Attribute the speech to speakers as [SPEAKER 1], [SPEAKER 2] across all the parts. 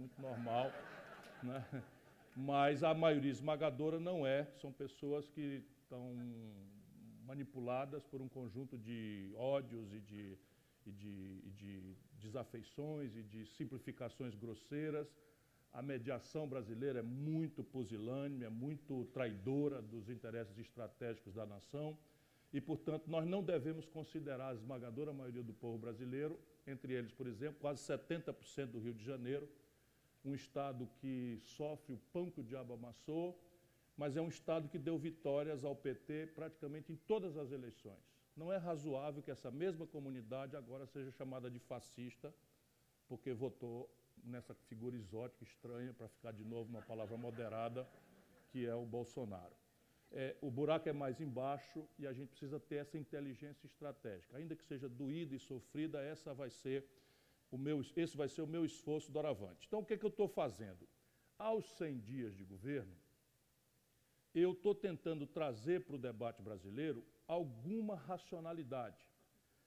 [SPEAKER 1] muito normal, né? mas a maioria esmagadora não é, são pessoas que estão manipuladas por um conjunto de ódios e de, e de, e de desafeições e de simplificações grosseiras. A mediação brasileira é muito pusilânime, é muito traidora dos interesses estratégicos da nação e, portanto, nós não devemos considerar a esmagadora maioria do povo brasileiro, entre eles, por exemplo, quase 70% do Rio de Janeiro, um Estado que sofre o pão que o diabo amassou, mas é um Estado que deu vitórias ao PT praticamente em todas as eleições. Não é razoável que essa mesma comunidade agora seja chamada de fascista, porque votou nessa figura exótica, estranha, para ficar de novo uma palavra moderada, que é o Bolsonaro. É, o buraco é mais embaixo e a gente precisa ter essa inteligência estratégica. Ainda que seja doída e sofrida, essa vai ser o meu, esse vai ser o meu esforço doravante. Então, o que, é que eu estou fazendo? Aos 100 dias de governo, eu estou tentando trazer para o debate brasileiro alguma racionalidade.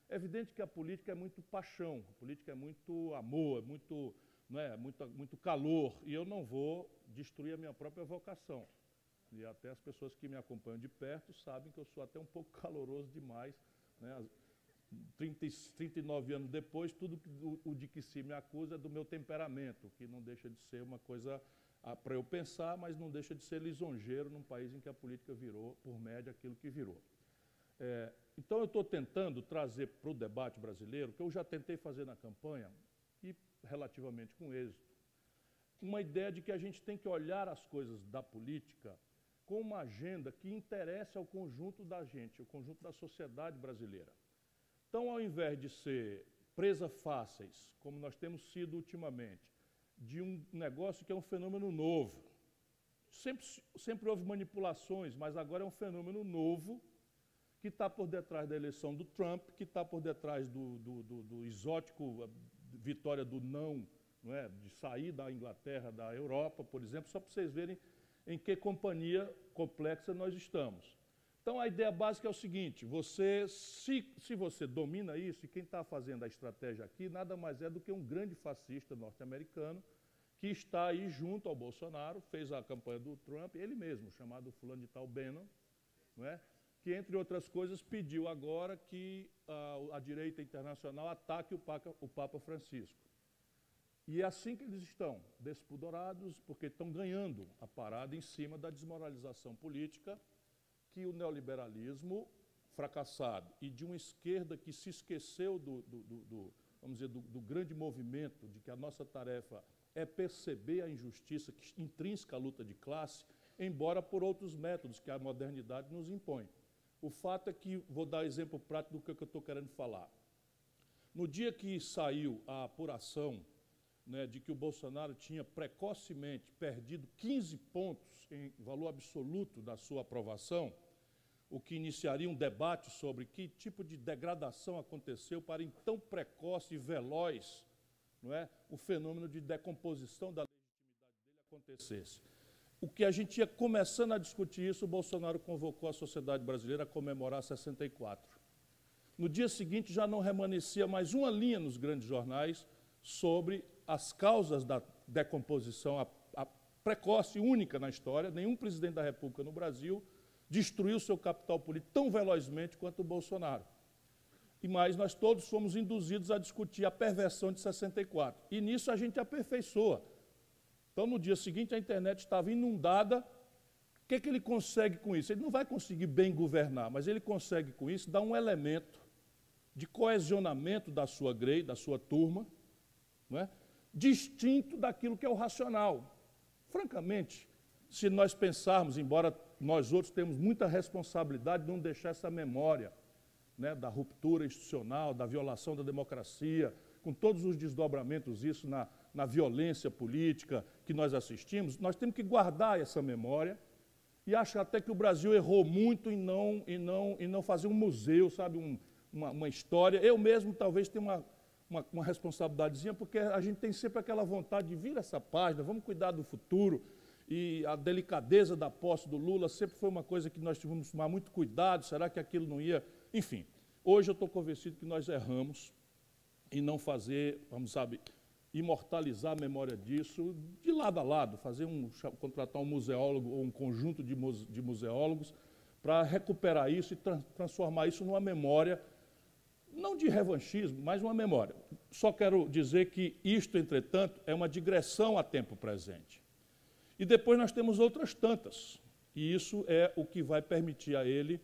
[SPEAKER 1] É evidente que a política é muito paixão, a política é muito amor, é muito, não é, muito, muito calor, e eu não vou destruir a minha própria vocação. E até as pessoas que me acompanham de perto sabem que eu sou até um pouco caloroso demais. Né? 30, 39 anos depois, tudo o, o de que se me acusa é do meu temperamento, que não deixa de ser uma coisa ah, para eu pensar, mas não deixa de ser lisonjeiro num país em que a política virou, por média, aquilo que virou. É, então eu estou tentando trazer para o debate brasileiro, que eu já tentei fazer na campanha, e relativamente com êxito, uma ideia de que a gente tem que olhar as coisas da política com uma agenda que interesse ao conjunto da gente, ao conjunto da sociedade brasileira. Então, ao invés de ser presa fáceis, como nós temos sido ultimamente, de um negócio que é um fenômeno novo. Sempre, sempre houve manipulações, mas agora é um fenômeno novo que está por detrás da eleição do Trump, que está por detrás do, do, do, do exótico vitória do não, não é? de sair da Inglaterra, da Europa, por exemplo, só para vocês verem em que companhia complexa nós estamos. Então a ideia básica é o seguinte: você, se, se você domina isso, e quem está fazendo a estratégia aqui nada mais é do que um grande fascista norte-americano que está aí junto ao Bolsonaro, fez a campanha do Trump, ele mesmo, chamado fulano de tal Bannon, não é? que, entre outras coisas, pediu agora que a, a direita internacional ataque o Papa, o Papa Francisco. E é assim que eles estão, despudorados, porque estão ganhando a parada em cima da desmoralização política que o neoliberalismo fracassado e de uma esquerda que se esqueceu do, do, do, do vamos dizer, do, grande movimento de que a nossa tarefa é perceber a injustiça que intrínseca à luta de classe, embora por outros métodos que a modernidade nos impõe. O fato é que, vou dar exemplo prático do que eu estou querendo falar. No dia que saiu a apuração né, de que o Bolsonaro tinha precocemente perdido 15 pontos em valor absoluto da sua aprovação, o que iniciaria um debate sobre que tipo de degradação aconteceu para em tão precoce e veloz não é, o fenômeno de decomposição da legitimidade dele acontecesse. O que a gente ia começando a discutir isso, o Bolsonaro convocou a sociedade brasileira a comemorar 64. No dia seguinte já não remanescia mais uma linha nos grandes jornais sobre as causas da decomposição a, a precoce, única na história. Nenhum presidente da República no Brasil destruiu seu capital político tão velozmente quanto o Bolsonaro. E mais, nós todos fomos induzidos a discutir a perversão de 64. E nisso a gente aperfeiçoa. Então, no dia seguinte, a internet estava inundada. O que, é que ele consegue com isso? Ele não vai conseguir bem governar, mas ele consegue com isso dar um elemento de coesionamento da sua grei, da sua turma, não é? distinto daquilo que é o racional. Francamente, se nós pensarmos, embora nós outros temos muita responsabilidade de não deixar essa memória né, da ruptura institucional, da violação da democracia, com todos os desdobramentos, isso na, na violência política que nós assistimos, nós temos que guardar essa memória e acho até que o Brasil errou muito em não, em não, em não fazer um museu, sabe, um, uma, uma história. Eu mesmo talvez tenha uma, uma, uma responsabilidadezinha, porque a gente tem sempre aquela vontade de vir essa página, vamos cuidar do futuro. E a delicadeza da posse do Lula sempre foi uma coisa que nós tivemos que tomar muito cuidado. Será que aquilo não ia. Enfim, hoje eu estou convencido que nós erramos em não fazer, vamos sabe, imortalizar a memória disso de lado a lado, fazer um, contratar um museólogo ou um conjunto de, muse, de museólogos para recuperar isso e tra transformar isso numa memória, não de revanchismo, mas uma memória. Só quero dizer que isto, entretanto, é uma digressão a tempo presente. E depois nós temos outras tantas, e isso é o que vai permitir a ele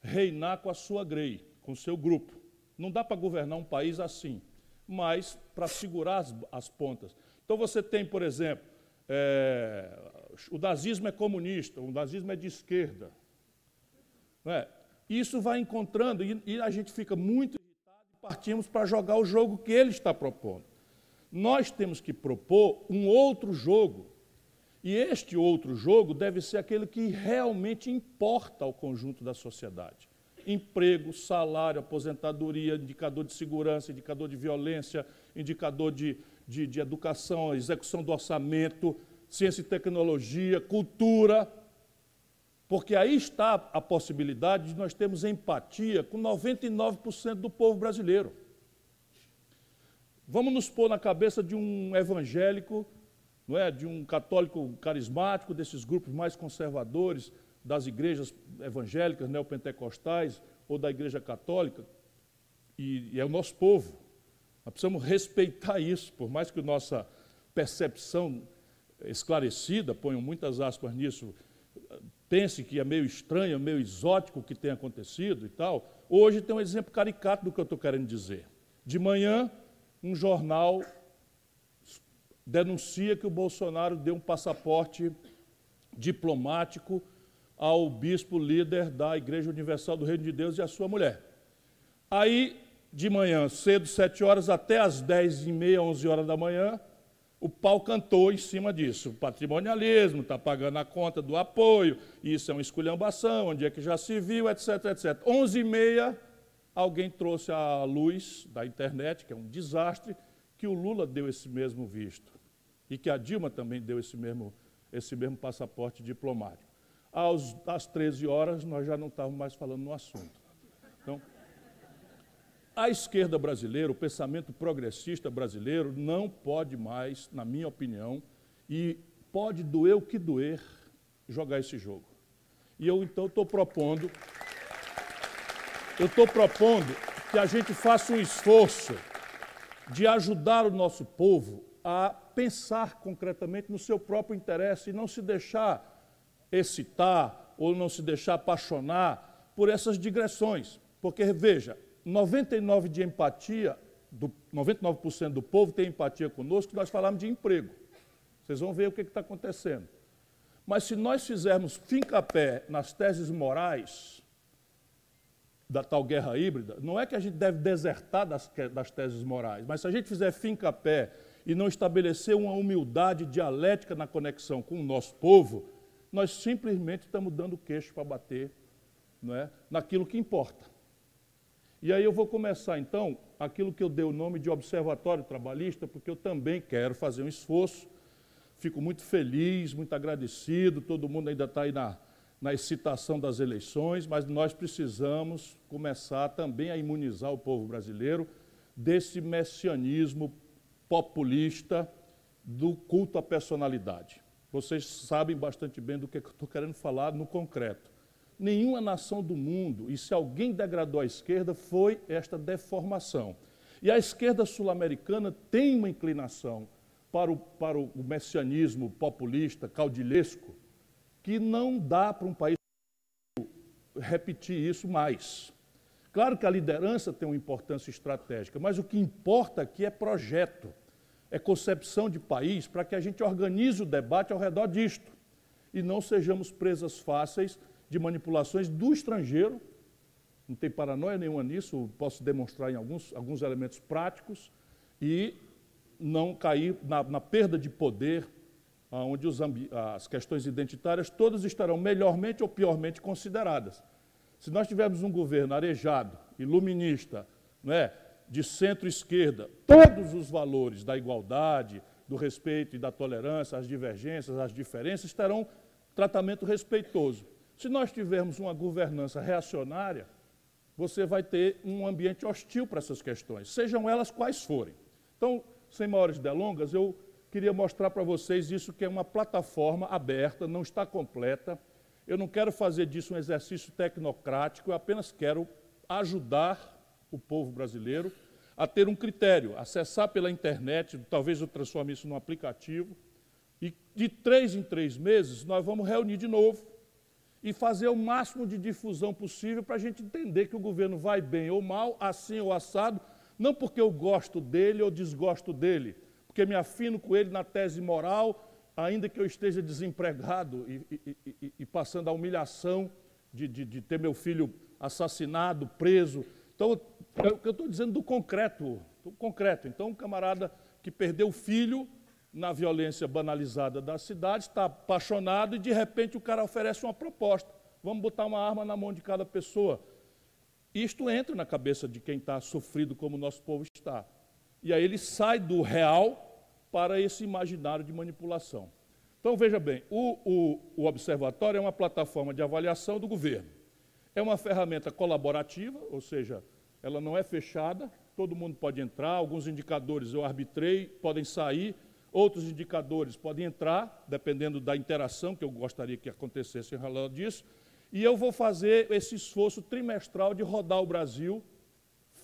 [SPEAKER 1] reinar com a sua grei, com o seu grupo. Não dá para governar um país assim mas para segurar as, as, pontas. Então você tem, por exemplo, é, o nazismo é comunista, o nazismo é de esquerda. É? Isso vai encontrando, e, e a gente fica muito irritado e partimos para jogar o jogo que ele está propondo. Nós temos que propor um outro jogo. E este outro jogo deve ser aquele que realmente importa ao conjunto da sociedade emprego, salário, aposentadoria, indicador de segurança, indicador de violência, indicador de, de, de educação, execução do orçamento, ciência e tecnologia, cultura. Porque aí está a possibilidade de nós termos empatia com 99% do povo brasileiro. Vamos nos pôr na cabeça de um evangélico, não é? de um católico carismático, desses grupos mais conservadores, das igrejas evangélicas, neopentecostais ou da igreja católica, e, e é o nosso povo. Nós precisamos respeitar isso, por mais que a nossa percepção esclarecida, ponham muitas aspas nisso, pense que é meio estranho, meio exótico o que tem acontecido e tal, hoje tem um exemplo caricato do que eu estou querendo dizer. De manhã, um jornal denuncia que o Bolsonaro deu um passaporte diplomático ao bispo líder da Igreja Universal do Reino de Deus e a sua mulher. Aí, de manhã, cedo, sete horas, até as dez e meia, onze horas da manhã, o pau cantou em cima disso. O patrimonialismo está pagando a conta do apoio, isso é uma esculhambação, onde é que já se viu, etc, etc. Onze e meia, alguém trouxe a luz da internet, que é um desastre, que o Lula deu esse mesmo visto e que a Dilma também deu esse mesmo, esse mesmo passaporte diplomático aos, às 13 horas nós já não estávamos mais falando no assunto. Então, a esquerda brasileira, o pensamento progressista brasileiro, não pode mais, na minha opinião, e pode doer o que doer, jogar esse jogo. E eu então estou propondo, eu estou propondo que a gente faça um esforço de ajudar o nosso povo a pensar concretamente no seu próprio interesse e não se deixar excitar ou não se deixar apaixonar por essas digressões. Porque, veja, 99% de empatia, do, 99% do povo tem empatia conosco, nós falamos de emprego. Vocês vão ver o que está acontecendo. Mas se nós fizermos finca-pé nas teses morais da tal guerra híbrida, não é que a gente deve desertar das, das teses morais, mas se a gente fizer finca-pé e não estabelecer uma humildade dialética na conexão com o nosso povo, nós simplesmente estamos dando queixo para bater não é, naquilo que importa. E aí eu vou começar, então, aquilo que eu dei o nome de Observatório Trabalhista, porque eu também quero fazer um esforço. Fico muito feliz, muito agradecido, todo mundo ainda está aí na, na excitação das eleições, mas nós precisamos começar também a imunizar o povo brasileiro desse messianismo populista do culto à personalidade. Vocês sabem bastante bem do que eu estou querendo falar no concreto. Nenhuma nação do mundo, e se alguém degradou a esquerda, foi esta deformação. E a esquerda sul-americana tem uma inclinação para o, para o messianismo populista, caudilhesco, que não dá para um país repetir isso mais. Claro que a liderança tem uma importância estratégica, mas o que importa aqui é projeto é concepção de país para que a gente organize o debate ao redor disto e não sejamos presas fáceis de manipulações do estrangeiro. Não tem paranoia nenhuma nisso, posso demonstrar em alguns, alguns elementos práticos e não cair na, na perda de poder, onde as questões identitárias todas estarão melhormente ou piormente consideradas. Se nós tivermos um governo arejado, iluminista, não é? de centro-esquerda, todos os valores da igualdade, do respeito e da tolerância, as divergências, as diferenças, terão tratamento respeitoso. Se nós tivermos uma governança reacionária, você vai ter um ambiente hostil para essas questões, sejam elas quais forem. Então, sem maiores delongas, eu queria mostrar para vocês isso que é uma plataforma aberta, não está completa. Eu não quero fazer disso um exercício tecnocrático, eu apenas quero ajudar o povo brasileiro a ter um critério, acessar pela internet, talvez eu transforme isso num aplicativo, e de três em três meses nós vamos reunir de novo e fazer o máximo de difusão possível para a gente entender que o governo vai bem ou mal, assim ou assado, não porque eu gosto dele ou desgosto dele, porque me afino com ele na tese moral, ainda que eu esteja desempregado e, e, e, e passando a humilhação de, de, de, ter meu filho assassinado, preso. Então, é o que eu estou dizendo do concreto, do concreto. Então, um camarada que perdeu o filho na violência banalizada da cidade, está apaixonado e de repente o cara oferece uma proposta. Vamos botar uma arma na mão de cada pessoa. Isto entra na cabeça de quem está sofrido como o nosso povo está. E aí ele sai do real para esse imaginário de manipulação. Então veja bem, o, o, o observatório é uma plataforma de avaliação do governo. É uma ferramenta colaborativa, ou seja, ela não é fechada, todo mundo pode entrar, alguns indicadores eu arbitrei, podem sair, Outros indicadores podem entrar, dependendo da interação que eu gostaria que acontecesse em relação disso. E eu vou fazer esse esforço trimestral de rodar o Brasil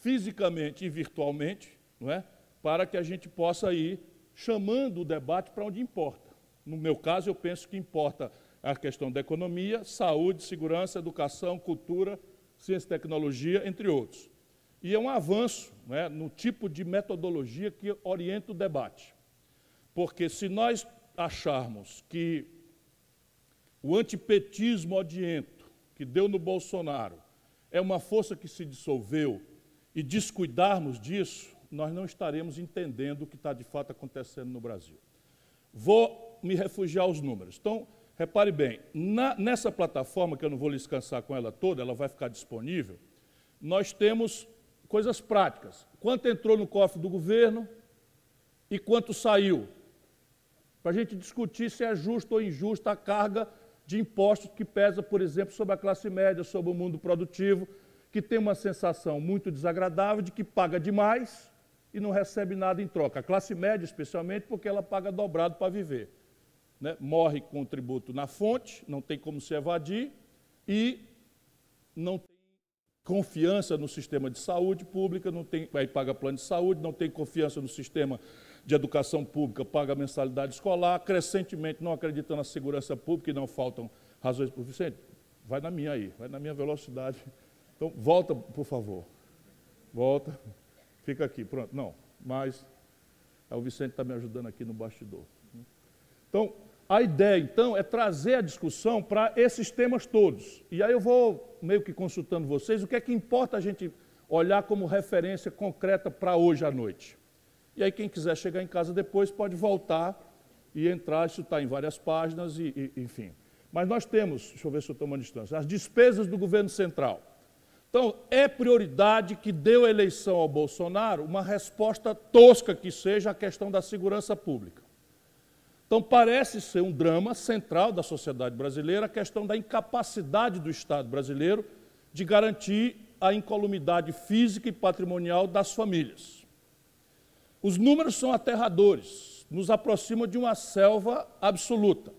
[SPEAKER 1] fisicamente e virtualmente, não é? para que a gente possa ir chamando o debate para onde importa. No meu caso, eu penso que importa a questão da economia, saúde, segurança, educação, cultura, ciência e tecnologia, entre outros. E é um avanço é, no tipo de metodologia que orienta o debate. Porque se nós acharmos que o antipetismo odiento que deu no Bolsonaro é uma força que se dissolveu e descuidarmos disso, nós não estaremos entendendo o que está de fato acontecendo no Brasil. Vou me refugiar aos números. Então, repare bem, na, nessa plataforma, que eu não vou lhes cansar com ela toda, ela vai ficar disponível, nós temos coisas práticas. Quanto entrou no cofre do governo e quanto saiu para a gente discutir se é justo ou injusta a carga de impostos que pesa, por exemplo, sobre a classe média, sobre o mundo produtivo, que tem uma sensação muito desagradável de que paga demais e não recebe nada em troca. A classe média, especialmente, porque ela paga dobrado para viver. Né? Morre com o tributo na fonte, não tem como se evadir e não tem confiança no sistema de saúde pública, não tem, aí paga plano de saúde, não tem confiança no sistema de educação pública paga mensalidade escolar, crescentemente não acredita na segurança pública e não faltam razões Vicente. Vai na minha aí, vai na minha velocidade. Então, volta, por favor. Volta. Fica aqui, pronto. Não, mas o Vicente está me ajudando aqui no bastidor. Então, a ideia, então, é trazer a discussão para esses temas todos. E aí eu vou meio que consultando vocês o que é que importa a gente olhar como referência concreta para hoje à noite. E aí, quem quiser chegar em casa depois pode voltar e entrar. Isso está em várias páginas, e, e, enfim. Mas nós temos, deixa eu ver se eu estou tomando distância, as despesas do governo central. Então, é prioridade que deu a eleição ao Bolsonaro uma resposta tosca que seja a questão da segurança pública. Então, parece ser um drama central da sociedade brasileira a questão da incapacidade do Estado brasileiro de garantir a incolumidade física e patrimonial das famílias. Os números são aterradores, nos aproximam de uma selva absoluta.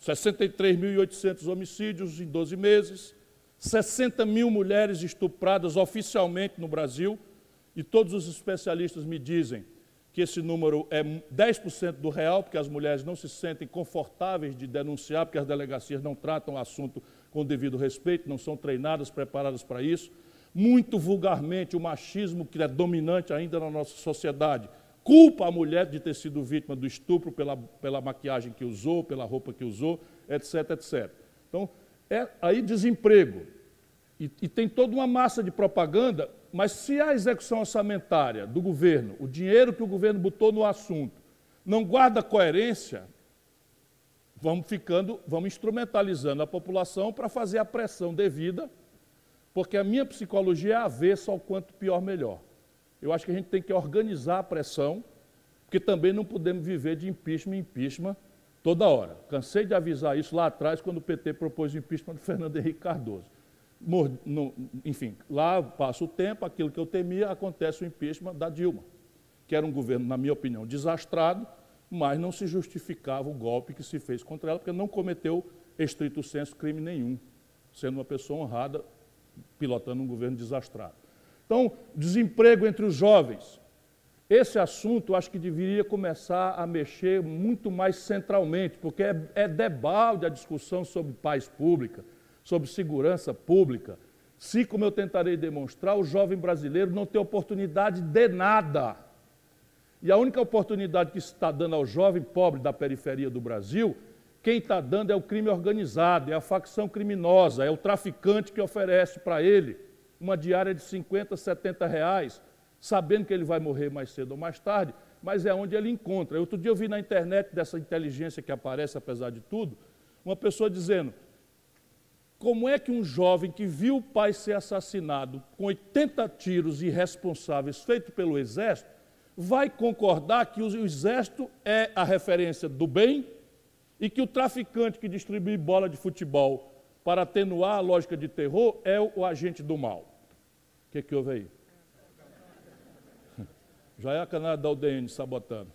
[SPEAKER 1] 63.800 homicídios em 12 meses, 60 mil mulheres estupradas oficialmente no Brasil, e todos os especialistas me dizem que esse número é 10% do real, porque as mulheres não se sentem confortáveis de denunciar, porque as delegacias não tratam o assunto com devido respeito, não são treinadas, preparadas para isso muito vulgarmente o machismo que é dominante ainda na nossa sociedade. Culpa a mulher de ter sido vítima do estupro pela, pela maquiagem que usou, pela roupa que usou, etc, etc. Então, é aí desemprego. E, e tem toda uma massa de propaganda, mas se a execução orçamentária do governo, o dinheiro que o governo botou no assunto, não guarda coerência, vamos ficando, vamos instrumentalizando a população para fazer a pressão devida porque a minha psicologia é avessa ao quanto pior, melhor. Eu acho que a gente tem que organizar a pressão, porque também não podemos viver de impeachment em impeachment toda hora. Cansei de avisar isso lá atrás, quando o PT propôs o impeachment do Fernando Henrique Cardoso. Enfim, lá passa o tempo, aquilo que eu temia, acontece o impeachment da Dilma. que era um governo, na minha opinião, desastrado, mas não se justificava o golpe que se fez contra ela, porque não cometeu, estrito senso, crime nenhum, sendo uma pessoa honrada, pilotando um governo desastrado. Então, desemprego entre os jovens. Esse assunto acho que deveria começar a mexer muito mais centralmente, porque é, é debalde a discussão sobre paz pública, sobre segurança pública. Se, como eu tentarei demonstrar, o jovem brasileiro não tem oportunidade de nada. E a única oportunidade que se está dando ao jovem pobre da periferia do Brasil, quem está dando é o crime organizado, é a facção criminosa, é o traficante que oferece para ele uma diária de 50, 70 reais sabendo que ele vai morrer mais cedo ou mais tarde, mas é onde ele encontra. Outro dia eu vi na internet dessa inteligência que aparece apesar de tudo, uma pessoa dizendo: como é que um jovem que viu o pai ser assassinado com 80 tiros irresponsáveis feitos pelo exército, vai concordar que o exército é a referência do bem e que o traficante que distribui bola de futebol para atenuar a lógica de terror é o agente do mal? O que, que houve aí? Já é a canal da UDN sabotando.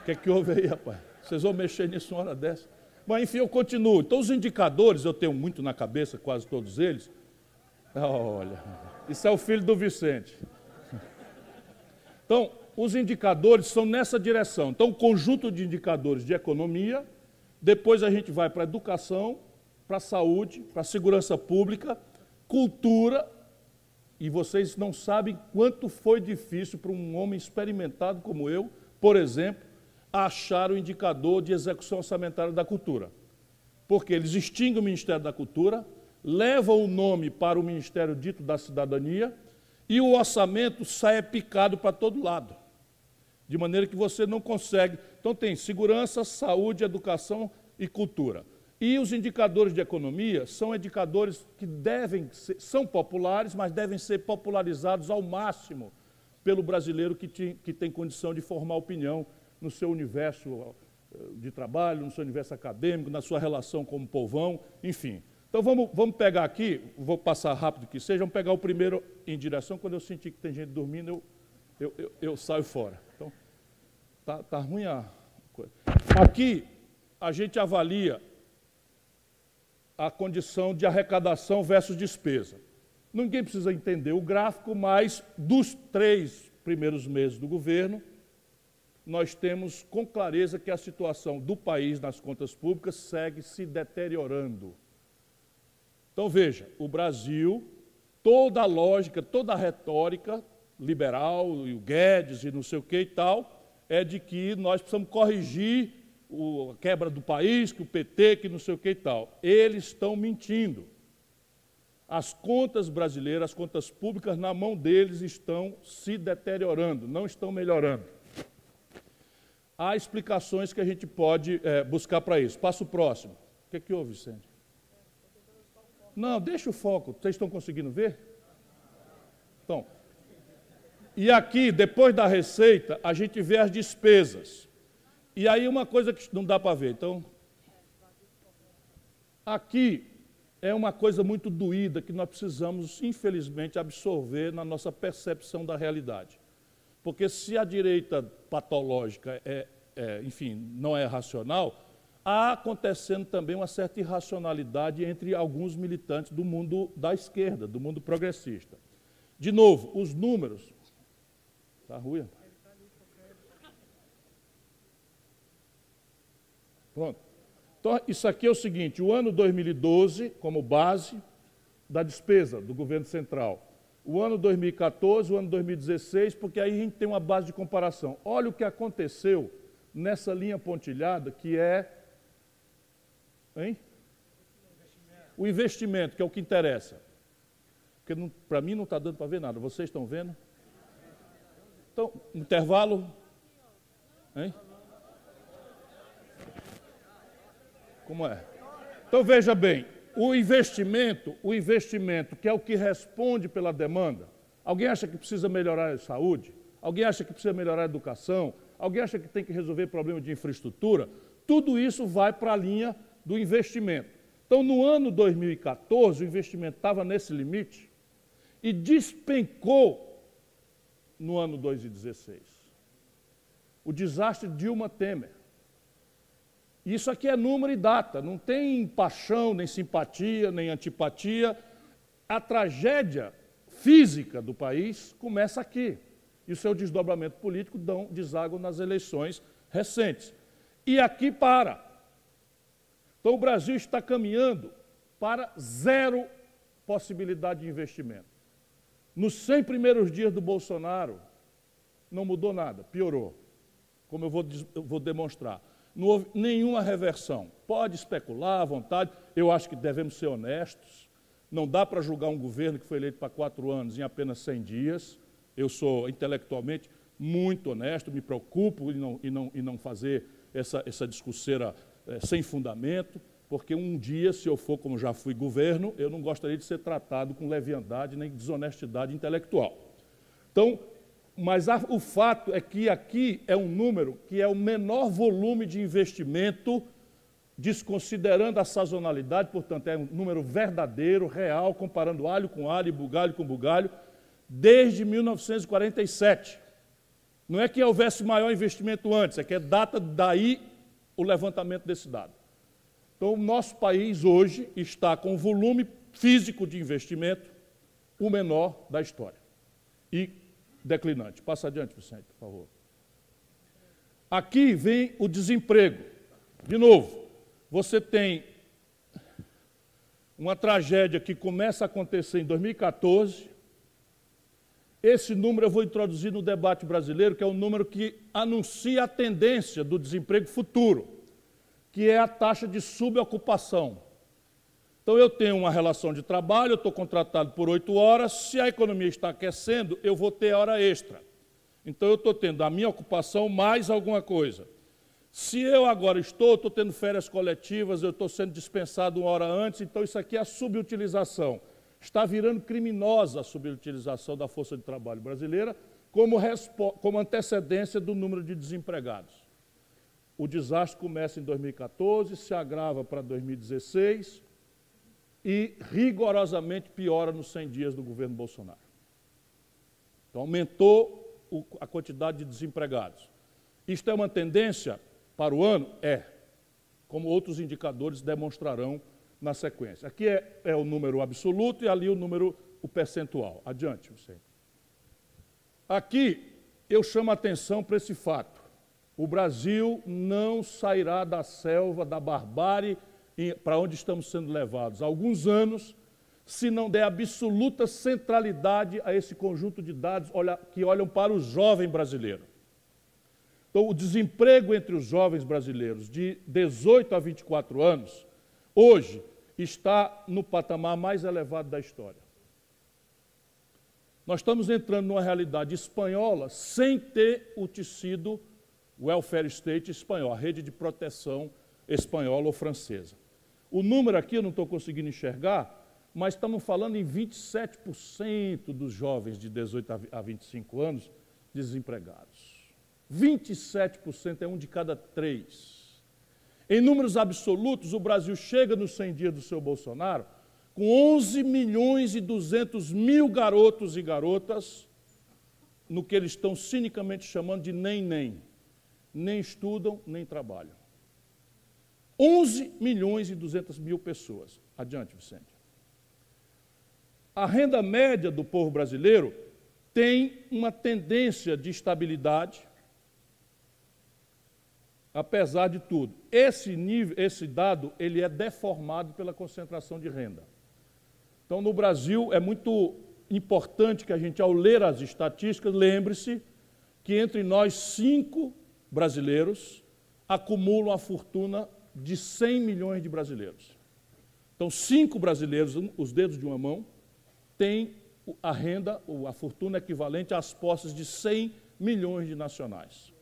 [SPEAKER 1] O que é que houve aí, rapaz? Vocês vão mexer nisso uma hora dessa? Mas enfim, eu continuo. Então, os indicadores, eu tenho muito na cabeça, quase todos eles. Olha, isso é o filho do Vicente. Então, os indicadores são nessa direção. Então, conjunto de indicadores de economia, depois a gente vai para educação, para saúde, para segurança pública, cultura e vocês não sabem quanto foi difícil para um homem experimentado como eu, por exemplo, achar o indicador de execução orçamentária da cultura. Porque eles extinguem o Ministério da Cultura, levam o nome para o Ministério dito da Cidadania e o orçamento sai picado para todo lado. De maneira que você não consegue. Então, tem segurança, saúde, educação e cultura. E os indicadores de economia são indicadores que devem ser, são populares, mas devem ser popularizados ao máximo pelo brasileiro que, te, que tem condição de formar opinião no seu universo eh, de trabalho, no seu universo acadêmico, na sua relação com o povão, enfim. Então vamos, vamos pegar aqui, vou passar rápido que seja, vamos pegar o primeiro em direção, quando eu sentir que tem gente dormindo, eu, eu, eu, eu saio fora. Então, tá, tá ruim a coisa. Aqui a gente avalia a condição de arrecadação versus despesa. Ninguém precisa entender o gráfico, mas dos três primeiros meses do governo, nós temos com clareza que a situação do país nas contas públicas segue se deteriorando. Então veja, o Brasil, toda a lógica, toda a retórica liberal, e o Guedes e não sei o que e tal, é de que nós precisamos corrigir o, a quebra do país, que o PT, que não sei o que e tal. Eles estão mentindo. As contas brasileiras, as contas públicas na mão deles estão se deteriorando, não estão melhorando. Há explicações que a gente pode é, buscar para isso. Passo próximo. O que, é que houve, Vicente? Não, deixa o foco. Vocês estão conseguindo ver? Então, e aqui, depois da receita, a gente vê as despesas. E aí uma coisa que não dá para ver. Então, aqui é uma coisa muito doída que nós precisamos, infelizmente, absorver na nossa percepção da realidade. Porque se a direita patológica é, é enfim, não é racional, há acontecendo também uma certa irracionalidade entre alguns militantes do mundo da esquerda, do mundo progressista. De novo, os números. Está ruim? Pronto. Então, isso aqui é o seguinte: o ano 2012, como base da despesa do governo central. O ano 2014, o ano 2016, porque aí a gente tem uma base de comparação. Olha o que aconteceu nessa linha pontilhada, que é. Hein? O investimento, que é o que interessa. Porque para mim não está dando para ver nada. Vocês estão vendo? Então, intervalo. Hein? Como é? Então veja bem, o investimento, o investimento que é o que responde pela demanda. Alguém acha que precisa melhorar a saúde? Alguém acha que precisa melhorar a educação? Alguém acha que tem que resolver problema de infraestrutura? Tudo isso vai para a linha do investimento. Então, no ano 2014, o investimento estava nesse limite e despencou no ano 2016? O desastre de Dilma Temer. Isso aqui é número e data, não tem paixão, nem simpatia, nem antipatia. A tragédia física do país começa aqui. E o seu desdobramento político dão deságua nas eleições recentes. E aqui para. Então o Brasil está caminhando para zero possibilidade de investimento. Nos 100 primeiros dias do Bolsonaro, não mudou nada, piorou. Como eu vou, eu vou demonstrar. Não houve nenhuma reversão. Pode especular à vontade, eu acho que devemos ser honestos. Não dá para julgar um governo que foi eleito para quatro anos em apenas 100 dias. Eu sou intelectualmente muito honesto, me preocupo em não, em não, em não fazer essa, essa discurseira é, sem fundamento, porque um dia, se eu for como já fui governo, eu não gostaria de ser tratado com leviandade nem desonestidade intelectual. Então, mas a, o fato é que aqui é um número que é o menor volume de investimento, desconsiderando a sazonalidade, portanto, é um número verdadeiro, real, comparando alho com alho e bugalho com bugalho, desde 1947. Não é que houvesse maior investimento antes, é que é data daí o levantamento desse dado. Então, o nosso país hoje está com o volume físico de investimento o menor da história. E declinante. Passa adiante, Vicente, por favor. Aqui vem o desemprego. De novo, você tem uma tragédia que começa a acontecer em 2014. Esse número eu vou introduzir no debate brasileiro, que é o número que anuncia a tendência do desemprego futuro, que é a taxa de subocupação. Então, eu tenho uma relação de trabalho, eu estou contratado por oito horas, se a economia está aquecendo, eu vou ter hora extra. Então, eu estou tendo a minha ocupação mais alguma coisa. Se eu agora estou, estou tendo férias coletivas, eu estou sendo dispensado uma hora antes, então isso aqui é a subutilização. Está virando criminosa a subutilização da força de trabalho brasileira como, como antecedência do número de desempregados. O desastre começa em 2014, se agrava para 2016, e rigorosamente piora nos 100 dias do governo Bolsonaro. Então, aumentou o, a quantidade de desempregados. Isto é uma tendência para o ano? É, como outros indicadores demonstrarão na sequência. Aqui é, é o número absoluto e ali o número, o percentual. Adiante, você. Aqui eu chamo a atenção para esse fato. O Brasil não sairá da selva, da barbárie para onde estamos sendo levados há alguns anos, se não der absoluta centralidade a esse conjunto de dados que olham para o jovem brasileiro. Então, o desemprego entre os jovens brasileiros de 18 a 24 anos, hoje, está no patamar mais elevado da história. Nós estamos entrando numa realidade espanhola sem ter o tecido welfare state espanhol, a rede de proteção espanhola ou francesa. O número aqui eu não estou conseguindo enxergar, mas estamos falando em 27% dos jovens de 18 a 25 anos desempregados. 27% é um de cada três. Em números absolutos, o Brasil chega nos 100 dias do seu Bolsonaro com 11 milhões e 200 mil garotos e garotas no que eles estão cinicamente chamando de nem-nem. Nem estudam, nem trabalham. 11 milhões e 200 mil pessoas. Adiante, Vicente. A renda média do povo brasileiro tem uma tendência de estabilidade, apesar de tudo. Esse nível, esse dado, ele é deformado pela concentração de renda. Então, no Brasil, é muito importante que a gente, ao ler as estatísticas, lembre-se que entre nós, cinco brasileiros acumulam a fortuna de 100 milhões de brasileiros. Então, cinco brasileiros, os dedos de uma mão, têm a renda, a fortuna equivalente às posses de 100 milhões de nacionais.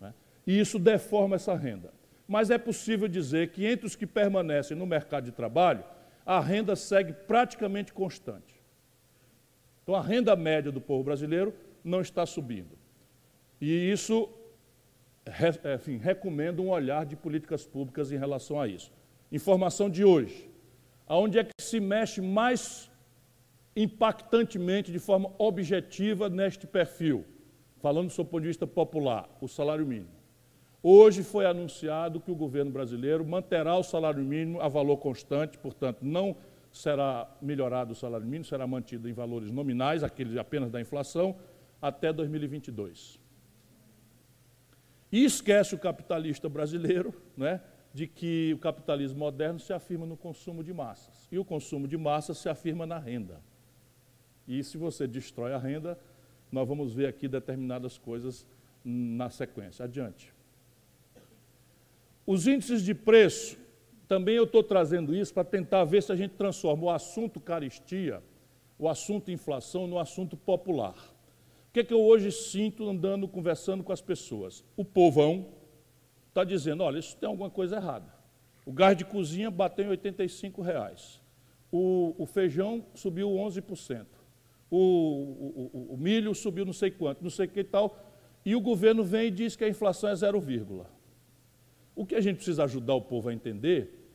[SPEAKER 1] Né? E isso deforma essa renda. Mas é possível dizer que entre os que permanecem no mercado de trabalho, a renda segue praticamente constante. Então, a renda média do povo brasileiro não está subindo. E isso é, recomendo um olhar de políticas públicas em relação a isso. Informação de hoje. Aonde é que se mexe mais impactantemente, de forma objetiva, neste perfil, falando do seu ponto de vista popular, o salário mínimo. Hoje foi anunciado que o governo brasileiro manterá o salário mínimo a valor constante, portanto, não será melhorado o salário mínimo, será mantido em valores nominais, aqueles apenas da inflação, até 2022. E esquece o capitalista brasileiro, né, de que o capitalismo moderno se afirma no consumo de massas. E o consumo de massas se afirma na renda. E se você destrói a renda, nós vamos ver aqui determinadas coisas na sequência. Adiante. Os índices de preço, também eu estou trazendo isso para tentar ver se a gente transforma o assunto caristia, o assunto inflação, no assunto popular. Que, é que eu hoje sinto andando, conversando com as pessoas? O povão, está dizendo, olha, isso tem alguma coisa errada. O gás de cozinha bateu em 85 reais. O, o feijão subiu 11%. O, o, o, milho subiu não sei quanto, não sei que e tal. E o governo vem e diz que a inflação é 0, o que a gente precisa ajudar o povo a entender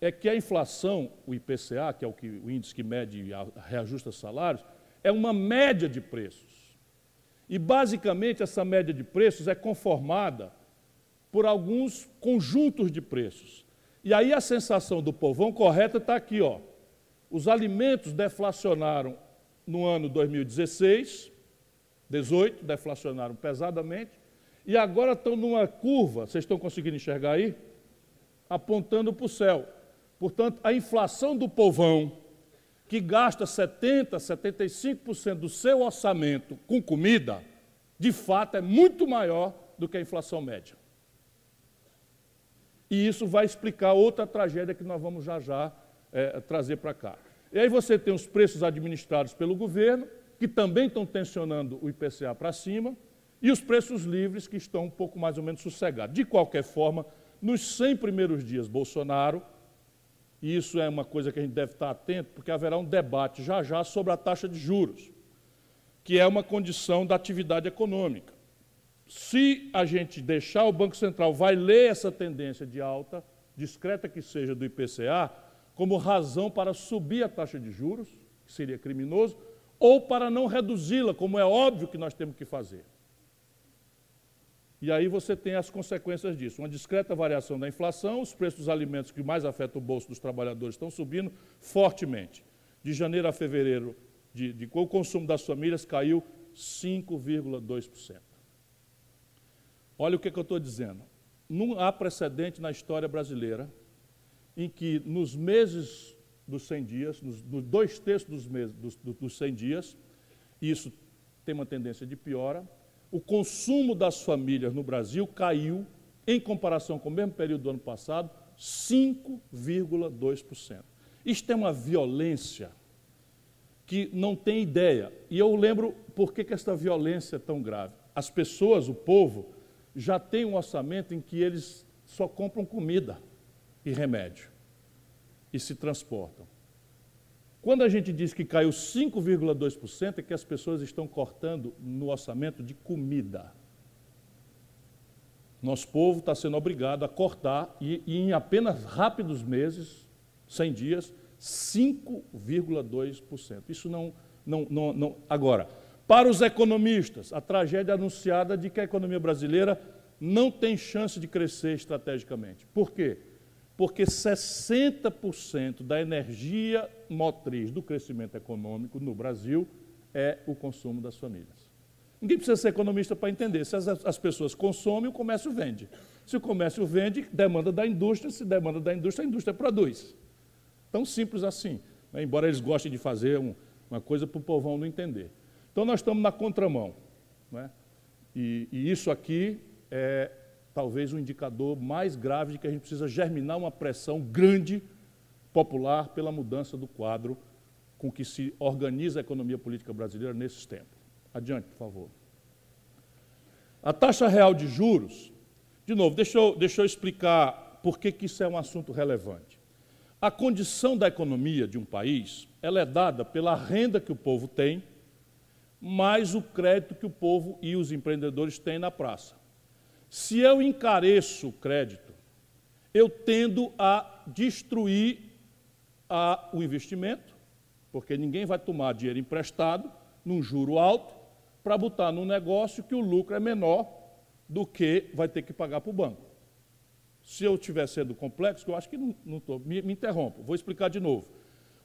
[SPEAKER 1] é que a inflação, o IPCA, que é o, que, o índice que mede e reajusta salários, é uma média de preços. E, basicamente, essa média de preços é conformada por alguns conjuntos de preços. E aí a sensação do povão correta está aqui, ó. Os alimentos deflacionaram no ano 2016, 18, deflacionaram pesadamente, e agora estão numa curva, vocês estão conseguindo enxergar aí? Apontando para o céu. Portanto, a inflação do povão, que gasta 70%, 75% do seu orçamento com comida, de fato é muito maior do que a inflação média. E isso vai explicar outra tragédia que nós vamos já já é, trazer para cá. E aí você tem os preços administrados pelo governo, que também estão tensionando o IPCA para cima, e os preços livres, que estão um pouco mais ou menos sossegados. De qualquer forma, nos 100 primeiros dias, Bolsonaro, e isso é uma coisa que a gente deve estar atento, porque haverá um debate já já sobre a taxa de juros, que é uma condição da atividade econômica se a gente deixar, o Banco Central vai ler essa tendência de alta, discreta que seja do IPCA, como razão para subir a taxa de juros, que seria criminoso, ou para não reduzi-la, como é óbvio que nós temos que fazer. E aí você tem as consequências disso. Uma discreta variação da inflação, os preços dos alimentos que mais afetam o bolso dos trabalhadores estão subindo fortemente. De janeiro a fevereiro, de, de, o consumo das famílias caiu 5,2%. Olha o que, que eu estou dizendo. Não há precedente na história brasileira em que nos meses dos 100 dias, nos, nos dois terços dos, meses, dos, dos 100 dias, isso tem uma tendência de piora, o consumo das famílias no Brasil caiu, em comparação com o mesmo período do ano passado, 5,2%. Isto é uma violência que não tem ideia. E eu lembro por que, que essa violência é tão grave. As pessoas, o povo, já tem um orçamento em que eles só compram comida e remédio e se transportam. Quando a gente diz que caiu 5,2%, é que as pessoas estão cortando no orçamento de comida. Nosso povo está sendo obrigado a cortar, e, e em apenas rápidos meses, 100 dias, 5,2%. Isso não, não, não, não. Agora, para os economistas, a tragédia anunciada de que a economia brasileira não tem chance de crescer estrategicamente. Por quê? Porque 60% da energia motriz do crescimento econômico no Brasil é o consumo das famílias. Ninguém precisa ser economista para entender. Se as, as, pessoas consomem, o comércio vende. Se o comércio vende, demanda da indústria. Se demanda da indústria, a indústria produz. Tão simples assim. Né? Embora eles gostem de fazer um, uma coisa para o povão não entender. Então, nós estamos na contramão. Né? E, e isso aqui é talvez o um indicador mais grave de que a gente precisa germinar uma pressão grande popular pela mudança do quadro com que se organiza a economia política brasileira nesses tempos. Adiante, por favor. A taxa real de juros, de novo, deixa eu, deixa eu explicar por que, que isso é um assunto relevante. A condição da economia de um país, ela é dada pela renda que o povo tem mais o crédito que o povo e os empreendedores têm na praça. Se eu encareço o crédito, eu tendo a destruir a, o investimento Porque ninguém vai tomar dinheiro emprestado num juro alto para botar num negócio que o lucro é menor do que vai ter que pagar para o banco. Se eu estiver sendo complexo, eu acho que não estou, me, me interrompo, vou explicar de novo.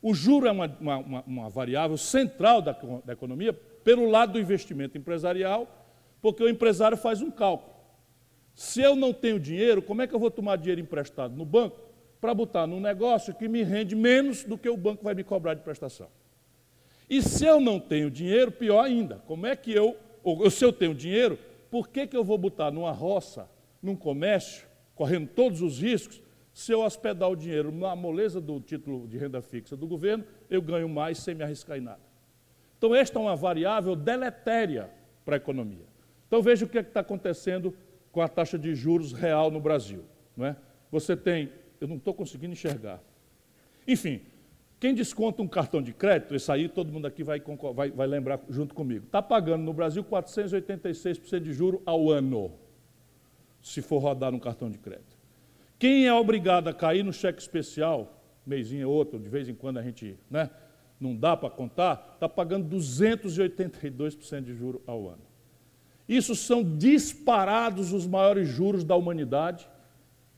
[SPEAKER 1] O juro é uma, uma, uma variável central da, da economia pelo lado do investimento empresarial, porque o empresário faz um cálculo. Se eu não tenho dinheiro, como é que eu vou tomar dinheiro emprestado no banco para botar num negócio que me rende menos do que o banco vai me cobrar de prestação? E se eu não tenho dinheiro, pior ainda, como é que eu, ou se eu tenho dinheiro, por que, que eu vou botar numa roça, num comércio, correndo todos os riscos, se eu hospedar o dinheiro na moleza do título de renda fixa do governo, eu ganho mais sem me arriscar em nada. Então, esta é uma variável deletéria para a economia. Então, veja o que é está acontecendo com a taxa de juros real no Brasil. Não é? Você tem, eu não estou conseguindo enxergar. Enfim, quem desconta um cartão de crédito, esse aí todo mundo aqui vai, vai, vai lembrar junto comigo, está pagando no Brasil 486% de juro ao ano, se for rodar um cartão de crédito. Quem é obrigado a cair no cheque especial, mêsinho ou outro, de vez em quando a gente né, não dá para contar, está pagando 282% de juro ao ano. Isso são disparados os maiores juros da humanidade,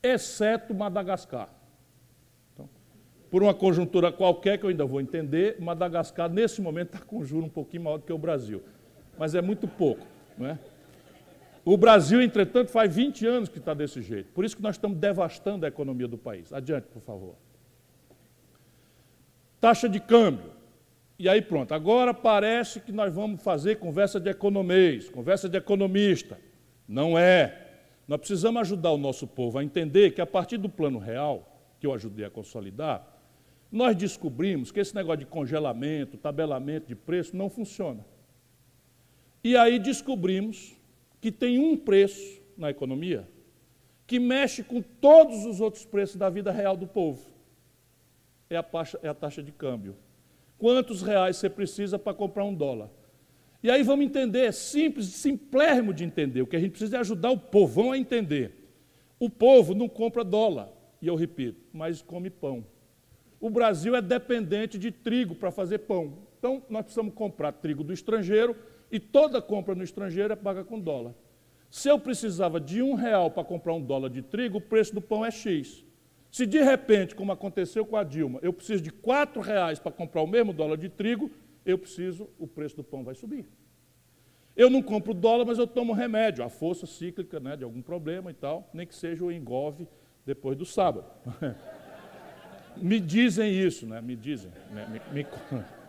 [SPEAKER 1] exceto Madagascar por uma conjuntura qualquer que eu ainda vou entender, Madagascar, nesse momento, está com juro um pouquinho maior do que o Brasil. Mas é muito pouco. Não é? O Brasil, entretanto, faz 20 anos que está desse jeito. Por isso que nós estamos devastando a economia do país. Adiante, por favor. Taxa de câmbio. E aí pronto. Agora parece que nós vamos fazer conversa de economês, conversa de economista. Não é. Nós precisamos ajudar o nosso povo a entender que a partir do plano real, que eu ajudei a consolidar, nós descobrimos que esse negócio de congelamento, tabelamento de preço não funciona. E aí descobrimos que tem um preço na economia que mexe com todos os outros preços da vida real do povo. É a taxa, é a taxa de câmbio. Quantos reais você precisa para comprar um dólar? E aí vamos entender, é simples, simplérrimo de entender. O que a gente precisa é ajudar o povão a entender. O povo não compra dólar, e eu repito, mas come pão o Brasil é dependente de trigo para fazer pão. Então, nós precisamos comprar trigo do estrangeiro e toda compra no estrangeiro é paga com dólar. Se eu precisava de um real para comprar um dólar de trigo, o preço do pão é X. Se de repente, como aconteceu com a Dilma, eu preciso de quatro reais para comprar o mesmo dólar de trigo, eu preciso, o preço do pão vai subir. Eu não compro dólar, mas eu tomo remédio, a força cíclica né, de algum problema e tal, nem que seja o engove depois do sábado. Me dizem isso, né? Me dizem. Né? Me, me...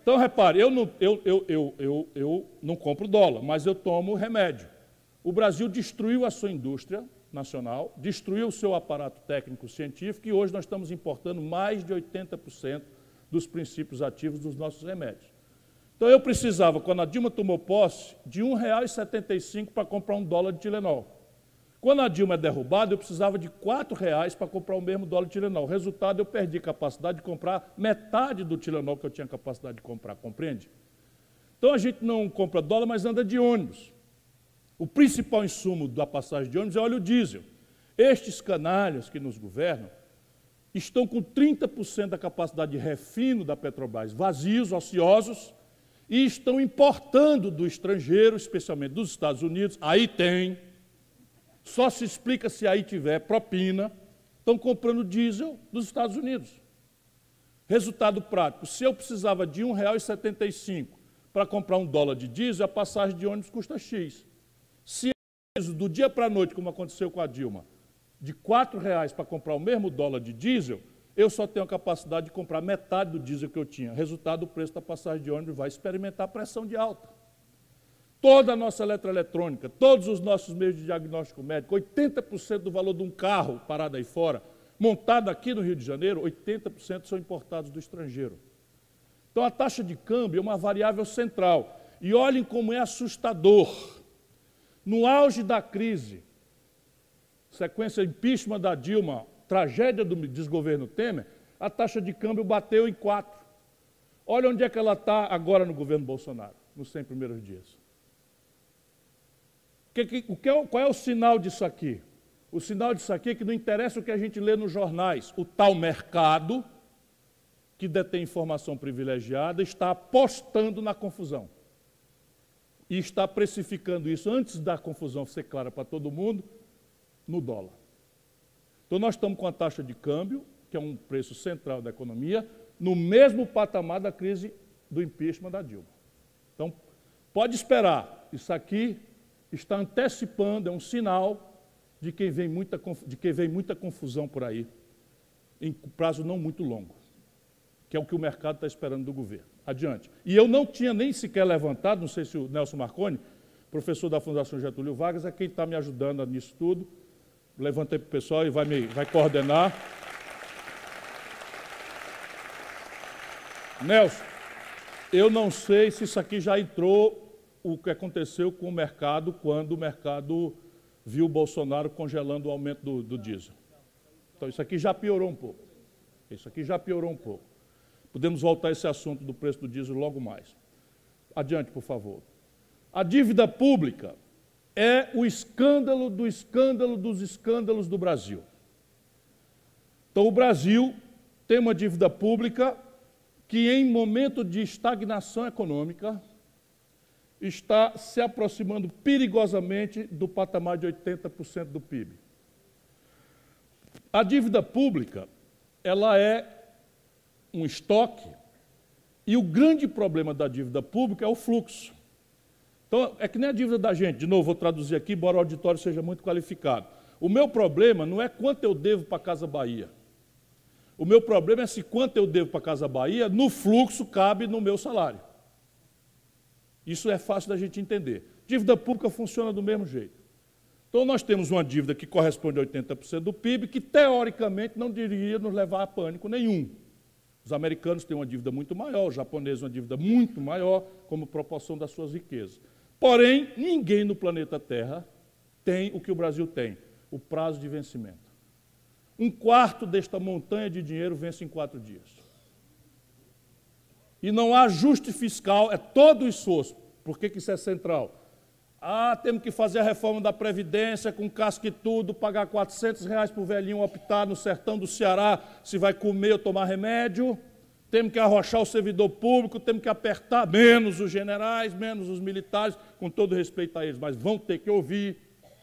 [SPEAKER 1] Então, repare, eu não, eu, eu, eu, eu, eu não compro dólar, mas eu tomo remédio. O Brasil destruiu a sua indústria nacional, destruiu o seu aparato técnico científico e hoje nós estamos importando mais de 80% dos princípios ativos dos nossos remédios. Então eu precisava, quando a Dilma tomou posse, de R$ 1,75 para comprar um dólar de Tilenol. Quando a Dilma é derrubada, eu precisava de R$ reais para comprar o mesmo dólar de Tilenol. Resultado, eu perdi capacidade de comprar metade do Tilenol que eu tinha capacidade de comprar, compreende? Então a gente não compra dólar, mas anda de ônibus. O principal insumo da passagem de ônibus é óleo diesel. Estes canalhas que nos governam estão com 30% da capacidade de refino da Petrobras vazios, ociosos, e estão importando do estrangeiro, especialmente dos Estados Unidos, aí tem só se explica se aí tiver propina. Estão comprando diesel dos Estados Unidos. Resultado prático: se eu precisava de R$ 1,75 para comprar um dólar de diesel, a passagem de ônibus custa X. Se eu do dia para a noite, como aconteceu com a Dilma, de R$ reais para comprar o mesmo dólar de diesel, eu só tenho a capacidade de comprar metade do diesel que eu tinha. Resultado, o preço da passagem de ônibus vai experimentar pressão de alta toda a nossa eletroeletrônica, todos os nossos meios de diagnóstico médico, 80% do valor de um carro parado aí fora, montado aqui no Rio de Janeiro, 80% são importados do estrangeiro. Então a taxa de câmbio é uma variável central. E olhem como é assustador. No auge da crise, sequência impeachment da Dilma, tragédia do desgoverno Temer, a taxa de câmbio bateu em 4. Olha onde é que ela está agora no governo Bolsonaro, nos 100 primeiros dias. Que, que, o que é, qual é o sinal disso aqui? O sinal disso aqui é que não interessa o que a gente lê nos jornais, o tal mercado que detém informação privilegiada está apostando na confusão. E está precificando isso, antes da confusão ser clara para todo mundo, no dólar. Então, nós estamos com a taxa de câmbio, que é um preço central da economia, no mesmo patamar da crise do impeachment da Dilma. Então, pode esperar, isso aqui está antecipando, é um sinal de que vem muita, de que vem muita confusão por aí, em prazo não muito longo, que é o que o mercado está esperando do governo. Adiante. E eu não tinha nem sequer levantado, não sei se o Nelson Marconi, professor da Fundação Getúlio Vargas, é quem está me ajudando nisso tudo. Levantei para o pessoal e vai, me, vai coordenar. Nelson, eu não sei se isso aqui já entrou o que aconteceu com o mercado quando o mercado viu o Bolsonaro congelando o aumento do, do diesel. Então isso aqui já piorou um pouco. Isso aqui já piorou um pouco. Podemos voltar a esse assunto do preço do diesel logo mais. Adiante, por favor. A dívida pública é o escândalo do escândalo dos escândalos do Brasil. Então, o Brasil tem uma dívida pública que, em momento de estagnação econômica, está se aproximando perigosamente do patamar de 80% do PIB. A dívida pública, ela é um estoque, e o grande problema da dívida pública é o fluxo. Então, é que nem a dívida da gente, de novo, vou traduzir aqui, embora o auditório seja muito qualificado. O meu problema não é quanto eu devo para a Casa Bahia. O meu problema é se quanto eu devo para a Casa Bahia, no fluxo cabe no meu salário. Isso é fácil da gente entender. Dívida pública funciona do mesmo jeito. Então, nós temos uma dívida que corresponde a 80% do PIB, que teoricamente não deveria nos levar a pânico nenhum. Os americanos têm uma dívida muito maior, os japoneses uma dívida muito maior, como proporção das suas riquezas. Porém, ninguém no planeta Terra tem o que o Brasil tem: o prazo de vencimento. Um quarto desta montanha de dinheiro vence em quatro dias. E não há ajuste fiscal, é todo o esforço. Por que, que isso é central? Ah, temos que fazer a reforma da Previdência com casco e tudo, pagar 400 reais para o velhinho optar no sertão do Ceará se vai comer ou tomar remédio. Temos que arrochar o servidor público, temos que apertar menos os generais, menos os militares, com todo respeito a eles, mas vão ter que ouvir.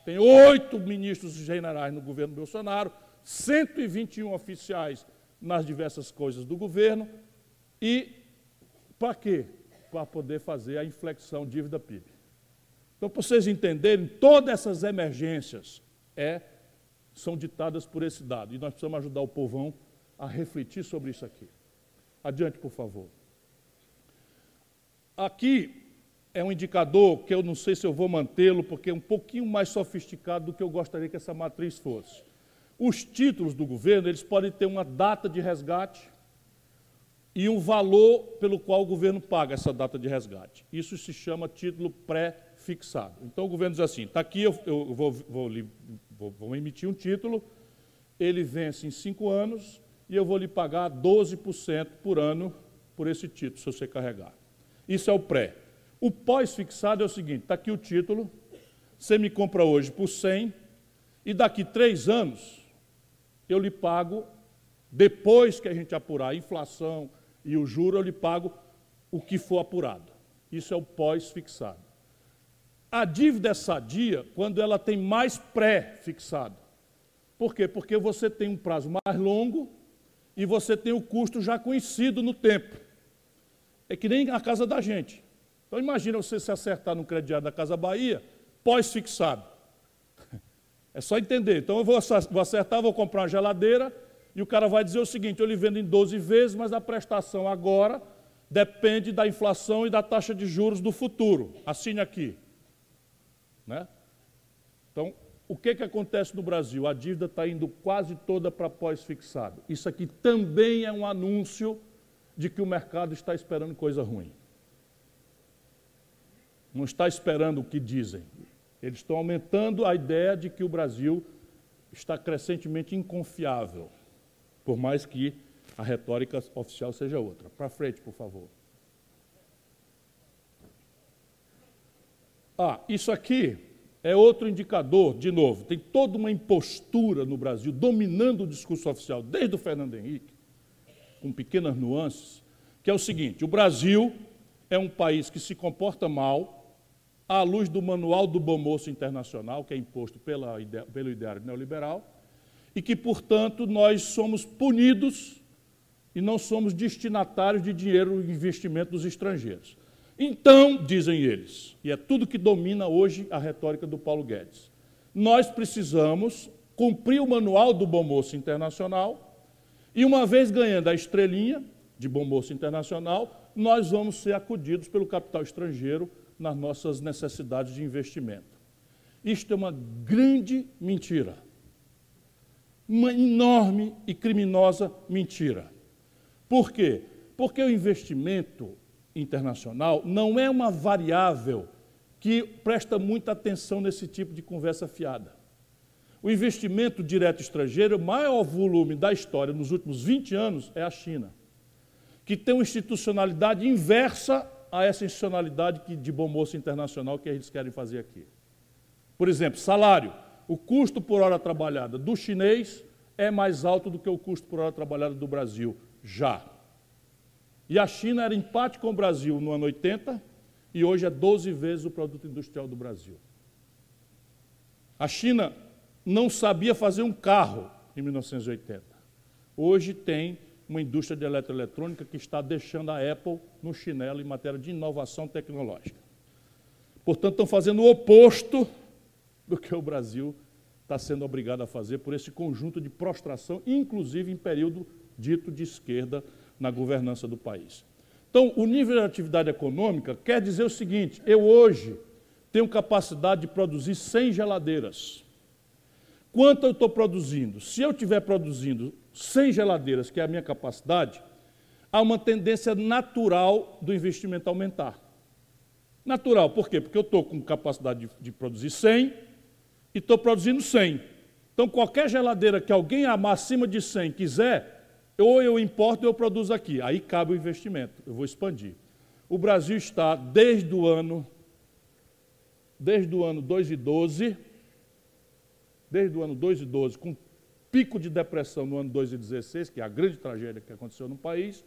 [SPEAKER 1] Tem oito ministros generais no governo Bolsonaro, 121 oficiais nas diversas coisas do governo e para quê? Para poder fazer a inflexão dívida-PIB. Então, para vocês entenderem, todas essas emergências é, são ditadas por esse dado. E nós precisamos ajudar o povão a refletir sobre isso aqui. Adiante, por favor. Aqui é um indicador que eu não sei se eu vou mantê-lo, porque é um pouquinho mais sofisticado do que eu gostaria que essa matriz fosse. Os títulos do governo, eles podem ter uma data de resgate, e um valor pelo qual o governo paga essa data de resgate. Isso se chama título pré-fixado. Então o governo diz assim: está aqui, eu, eu vou, vou, vou, vou, emitir um título, ele vence em cinco anos e eu vou lhe pagar 12% por ano por esse título, se você carregar. Isso é o pré. O pós-fixado é o seguinte: está aqui o título, você me compra hoje por 100 e daqui três anos eu lhe pago, depois que a gente apurar a inflação, e o juro eu lhe pago o que for apurado. Isso é o pós-fixado. A dívida é sadia quando ela tem mais pré-fixado. Por quê? Porque você tem um prazo mais longo e você tem o custo já conhecido no tempo. É que nem a casa da gente. Então imagina você se acertar no crediário da Casa Bahia, pós-fixado. É só entender. Então eu vou acertar, vou comprar uma geladeira, e o cara vai dizer o seguinte: eu lhe vendo em 12 vezes, mas a prestação agora depende da inflação e da taxa de juros do futuro. Assine aqui. Né? Então, o que, que acontece no Brasil? A dívida está indo quase toda para pós-fixado. Isso aqui também é um anúncio de que o mercado está esperando coisa ruim. Não está esperando o que dizem. Eles estão aumentando a ideia de que o Brasil está crescentemente inconfiável por mais que a retórica oficial seja outra. Para frente, por favor. Ah, isso aqui é outro indicador, de novo, tem toda uma impostura no Brasil dominando o discurso oficial, desde o Fernando Henrique, com pequenas nuances, que é o seguinte: o Brasil é um país que se comporta mal à luz do Manual do Bom Moço Internacional, que é imposto pela, pelo ideário neoliberal, e que, portanto, nós somos punidos e não somos destinatários de dinheiro e investimento dos estrangeiros. Então, dizem eles, e é tudo que domina hoje a retórica do Paulo Guedes, nós precisamos cumprir o manual do Bom Moço Internacional e, uma vez ganhando a estrelinha de Bom Moço Internacional, nós vamos ser acudidos pelo capital estrangeiro nas nossas necessidades de investimento. Isto é uma grande mentira. Uma enorme e criminosa mentira. Por quê? Porque o investimento internacional não é uma variável que presta muita atenção nesse tipo de conversa fiada. O investimento direto estrangeiro, o maior volume da história nos últimos 20 anos é a China, que tem uma institucionalidade inversa a essa institucionalidade de bom moço internacional que eles querem fazer aqui. Por exemplo, salário. O custo por hora trabalhada do chinês é mais alto do que o custo por hora trabalhada do Brasil, já. E a China era empate com o Brasil no ano 80 e hoje é 12 vezes o produto industrial do Brasil. A China não sabia fazer um carro em 1980. Hoje tem uma indústria de eletroeletrônica que está deixando a Apple no chinelo em matéria de inovação tecnológica. Portanto, estão fazendo o oposto do que o Brasil está sendo obrigado a fazer por esse conjunto de prostração, inclusive em período dito de esquerda na governança do país. Então, o nível de atividade econômica quer dizer o seguinte: eu hoje tenho capacidade de produzir 100 geladeiras. Quanto eu estou produzindo? Se eu estiver produzindo 100 geladeiras, que é a minha capacidade, há uma tendência natural do investimento aumentar. Natural, por quê? Porque eu estou com capacidade de, de, produzir 100 e estou produzindo 100. Então, qualquer geladeira que alguém acima de 100 quiser, ou eu importo ou eu produzo aqui. Aí cabe o investimento, eu vou expandir. O Brasil está, desde o ano, desde o ano 2 e 12, desde o ano 2 e 12, com pico de depressão no ano 2016, que é a grande tragédia que aconteceu no país,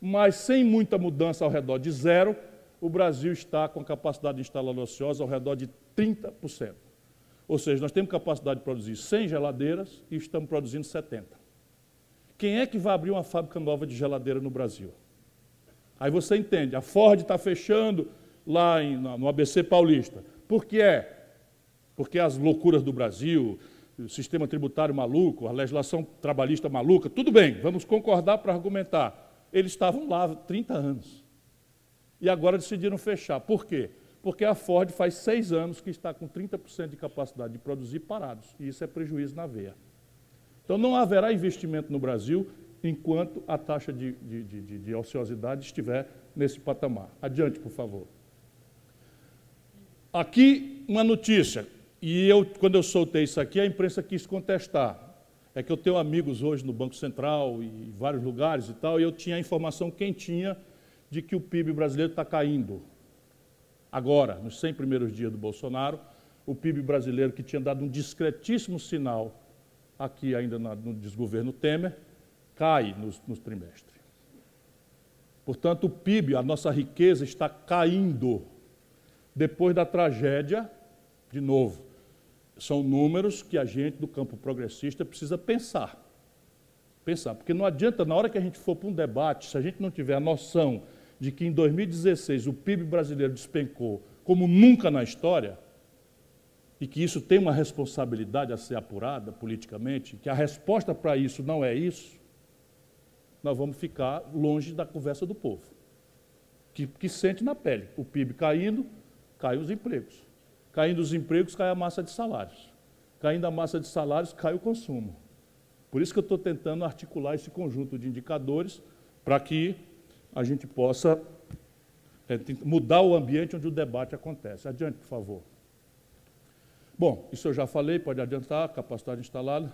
[SPEAKER 1] mas sem muita mudança ao redor de zero, o Brasil está com a capacidade instalada ociosa ao redor de 30%. Ou seja, nós temos capacidade de produzir 100 geladeiras e estamos produzindo 70. Quem é que vai abrir uma fábrica nova de geladeira no Brasil? Aí você entende, a Ford está fechando lá em, no ABC Paulista. Por que é? Porque as loucuras do Brasil, o sistema tributário maluco, a legislação trabalhista maluca, tudo bem, vamos concordar para argumentar. Eles estavam lá há 30 anos. E agora decidiram fechar. Por quê? Porque a Ford faz seis anos que está com 30% de capacidade de produzir parados. E isso é prejuízo na veia. Então não haverá investimento no Brasil enquanto a taxa de, de, de, de ociosidade estiver nesse patamar. Adiante, por favor. Aqui uma notícia. E eu, quando eu soltei isso aqui, a imprensa quis contestar. É que eu tenho amigos hoje no Banco Central e em vários lugares e tal, e eu tinha a informação quentinha de que o PIB brasileiro está caindo. Agora, nos 100 primeiros dias do Bolsonaro, o PIB brasileiro, que tinha dado um discretíssimo sinal aqui ainda no desgoverno Temer, cai no, no trimestre. Portanto, o PIB, a nossa riqueza, está caindo depois da tragédia, de novo, são números que a gente do campo progressista precisa pensar. Pensar, porque não adianta, na hora que a gente for para um debate, se a gente não tiver a noção de que em 2016 o PIB brasileiro despencou como nunca na história, e que isso tem uma responsabilidade a ser apurada politicamente, que a resposta para isso não é isso, nós vamos ficar longe da conversa do povo, que, que sente na pele. O PIB caindo, caem os empregos. Caindo os empregos, cai a massa de salários. Caindo a massa de salários, cai o consumo. Por isso que eu estou tentando articular esse conjunto de indicadores para que a gente possa é, mudar o ambiente onde o debate acontece. Adiante, por favor. Bom, isso eu já falei, pode adiantar, capacidade instalada.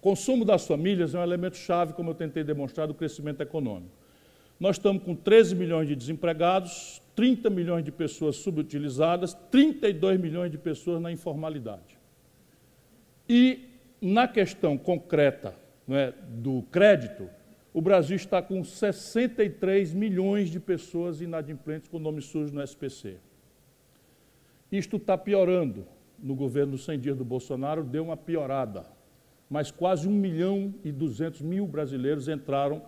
[SPEAKER 1] Consumo das famílias é um elemento chave, como eu tentei demonstrar, do crescimento econômico. Nós estamos com 13 milhões de desempregados, 30 milhões de pessoas subutilizadas, 32 milhões de pessoas na informalidade. E na questão concreta, não é, do crédito, o Brasil está com 63 milhões de pessoas inadimplentes com nome sujo no SPC. Isto está piorando. No governo 100 dias do Bolsonaro deu uma piorada, mas quase 1 milhão e 200 mil brasileiros entraram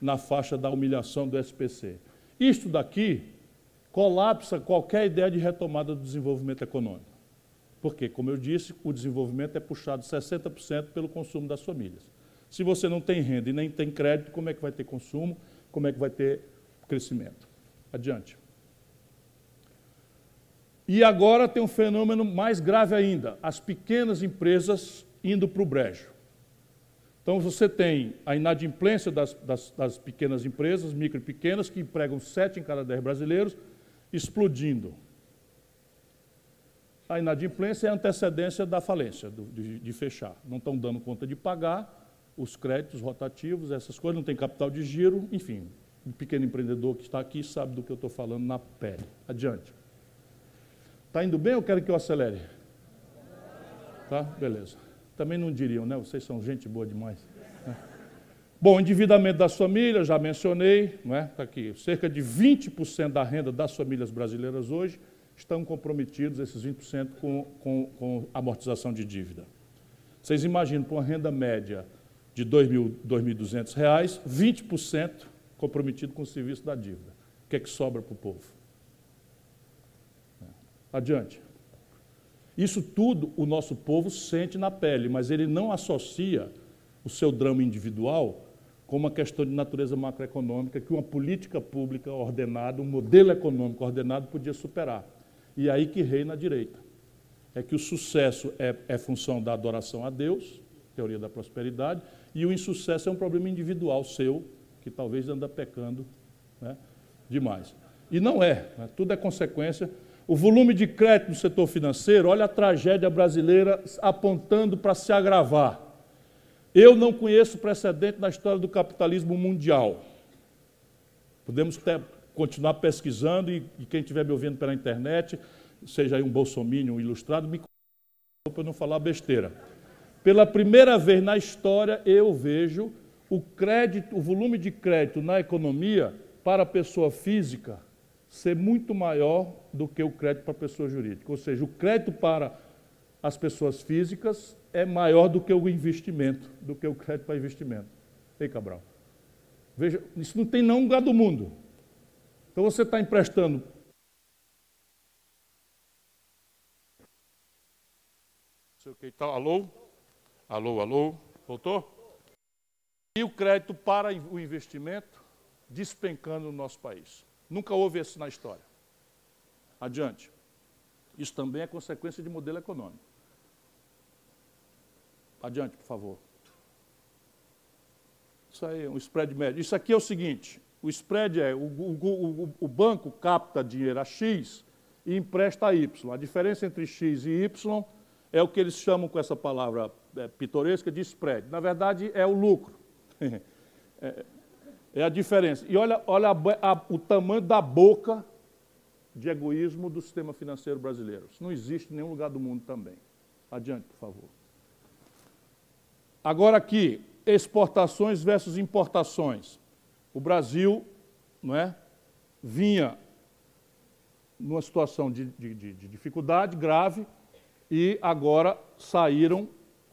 [SPEAKER 1] na faixa da humilhação do SPC. Isto daqui colapsa qualquer ideia de retomada do desenvolvimento econômico. Porque, como eu disse, o desenvolvimento é puxado 60% pelo consumo das famílias. Se você não tem renda e nem tem crédito, como é que vai ter consumo? Como é que vai ter crescimento? Adiante. E agora tem um fenômeno mais grave ainda: as pequenas empresas indo para o brejo. Então você tem a inadimplência das, das, das, pequenas empresas, micro e pequenas, que empregam sete em cada dez brasileiros, explodindo. A inadimplência é a antecedência da falência, do, de, de fechar. Não estão dando conta de pagar os créditos rotativos, essas coisas, não tem capital de giro, enfim. O pequeno empreendedor que está aqui sabe do que eu estou falando na pele. Adiante. Está indo bem ou querem que eu acelere? Tá? Beleza. Também não diriam, né? Vocês são gente boa demais. Né? Bom, endividamento das famílias, já mencionei, não é? Está aqui. Cerca de 20% da renda das famílias brasileiras hoje estão comprometidos, esses 20%, com, com, com amortização de dívida. Vocês imaginam, para uma renda média de R$ 2.200, 20% comprometido com o serviço da dívida. O que é que sobra para o povo? Adiante. Isso tudo o nosso povo sente na pele, mas ele não associa o seu drama individual com uma questão de natureza macroeconômica que uma política pública ordenada, um modelo econômico ordenado podia superar. E aí que reina a direita. É que o sucesso é, é função da adoração a Deus, teoria da prosperidade, e o insucesso é um problema individual seu, que talvez anda pecando né, demais. E não é, né, tudo é consequência o volume de crédito no setor financeiro, olha a tragédia brasileira apontando para se agravar. Eu não conheço precedente na história do capitalismo mundial. Podemos ter, continuar pesquisando e, e, quem estiver me ouvindo pela internet, seja aí um bolsominion ilustrado, me para não falar besteira. Pela primeira vez na história eu vejo o crédito, o volume de crédito na economia para a pessoa física ser muito maior do que o crédito para a pessoa jurídica. Ou seja, o crédito para as pessoas físicas é maior do que o investimento, do que o crédito para investimento. Ei, Cabral. Veja, isso não tem nenhum lugar do mundo. Então você está emprestando. Tal. Alô? Alô, alô? Voltou? E o crédito para o investimento despencando no nosso país. Nunca houve isso na história. Adiante. Isso também é consequência de modelo econômico. Adiante, por favor. Isso aí é um spread médio. Isso aqui é o seguinte: o spread é o, o, o, o banco capta dinheiro a X e empresta a Y. A diferença entre X e Y é o que eles chamam com essa palavra é, pitoresca de spread. Na verdade, é o lucro. é, é a diferença. E olha, olha a, a, o tamanho da boca de egoísmo do sistema financeiro brasileiro. Isso não existe em nenhum lugar do mundo também. Adiante, por favor. Agora aqui, exportações versus importações. O Brasil não é, vinha numa situação de, de, de, de dificuldade grave e agora saíram,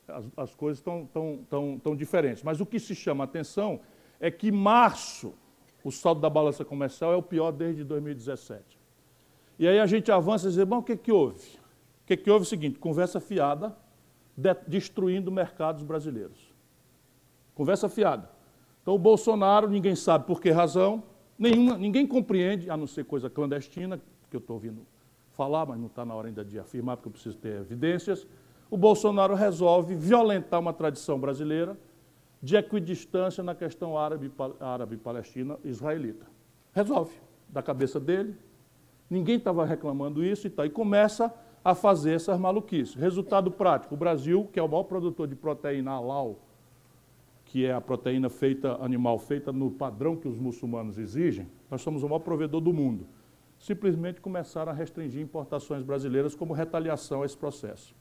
[SPEAKER 1] as, as coisas estão tão, tão, tão diferentes. Mas o que se chama atenção é que março, o saldo da balança comercial é o pior desde 2017. E aí a gente avança e diz, bom, o que, que houve? O que, que houve é o seguinte, conversa fiada, de, destruindo mercados brasileiros. Conversa fiada. Então o Bolsonaro, ninguém sabe por que razão, nenhuma, ninguém compreende, a não ser coisa clandestina, que eu estou ouvindo falar, mas não está na hora ainda de afirmar, porque eu preciso ter evidências. O Bolsonaro resolve violentar uma tradição brasileira, de equidistância na questão árabe-palestina-israelita. Resolve, da cabeça dele. Ninguém estava reclamando isso e, tá, e começa a fazer essas maluquices. Resultado prático: o Brasil, que é o maior produtor de proteína halal, que é a proteína feita animal feita no padrão que os muçulmanos exigem, nós somos o maior provedor do mundo. Simplesmente começaram a restringir importações brasileiras como retaliação a esse processo.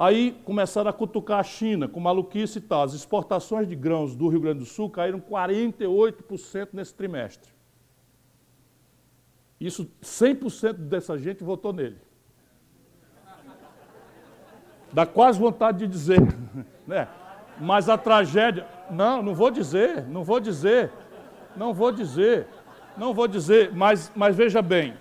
[SPEAKER 1] Aí começaram a cutucar a China com maluquice e tal. As exportações de grãos do Rio Grande do Sul caíram 48% nesse trimestre. Isso, 100% dessa gente votou nele. Dá quase vontade de dizer, né? Mas a tragédia. Não, não vou dizer, não vou dizer, não vou dizer, não vou dizer, mas, mas veja bem.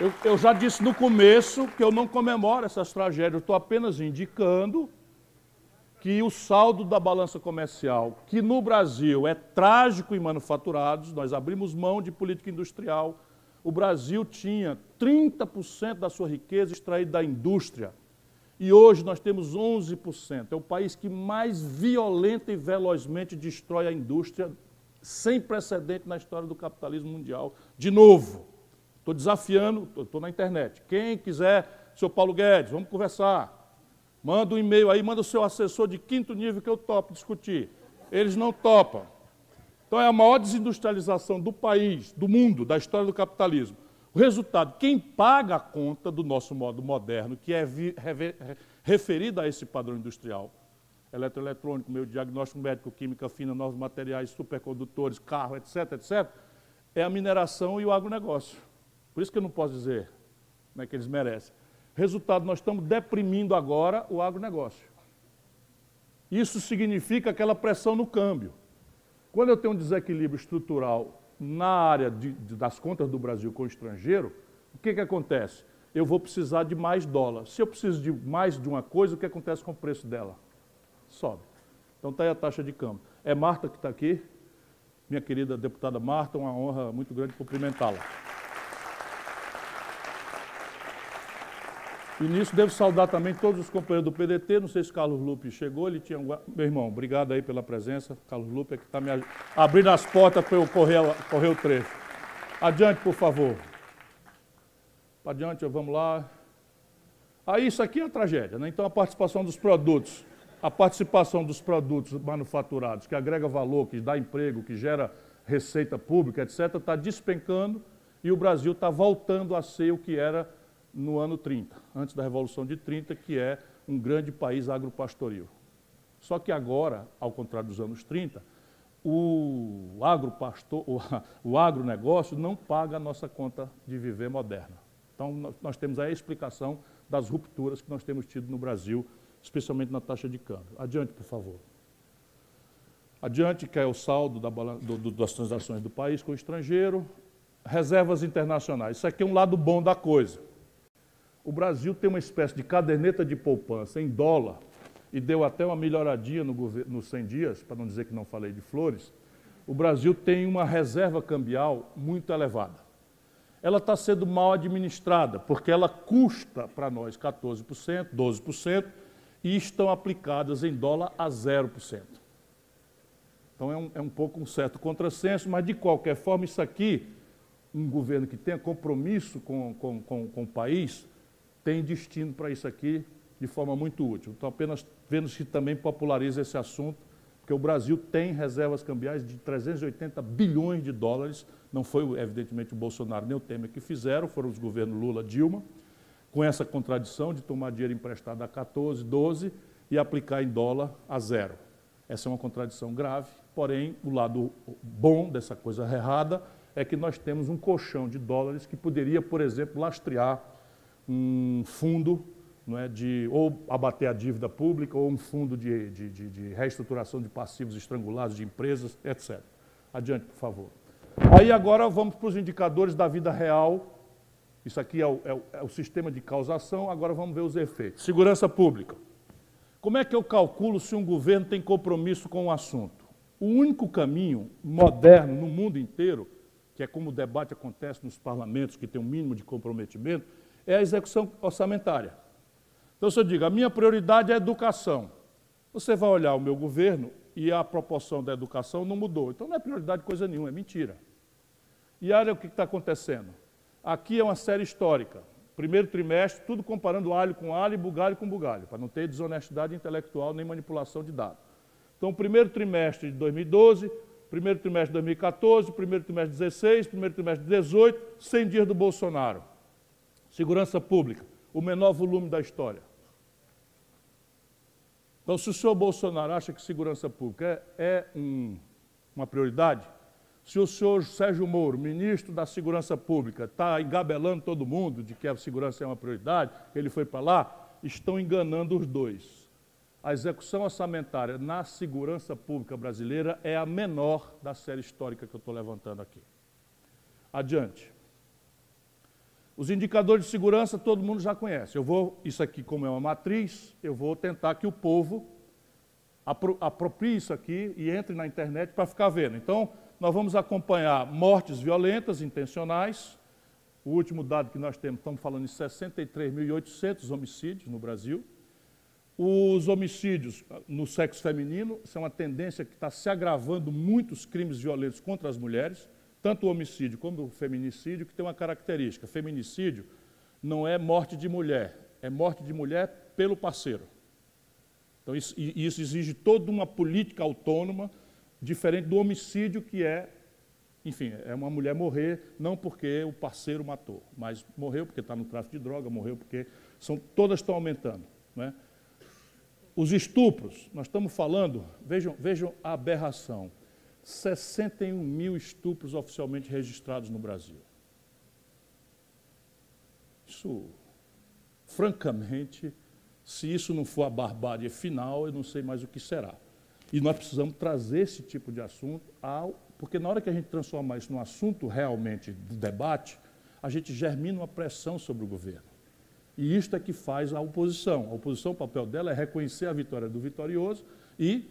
[SPEAKER 1] Eu, eu já disse no começo que eu não comemoro essas tragédias, eu estou apenas indicando que o saldo da balança comercial, que no Brasil é trágico em manufaturados, nós abrimos mão de política industrial. O Brasil tinha 30% da sua riqueza extraída da indústria. E hoje nós temos 11%. É o país que mais violenta e velozmente destrói a indústria, sem precedente na história do capitalismo mundial. De novo, estou desafiando, estou na internet. Quem quiser, seu Paulo Guedes, vamos conversar. Manda um e-mail aí, manda o seu assessor de quinto nível que eu topo discutir. Eles não topam. Então é a maior desindustrialização do país, do mundo, da história do capitalismo. O resultado, quem paga a conta do nosso modo moderno, que é referido a esse padrão industrial, eletroeletrônico, meio diagnóstico médico, química fina, novos materiais, supercondutores, carro, etc., etc., é a mineração e o agronegócio. Por isso que eu não posso dizer como é que eles merecem. Resultado, nós estamos deprimindo agora o agronegócio. Isso significa aquela pressão no câmbio. Quando eu tenho um desequilíbrio estrutural na área de, de, das contas do Brasil com o estrangeiro, o que, que acontece? Eu vou precisar de mais dólar. Se eu preciso de mais de uma coisa, o que acontece com o preço dela? Sobe. Então está aí a taxa de câmbio. É Marta que está aqui, minha querida deputada Marta, uma honra muito grande cumprimentá-la. E nisso devo saudar também todos os companheiros do PDT. Não sei se Carlos Lupe chegou, ele tinha. Meu irmão, obrigado aí pela presença. Carlos Lupe é que está me abrindo as portas para eu correr, correr o trecho. Adiante, por favor. Adiante, vamos lá. Aí isso aqui é a tragédia, né? Então a participação dos produtos, a participação dos produtos manufaturados, que agrega valor, que dá emprego, que gera receita pública, etc., está despencando e o Brasil está voltando a ser o que era no ano 30, antes da Revolução de 30, que é um grande país agropastoril. Só que agora, ao contrário dos anos 30, o, agropastor, o, o agronegócio não paga a nossa conta de viver moderna. Então, nós, temos a explicação das rupturas que nós temos tido no Brasil, especialmente na taxa de câmbio. Adiante, por favor. Adiante, que é o saldo da, do, do, das transações do país com o estrangeiro. Reservas internacionais. Isso aqui é um lado bom da coisa o Brasil tem uma espécie de caderneta de poupança em dólar, e deu até uma melhoradinha no nos 100 dias, para não dizer que não falei de flores, o Brasil tem uma reserva cambial muito elevada. Ela está sendo mal administrada, porque ela custa para nós 14%, 12%, e estão aplicadas em dólar a 0%. Então é um, é um pouco um certo contrassenso, mas de qualquer forma, isso aqui, um governo que tenha compromisso com, com, com, com o país, tem destino para isso aqui de forma muito útil. Então, apenas vendo se também populariza esse assunto, porque o Brasil tem reservas cambiais de 380 bilhões de dólares, não foi, evidentemente, o Bolsonaro nem o Temer que fizeram, foram os governos Lula Dilma, com essa contradição de tomar dinheiro emprestado a 14, 12 e aplicar em dólar a zero. Essa é uma contradição grave, porém, o lado bom dessa coisa errada é que nós temos um colchão de dólares que poderia, por exemplo, lastrear um fundo não é, de ou abater a dívida pública ou um fundo de, de, de, de reestruturação de passivos estrangulados de empresas, etc. Adiante, por favor. Aí agora vamos para os indicadores da vida real. Isso aqui é o, é, o, é o, sistema de causação, agora vamos ver os efeitos. Segurança pública. Como é que eu calculo se um governo tem compromisso com o assunto? O único caminho moderno no mundo inteiro, que é como o debate acontece nos parlamentos, que tem um mínimo de comprometimento, é a execução orçamentária. Então, se eu digo, a minha prioridade é a educação, você vai olhar o meu governo e a proporção da educação não mudou. Então, não é prioridade coisa nenhuma, é mentira. E olha o que está acontecendo. Aqui é uma série histórica. Primeiro trimestre, tudo comparando alho com alho e bugalho com bugalho, para não ter desonestidade intelectual nem manipulação de dados. Então, primeiro trimestre de 2012, primeiro trimestre de 2014, primeiro trimestre de 2016, primeiro trimestre de 2018, 100 dias do Bolsonaro. Segurança pública, o menor volume da história. Então, se o senhor Bolsonaro acha que segurança pública é, é um, uma prioridade, se o senhor Sérgio Moro, ministro da Segurança Pública, está engabelando todo mundo de que a segurança é uma prioridade, ele foi para lá, estão enganando os dois. A execução orçamentária na segurança pública brasileira é a menor da série histórica que eu estou levantando aqui. Adiante. Os indicadores de segurança todo mundo já conhece. Eu vou, isso aqui como é uma matriz, eu vou tentar que o povo apro aproprie isso aqui e entre na internet para ficar vendo. Então, nós vamos acompanhar mortes violentas, intencionais. O último dado que nós temos, estamos falando de 63.800 homicídios no Brasil. Os homicídios no sexo feminino são uma tendência que está se agravando muitos crimes violentos contra as mulheres, tanto o homicídio como o feminicídio, que tem uma característica. Feminicídio não é morte de mulher, é morte de mulher pelo parceiro. Então, isso, isso exige toda uma política autônoma Diferente do homicídio, que é, enfim, é uma mulher morrer não porque o parceiro matou, mas morreu porque está no tráfico de droga, morreu porque. São, todas estão aumentando. Né? Os estupros, nós estamos falando, vejam, vejam a aberração: 61 mil estupros oficialmente registrados no Brasil. Isso, francamente, se isso não for a barbárie final, eu não sei mais o que será. E nós precisamos trazer esse tipo de assunto ao. Porque na hora que a gente transformar isso num assunto realmente de debate, a gente germina uma pressão sobre o governo. E isto é que faz a oposição. A oposição, o papel dela é reconhecer a vitória do vitorioso e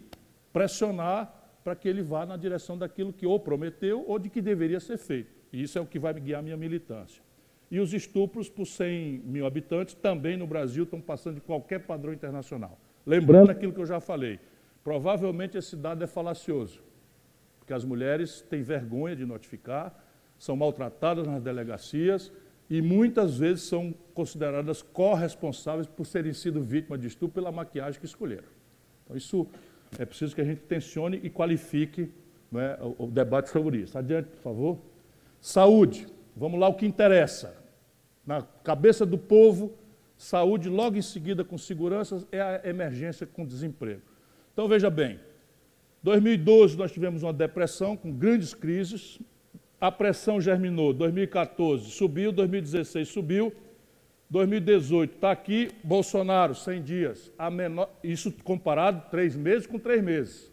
[SPEAKER 1] pressionar para que ele vá na direção daquilo que ou prometeu ou de que deveria ser feito. E isso é o que vai guiar a minha militância. E os estupros por 100 mil habitantes também no Brasil estão passando de qualquer padrão internacional. Lembrando aquilo que eu já falei, Provavelmente esse dado é falacioso, porque as mulheres têm vergonha de notificar, são maltratadas nas delegacias e muitas vezes são consideradas corresponsáveis por terem sido vítimas de estupro pela maquiagem que escolheram. Então, isso é preciso que a gente tensione e qualifique né, o, o debate sobre isso. Adiante, por favor. Saúde. Vamos lá, o que interessa. Na cabeça do povo, saúde, logo em seguida, com segurança, é a emergência com desemprego. Então veja bem, 2012 nós tivemos uma depressão com grandes crises, a pressão germinou, 2014 subiu, 2016 subiu, 2018 está aqui, Bolsonaro, 100 dias, menor, isso comparado três meses com três meses.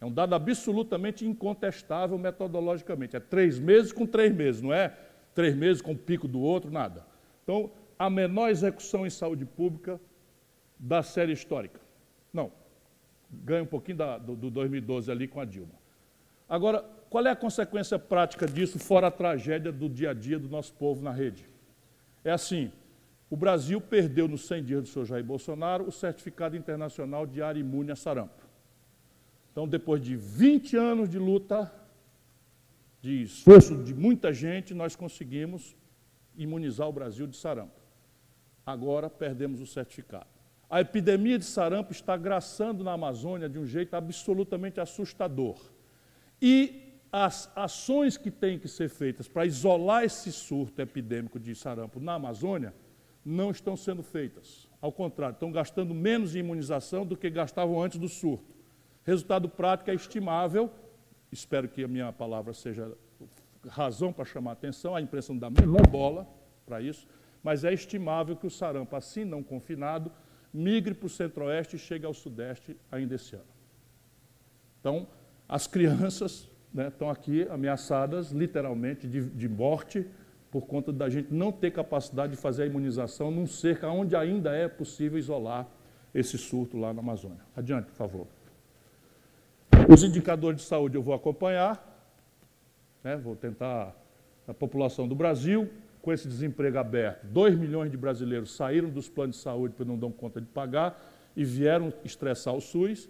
[SPEAKER 1] É um dado absolutamente incontestável metodologicamente. É três meses com três meses, não é três meses com o pico do outro, nada. Então, a menor execução em saúde pública da série histórica. Não, ganha um pouquinho da, do, do 2012 ali com a Dilma. Agora, qual é a consequência prática disso, fora a tragédia do dia a dia do nosso povo na rede? É assim, o Brasil perdeu nos 100 dias do senhor Jair Bolsonaro o certificado internacional de área imune a sarampo. Então, depois de 20 anos de luta, de esforço de muita gente, nós conseguimos imunizar o Brasil de sarampo. Agora perdemos o certificado. A epidemia de sarampo está graçando na Amazônia de um jeito absolutamente assustador. E as ações que têm que ser feitas para isolar esse surto epidêmico de sarampo na Amazônia não estão sendo feitas. Ao contrário, estão gastando menos em imunização do que gastavam antes do surto. Resultado prático é estimável, espero que a minha palavra seja razão para chamar a atenção, a impressão da menor bola para isso, mas é estimável que o sarampo, assim não confinado, migre para o centro-oeste e chegue ao sudeste ainda esse ano. Então, as crianças né, estão aqui ameaçadas, literalmente, de, de morte, por conta da gente não ter capacidade de fazer a imunização num cerco onde ainda é possível isolar esse surto lá na Amazônia. Adiante, por favor. Os indicadores de saúde eu vou acompanhar, né, vou tentar a população do Brasil, com esse desemprego aberto, 2 milhões de brasileiros saíram dos planos de saúde porque não dão conta de pagar e vieram estressar o SUS,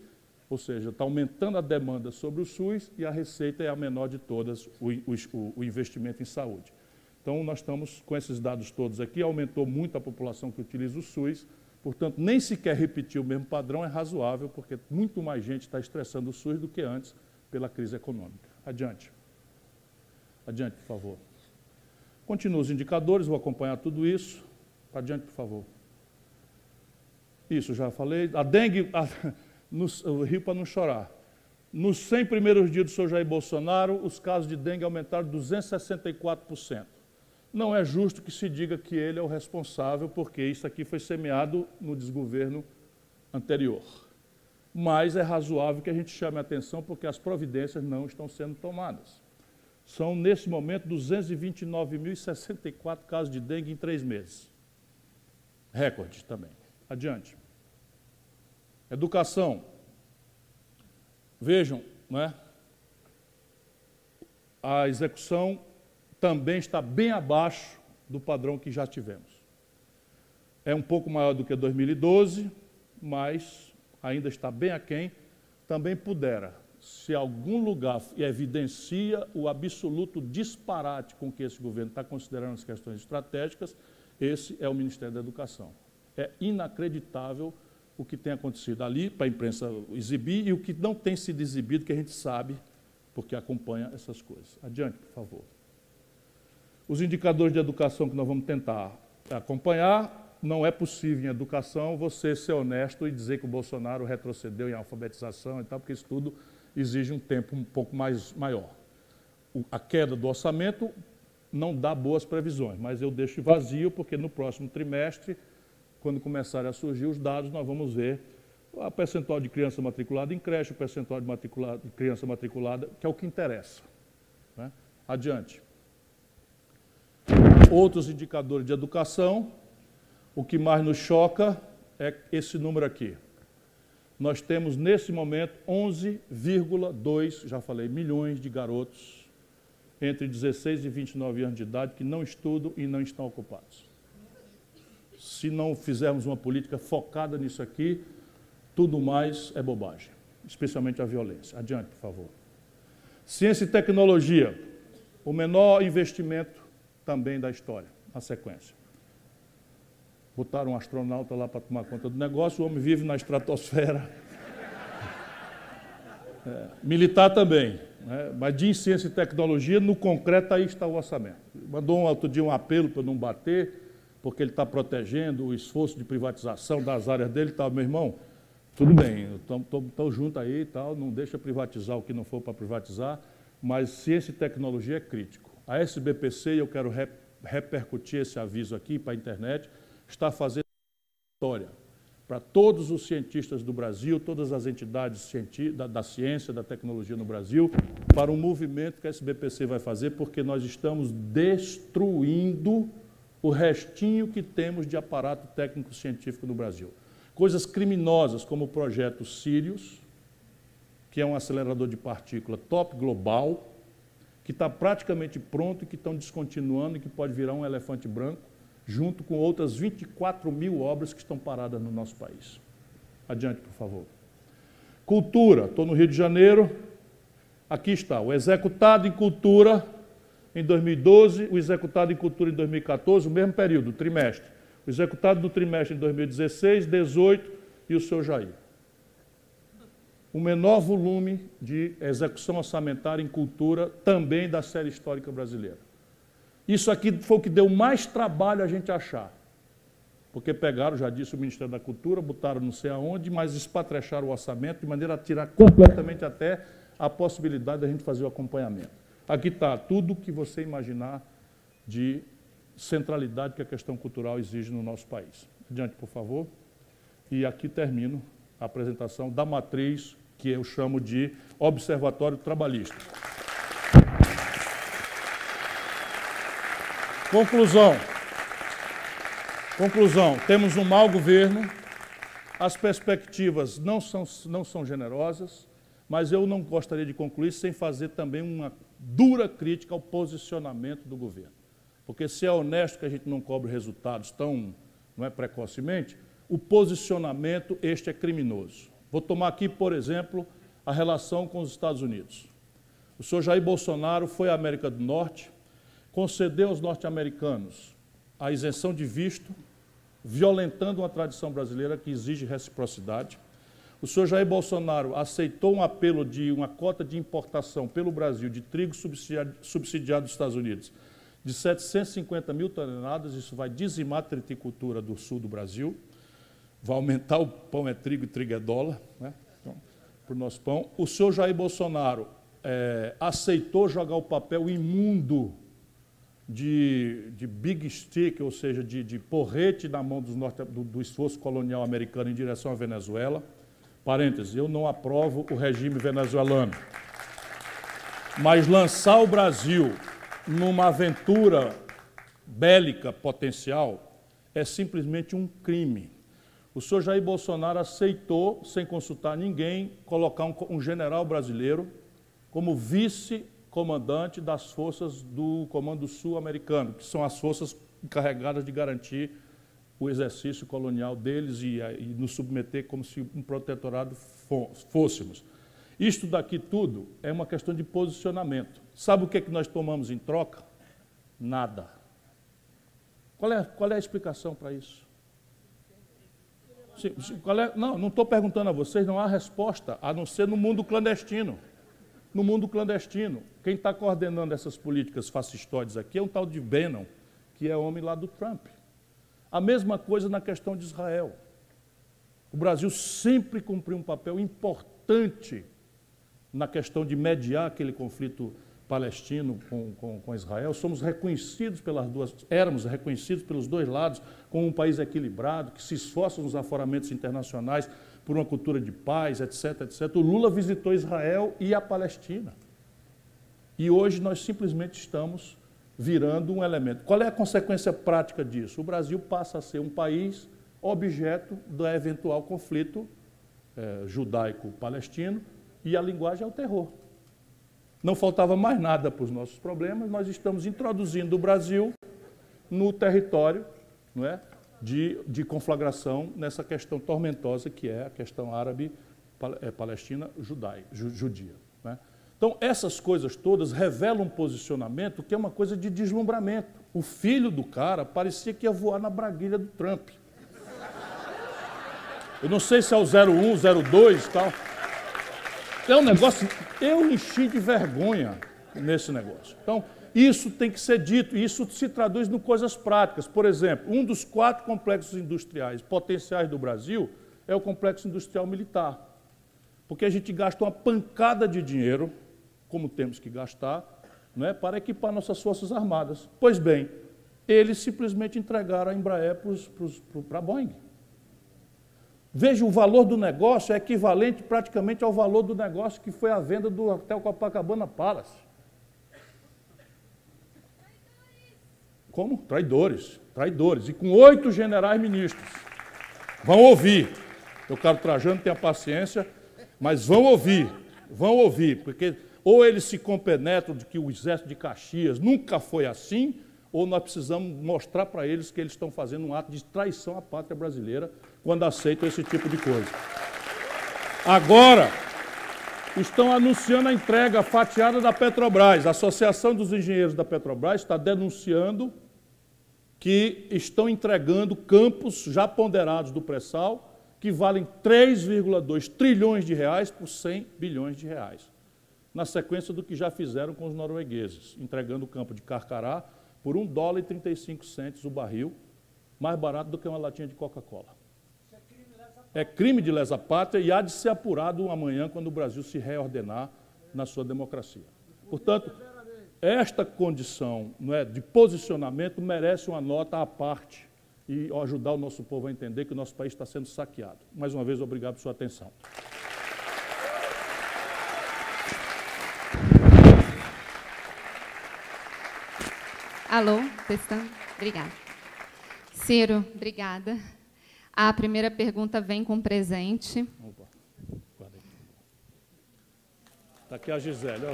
[SPEAKER 1] ou seja, está aumentando a demanda sobre o SUS e a receita é a menor de todas, o, o, o investimento em saúde. Então, nós estamos com esses dados todos aqui, aumentou muito a população que utiliza o SUS, portanto, nem sequer repetir o mesmo padrão é razoável, porque muito mais gente está estressando o SUS do que antes pela crise econômica. Adiante. Adiante, por favor. Continua os indicadores, vou acompanhar tudo isso. Adiante, por favor. Isso, já falei. A dengue, a, no, o rio para não chorar. Nos 100 primeiros dias do senhor Jair Bolsonaro, os casos de dengue aumentaram 264%. Não é justo que se diga que ele é o responsável, porque isso aqui foi semeado no desgoverno anterior. Mas é razoável que a gente chame a atenção, porque as providências não estão sendo tomadas. São, nesse momento, 229.064 casos de dengue em três meses. Recorde também. Adiante. Educação. Vejam, não é? a execução também está bem abaixo do padrão que já tivemos. É um pouco maior do que 2012, mas ainda está bem aquém. Também pudera, se algum lugar evidencia o absoluto disparate com que esse governo está considerando as questões estratégicas, esse é o Ministério da Educação. É inacreditável o que tem acontecido ali para a imprensa exibir e o que não tem sido exibido, que a gente sabe, porque acompanha essas coisas. Adiante, por favor. Os indicadores de educação que nós vamos tentar acompanhar, não é possível em educação você ser honesto e dizer que o Bolsonaro retrocedeu em alfabetização e tal, porque isso tudo exige um tempo um pouco mais maior. O, a queda do orçamento não dá boas previsões, mas eu deixo vazio porque no próximo trimestre quando começarem a surgir os dados, nós vamos ver o percentual de criança matriculada em creche, o percentual de, de criança matriculada, que é o que interessa. Né? Adiante. Outros indicadores de educação, o que mais nos choca é esse número aqui. Nós temos, nesse momento, 11,2, já falei, milhões de garotos entre 16 e 29 anos de idade que não estudam e não estão ocupados se não fizermos uma política focada nisso aqui, tudo mais é bobagem, especialmente a violência. Adiante, por favor. Ciência e tecnologia, o menor investimento também da história, na sequência. Botaram um astronauta lá para tomar conta do negócio, o homem vive na estratosfera. É, militar também, né? mas de ciência e tecnologia, no concreto, aí está o orçamento. Mandou um, outro dia um apelo para não bater, porque ele está protegendo o esforço de privatização das áreas dele e tal. Meu irmão, tudo bem, estamos juntos aí e tal, não deixa privatizar o que não for para privatizar, mas ciência e tecnologia é crítico. A SBPC, eu quero re, repercutir esse aviso aqui para a internet, está fazendo história para todos os cientistas do Brasil, todas as entidades da, da, ciência, da tecnologia no Brasil, para um movimento que a SBPC vai fazer, porque nós estamos destruindo o restinho que temos de aparato técnico-científico no Brasil. Coisas criminosas como o projeto Sirius, que é um acelerador de partícula top global, que está praticamente pronto e que estão descontinuando e que pode virar um elefante branco, junto com outras 24 mil obras que estão paradas no nosso país. Adiante, por favor. Cultura, estou no Rio de Janeiro. Aqui está, o executado em cultura em 2012, o executado em cultura em 2014, o mesmo período, trimestre. O executado do trimestre em 2016, 18 e o seu Jair. O menor volume de execução orçamentária em cultura também da série histórica brasileira. Isso aqui foi o que deu mais trabalho a gente achar. Porque pegaram, já disse, o Ministério da Cultura, botaram não sei aonde, mas espatrecharam o orçamento de maneira a tirar completamente até a possibilidade da gente fazer o acompanhamento. Aqui está tudo o que você imaginar de centralidade que a questão cultural exige no nosso país. Adiante, por favor. E aqui termino a apresentação da matriz que eu chamo de Observatório Trabalhista. Conclusão. Conclusão. Temos um mau governo, as perspectivas não são, não são generosas, mas eu não gostaria de concluir sem fazer também uma dura crítica ao posicionamento do governo. Porque se é honesto que a gente não cobre resultados tão não é, precocemente, o posicionamento este é criminoso. Vou tomar aqui, por exemplo, a relação com os Estados Unidos. O senhor Jair Bolsonaro foi à América do Norte, concedeu aos norte-americanos a isenção de visto, violentando uma tradição brasileira que exige reciprocidade. O senhor Jair Bolsonaro aceitou um apelo de uma cota de importação pelo Brasil de trigo subsidiado, subsidiado dos Estados Unidos, de 750 mil toneladas. Isso vai dizimar a triticultura do sul do Brasil, vai aumentar o pão é trigo e trigo é dólar né? então, para o nosso pão. O senhor Jair Bolsonaro é, aceitou jogar o papel imundo de, de big stick, ou seja, de, de porrete na mão norte, do, do esforço colonial americano em direção à Venezuela. Parênteses, eu não aprovo o regime venezuelano. Mas lançar o Brasil numa aventura bélica potencial é simplesmente um crime. O senhor Jair Bolsonaro aceitou, sem consultar ninguém, colocar um, um general brasileiro como vice-comandante das forças do Comando Sul-Americano, que são as forças encarregadas de garantir o exercício colonial deles e, e nos submeter como se um protetorado fôssemos. Isto daqui tudo é uma questão de posicionamento. Sabe o que, é que nós tomamos em troca? Nada. Qual é, qual é a explicação para isso? Sim, é, não, não estou perguntando a vocês, não há resposta, a não ser no mundo clandestino. No mundo clandestino. Quem está coordenando essas políticas fascistoides aqui é um tal de Bannon, que é homem lá do Trump. A mesma coisa na questão de Israel. O Brasil sempre cumpriu um papel importante na questão de mediar aquele conflito palestino com, com, com, Israel. Somos reconhecidos pelas duas, éramos reconhecidos pelos dois lados como um país equilibrado, que se esforça nos aforamentos internacionais por uma cultura de paz, etc, etc. O Lula visitou Israel e a Palestina. E hoje nós simplesmente estamos virando um elemento. Qual é a consequência prática disso? O Brasil passa a ser um país objeto do eventual conflito é, judaico-palestino e a linguagem é o terror. Não faltava mais nada para os nossos problemas, nós estamos introduzindo o Brasil no território não é, de, de conflagração nessa questão tormentosa que é a questão árabe-palestina-judia. Né? Então, essas coisas todas revelam um posicionamento que é uma coisa de deslumbramento. O filho do cara parecia que ia voar na braguilha do Trump. Eu não sei se é o 01, 02 e tal. É um negócio. Eu enchi de vergonha nesse negócio. Então, isso tem que ser dito, isso se traduz em coisas práticas. Por exemplo, um dos quatro complexos industriais potenciais do Brasil é o complexo industrial militar. Porque a gente gasta uma pancada de dinheiro como temos que gastar, não é, para equipar nossas forças armadas. Pois bem, eles simplesmente entregaram a Embraer para a Boeing. Veja, o valor do negócio é equivalente praticamente ao valor do negócio que foi a venda do Hotel Copacabana Palace. Como? Traidores, traidores. E com oito generais ministros. Vão ouvir. Eu, caro Trajano, tenha paciência, mas vão ouvir, vão ouvir, porque ou eles se compenetram de que o exército de Caxias nunca foi assim, ou nós precisamos mostrar para eles que eles estão fazendo um ato de traição à pátria brasileira quando aceitam esse tipo de coisa. Agora, estão anunciando a entrega fatiada da Petrobras. A Associação dos Engenheiros da Petrobras está denunciando que estão entregando campos já ponderados do pré-sal que valem 3,2 trilhões de reais por 100 bilhões de reais na sequência do que já fizeram com os noruegueses, entregando o campo de Carcará por 1 dólar e 35 centos o barril, mais barato do que uma latinha de Coca-Cola. É crime de lesa pátria e há de ser apurado amanhã quando o Brasil se reordenar na sua democracia. Portanto, esta condição não é, de posicionamento merece uma nota à parte e ajudar o nosso povo a entender que o nosso país está sendo saqueado. Mais uma vez, obrigado por sua atenção.
[SPEAKER 2] Alô, testando? Obrigada. Ciro, obrigada. A primeira pergunta vem com presente. Opa,
[SPEAKER 1] Está aqui a Gisele.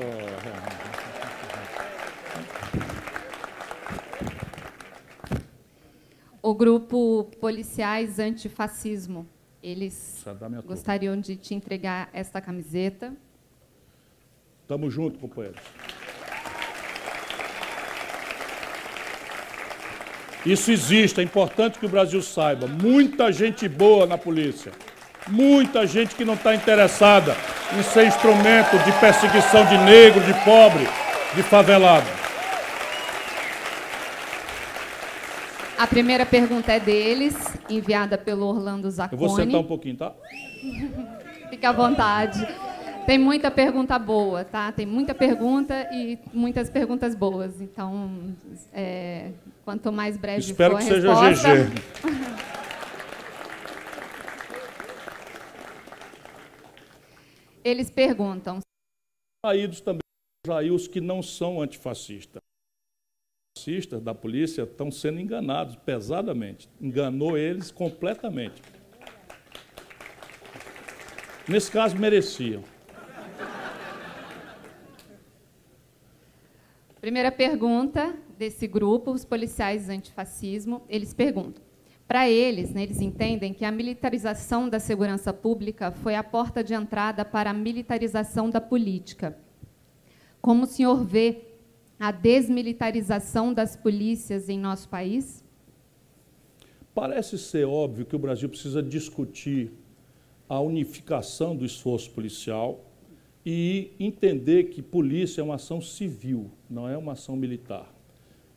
[SPEAKER 2] Oh. O grupo Policiais Antifascismo, eles gostariam de te entregar esta camiseta.
[SPEAKER 1] Tamo junto, companheiros. Isso existe, é importante que o Brasil saiba. Muita gente boa na polícia. Muita gente que não está interessada em ser instrumento de perseguição de negro, de pobre, de favelado.
[SPEAKER 2] A primeira pergunta é deles, enviada pelo Orlando Zacconi.
[SPEAKER 1] Eu vou sentar um pouquinho, tá?
[SPEAKER 2] Fique à vontade. Tem muita pergunta boa, tá? Tem muita pergunta e muitas perguntas boas. Então, é, quanto mais breve
[SPEAKER 1] Espero
[SPEAKER 2] for a
[SPEAKER 1] que
[SPEAKER 2] resposta...
[SPEAKER 1] seja GG.
[SPEAKER 2] Eles perguntam.
[SPEAKER 1] Saídos também aí os que não são antifascistas. Os fascistas da polícia estão sendo enganados pesadamente. Enganou eles completamente. Nesse caso, mereciam.
[SPEAKER 2] Primeira pergunta desse grupo, os policiais antifascismo, eles perguntam: para eles, né, eles entendem que a militarização da segurança pública foi a porta de entrada para a militarização da política. Como o senhor vê a desmilitarização das polícias em nosso país?
[SPEAKER 1] Parece ser óbvio que o Brasil precisa discutir a unificação do esforço policial e entender que polícia é uma ação civil, não é uma ação militar.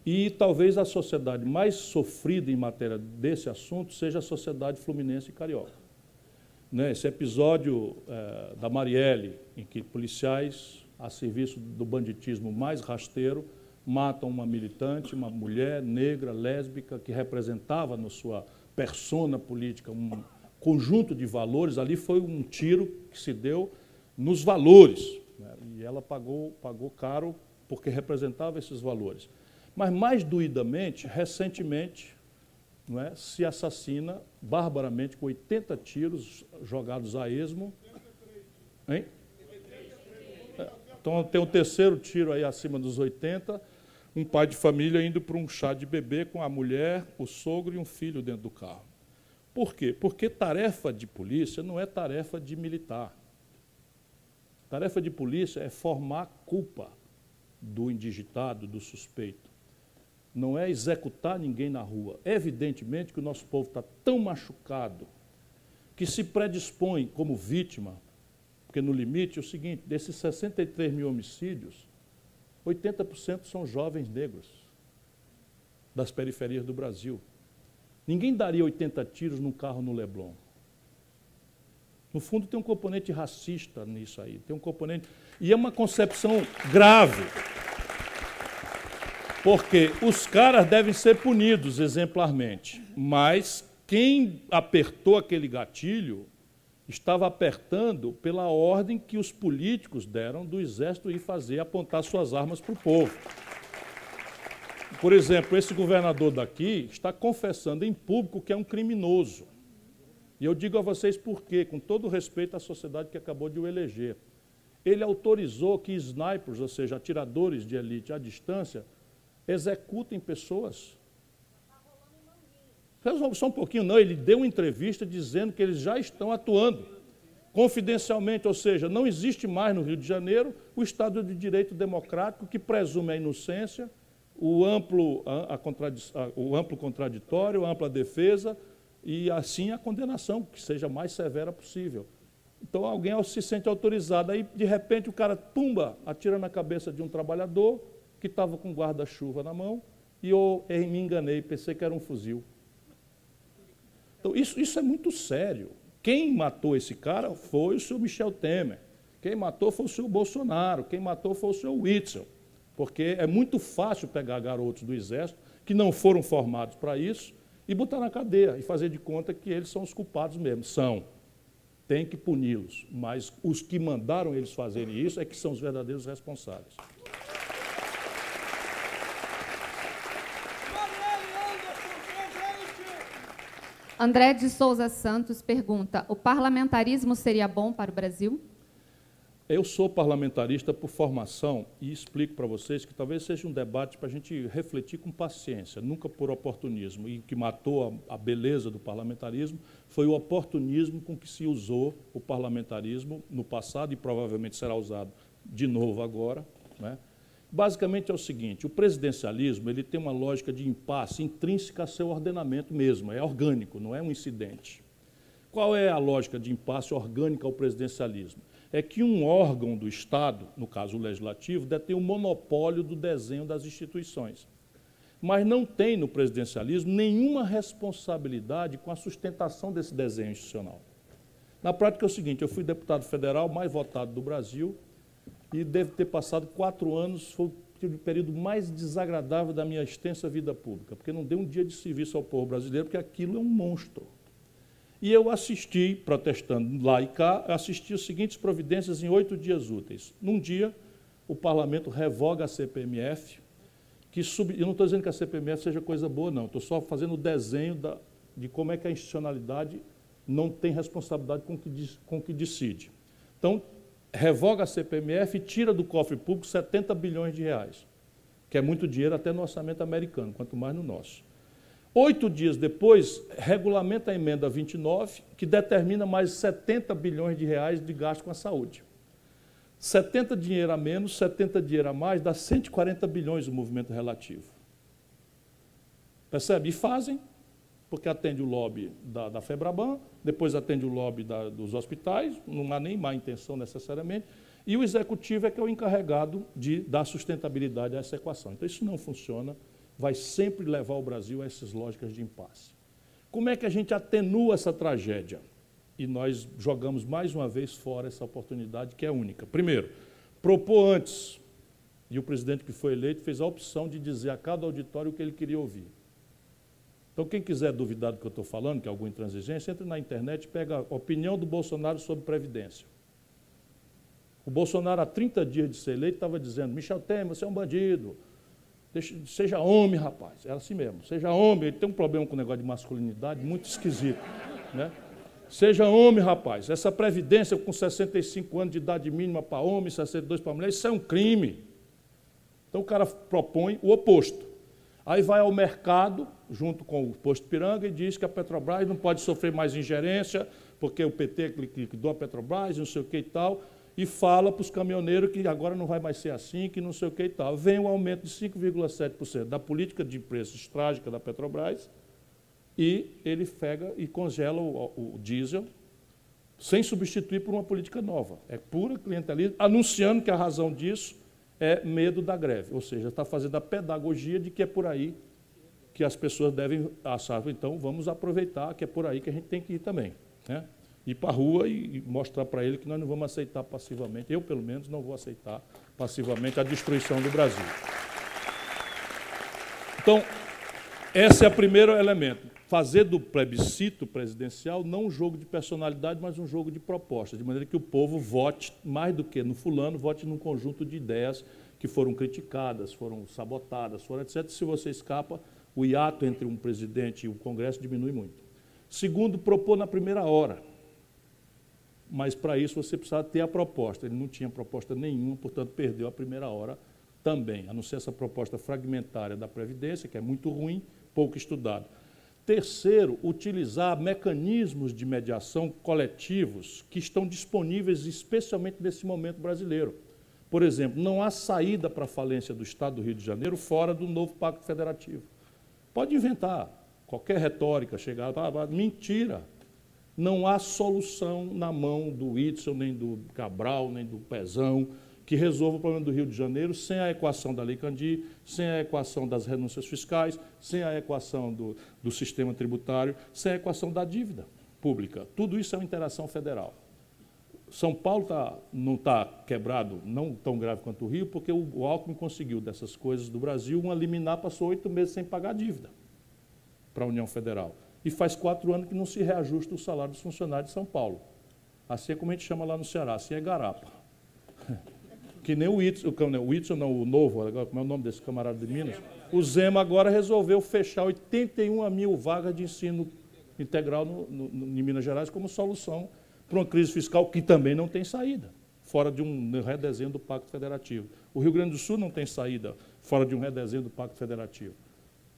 [SPEAKER 1] E talvez a sociedade mais sofrida em matéria desse assunto seja a sociedade fluminense e carioca. Né? Esse episódio é, da Marielle, em que policiais, a serviço do banditismo mais rasteiro, matam uma militante, uma mulher negra, lésbica, que representava na sua persona política um conjunto de valores, ali foi um tiro que se deu nos valores. Né? E ela pagou, pagou caro porque representava esses valores. Mas mais doidamente, recentemente, é, se assassina barbaramente com 80 tiros jogados a esmo. Hein? Então tem o um terceiro tiro aí acima dos 80, um pai de família indo para um chá de bebê com a mulher, o sogro e um filho dentro do carro. Por quê? Porque tarefa de polícia não é tarefa de militar. Tarefa de polícia é formar culpa do indigitado, do suspeito não é executar ninguém na rua. Evidentemente que o nosso povo está tão machucado que se predispõe como vítima, porque no limite é o seguinte: desses 63 mil homicídios, 80% são jovens negros das periferias do Brasil. Ninguém daria 80 tiros num carro no Leblon. No fundo, tem um componente racista nisso aí, tem um componente. E é uma concepção grave. Porque os caras devem ser punidos exemplarmente, mas quem apertou aquele gatilho estava apertando pela ordem que os políticos deram do exército ir fazer, apontar suas armas para o povo. Por exemplo, esse governador daqui está confessando em público que é um criminoso. E eu digo a vocês por quê, com todo respeito à sociedade que acabou de o eleger. Ele autorizou que snipers, ou seja, atiradores de elite à distância, executem pessoas. Só um pouquinho, não, ele deu uma entrevista dizendo que eles já estão atuando confidencialmente, ou seja, não existe mais no Rio de Janeiro o Estado de Direito Democrático que presume a inocência, o amplo, a, a a, o amplo contraditório, a ampla defesa e assim a condenação, que seja mais severa possível. Então alguém se sente autorizado, aí de repente o cara tumba, atira na cabeça de um trabalhador, que estava com guarda-chuva na mão e eu, eu, me enganei, pensei que era um fuzil. Então, isso, isso é muito sério. Quem matou esse cara foi o senhor Michel Temer. Quem matou foi o senhor Bolsonaro. Quem matou foi o senhor Witzel. Porque é muito fácil pegar garotos do Exército que não foram formados para isso e botar na cadeia e fazer de conta que eles são os culpados mesmo. São. Tem que puni-los. Mas os que mandaram eles fazerem isso é que são os verdadeiros responsáveis.
[SPEAKER 2] André de Souza Santos pergunta: o parlamentarismo seria bom para o Brasil?
[SPEAKER 1] Eu sou parlamentarista por formação e explico para vocês que talvez seja um debate para a gente refletir com paciência, nunca por oportunismo. E o que matou a, a, beleza do parlamentarismo foi o oportunismo com que se usou o parlamentarismo no passado e provavelmente será usado de novo agora. Né? Basicamente é o seguinte, o presidencialismo ele tem uma lógica de impasse intrínseca a seu ordenamento mesmo, é orgânico, não é um incidente. Qual é a lógica de impasse orgânica ao presidencialismo? É que um órgão do Estado, no caso o legislativo, detém o monopólio do desenho das instituições. mas não tem no presidencialismo nenhuma responsabilidade com a sustentação desse desenho institucional. Na prática é o seguinte: eu fui deputado federal mais votado do Brasil e deve ter passado quatro anos, foi o período mais desagradável da minha extensa vida pública, porque não deu um dia de serviço ao povo brasileiro, porque aquilo é um monstro. E eu assisti, protestando lá e cá, assisti as seguintes providências em oito dias úteis. Num dia, o parlamento revoga a CPMF, que sub... eu não estou dizendo que a CPMF seja coisa boa, não, estou só fazendo o desenho da... de como é que a institucionalidade não tem responsabilidade com que, com o que decide. Então, revoga a CPMF e tira do cofre público 70 bilhões de reais, que é muito dinheiro até no orçamento americano, quanto mais no nosso. Oito dias depois, regulamenta a emenda 29, que determina mais 70 bilhões de reais de gasto com a saúde. 70 dinheiro a menos, 70 dinheiro a mais, dá 140 bilhões o movimento relativo. Percebe? E fazem, porque atende o lobby da, da FEBRABAN, depois atende o lobby da, dos hospitais, não há nem má intenção necessariamente, e o executivo é que é o encarregado de dar sustentabilidade a essa equação. Então, isso não funciona vai sempre levar o Brasil a essas lógicas de impasse. Como é que a gente atenua essa tragédia? E nós jogamos mais uma vez fora essa oportunidade que é única. Primeiro, propor antes, e o presidente que foi eleito fez a opção de dizer a cada auditório o que ele queria ouvir. Então, quem quiser duvidar do que eu estou falando, que é alguma intransigência, entre na internet e pega a opinião do Bolsonaro sobre Previdência. O Bolsonaro, há 30 dias de ser eleito, estava dizendo: Michel Temer, você é um bandido, Seja homem, rapaz. Era assim mesmo. Seja homem. Ele tem um problema com o negócio de masculinidade muito esquisito. Né? Seja homem, rapaz. Essa previdência com 65 anos de idade mínima para homem, 62 para mulher, isso é um crime. Então o cara propõe o oposto. Aí vai ao mercado, junto com o posto Piranga, e diz que a Petrobras não pode sofrer mais ingerência, porque o PT liquidou a Petrobras, não sei o que e tal e fala para os caminhoneiros que agora não vai mais ser assim, que não sei o que e tal. Vem o um aumento de 5,7% da política de preços trágica da Petrobras e ele pega e congela o, o, diesel sem substituir por uma política nova. É pura clientelismo, anunciando que a razão disso é medo da greve. Ou seja, está fazendo a pedagogia de que é por aí que as pessoas devem achar. Então, vamos aproveitar que é por aí que a gente tem que ir também. Né? Ir para a rua e mostrar para ele que nós não vamos aceitar passivamente, eu pelo menos não vou aceitar passivamente a destruição do Brasil. Então, esse é o primeiro elemento. Fazer do plebiscito presidencial não um jogo de personalidade, mas um jogo de proposta, de maneira que o povo vote, mais do que no fulano, vote num conjunto de ideias que foram criticadas, foram sabotadas, foram etc. Se você escapa, o hiato entre um presidente e o Congresso diminui muito. Segundo, propor na primeira hora mas para isso você precisava ter a proposta. Ele não tinha proposta nenhuma, portanto, perdeu a primeira hora também, a não ser essa proposta fragmentária da Previdência, que é muito ruim, pouco estudada. Terceiro, utilizar mecanismos de mediação coletivos que estão disponíveis especialmente nesse momento brasileiro. Por exemplo, não há saída para a falência do Estado do Rio de Janeiro fora do novo Pacto Federativo. Pode inventar qualquer retórica, chegar, ah, ah mentira. Não há solução na mão do Whitson, nem do Cabral, nem do Pezão, que resolva o problema do Rio de Janeiro sem a equação da Lei Candir, sem a equação das renúncias fiscais, sem a equação do, do sistema tributário, sem a equação da dívida pública. Tudo isso é uma interação federal. São Paulo tá, não está quebrado, não tão grave quanto o Rio, porque o, o Alckmin conseguiu dessas coisas do Brasil, uma liminar passou oito meses sem pagar dívida para a União Federal e faz quatro anos que não se reajusta o salário dos funcionários de São Paulo. Assim é como a gente chama lá no Ceará, assim é garapa. Que nem o Whitson, o Whitson não, o novo, agora, como é o nome desse camarada de Minas? O Zema agora resolveu fechar 81 mil vagas de ensino integral no, no, em Minas Gerais como solução para uma crise fiscal que também não tem saída, fora de um redesenho do Pacto Federativo. O Rio Grande do Sul não tem saída fora de um redesenho do Pacto Federativo.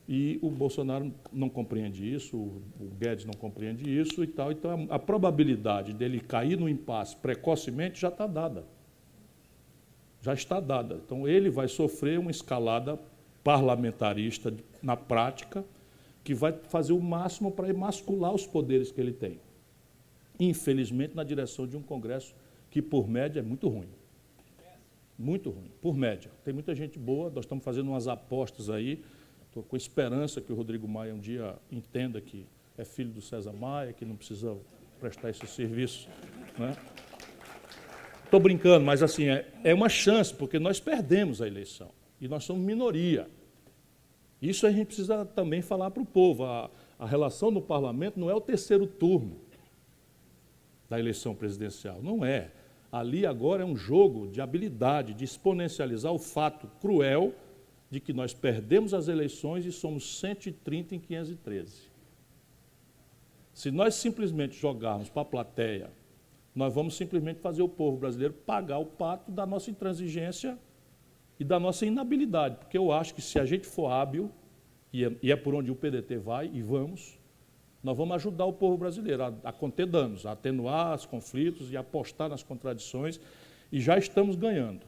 [SPEAKER 1] E o Bolsonaro não compreende isso, o Guedes não compreende isso e tal. Então, a, probabilidade dele cair no impasse precocemente já está dada. Já está dada. Então, ele vai sofrer uma escalada parlamentarista na prática, que vai fazer o máximo para emascular os poderes que ele tem. Infelizmente, na direção de um Congresso que, por média, é muito ruim. Muito ruim, por média. Tem muita gente boa, nós estamos fazendo umas apostas aí Estou com esperança que o Rodrigo Maia um dia entenda que é filho do César Maia, que não precisa prestar esse serviço. Estou né? brincando, mas assim, é, é uma chance, porque nós perdemos a eleição. E nós somos minoria. Isso a gente precisa também falar para o povo. A, a relação no parlamento não é o terceiro turno da eleição presidencial. Não é. Ali agora é um jogo de habilidade, de exponencializar o fato cruel de que nós perdemos as eleições e somos 130 em 513. Se nós simplesmente jogarmos para a plateia, nós vamos simplesmente fazer o povo brasileiro pagar o pato da nossa intransigência e da nossa inabilidade, porque eu acho que se a gente for hábil, e é, e é por onde o PDT vai, e vamos, nós vamos ajudar o povo brasileiro a, a conter danos, a atenuar os conflitos e apostar nas contradições, e já estamos ganhando,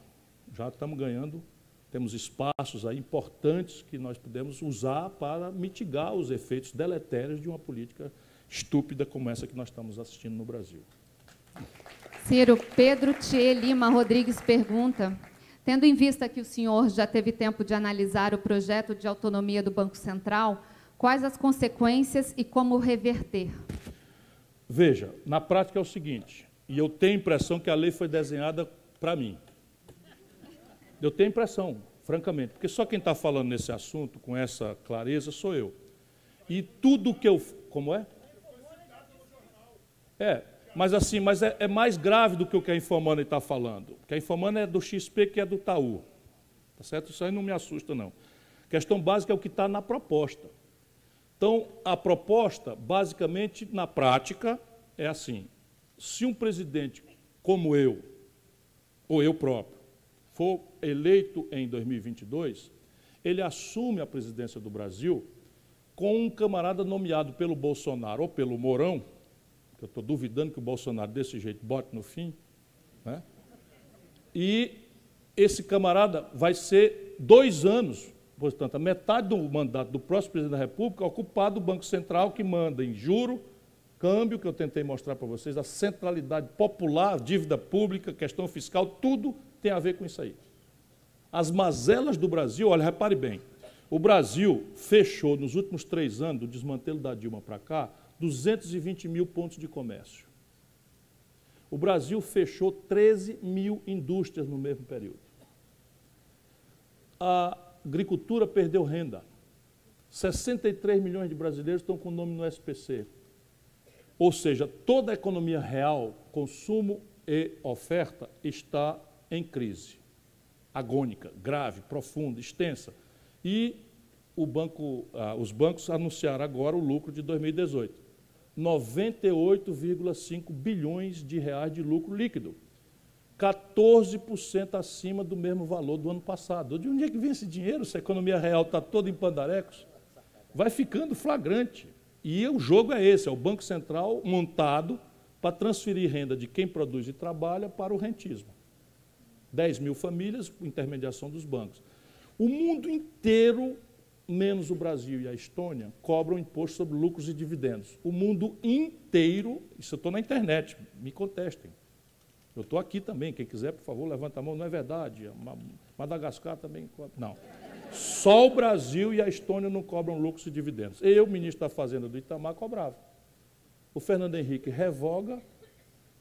[SPEAKER 1] já estamos ganhando, temos espaços aí importantes que nós podemos usar para mitigar os efeitos deletérios de uma política estúpida como essa que nós estamos assistindo no Brasil.
[SPEAKER 2] Ciro, Pedro Tchê Lima Rodrigues pergunta Tendo em vista que o senhor já teve tempo de analisar o projeto de autonomia do Banco Central, quais as consequências e como reverter?
[SPEAKER 1] Veja, na prática é o seguinte, e eu tenho a impressão que a lei foi desenhada para mim. Eu tenho impressão, francamente, porque só quem está falando nesse assunto com essa clareza sou eu. E tudo que eu. Como é? É, mas assim, mas é, é mais grave do que o que a Infomani está falando. Porque a Infomani é do XP que é do Taú. Tá certo? Isso aí não me assusta, não. A questão básica é o que está na proposta. Então, a proposta, basicamente, na prática, é assim: se um presidente como eu, ou eu próprio, for eleito em 2022, ele assume a presidência do Brasil com um camarada nomeado pelo Bolsonaro ou pelo Mourão, que eu estou duvidando que o Bolsonaro desse jeito bote no fim, né? e esse camarada vai ser dois anos, portanto, a metade do mandato do próximo presidente da República ocupado o Banco Central, que manda em juro, câmbio, que eu tentei mostrar para vocês, a centralidade popular, dívida pública, questão fiscal, tudo tem a ver com isso aí. As mazelas do Brasil, olha, repare bem, o Brasil fechou nos últimos três anos, do desmantelo da Dilma para cá, 220 mil pontos de comércio. O Brasil fechou 13 mil indústrias no mesmo período. A agricultura perdeu renda. 63 milhões de brasileiros estão com o nome no SPC. Ou seja, toda a economia real, consumo e oferta, está em crise. Agônica, grave, profunda, extensa. E banco, ah, os bancos anunciaram agora o lucro de 2018. 98,5 bilhões de reais de lucro líquido. 14% acima do mesmo valor do ano passado. De onde é que vem esse dinheiro se a economia real está toda em pandarecos? Vai ficando flagrante. E o jogo é esse, é o Banco Central montado para transferir renda de quem produz e trabalha para o rentismo. 10 mil famílias, intermediação dos bancos. O mundo inteiro menos o Brasil e a Estônia, cobram imposto sobre lucros e dividendos. O mundo inteiro, isso eu estou na internet, me contestem. Eu estou aqui também, quem quiser, por favor, levanta a mão, não é verdade. Madagascar também cobra. Não. Só o Brasil e a Estônia não cobram lucros e dividendos. Eu, ministro da Fazenda do Itamar, cobrava. O Fernando Henrique revoga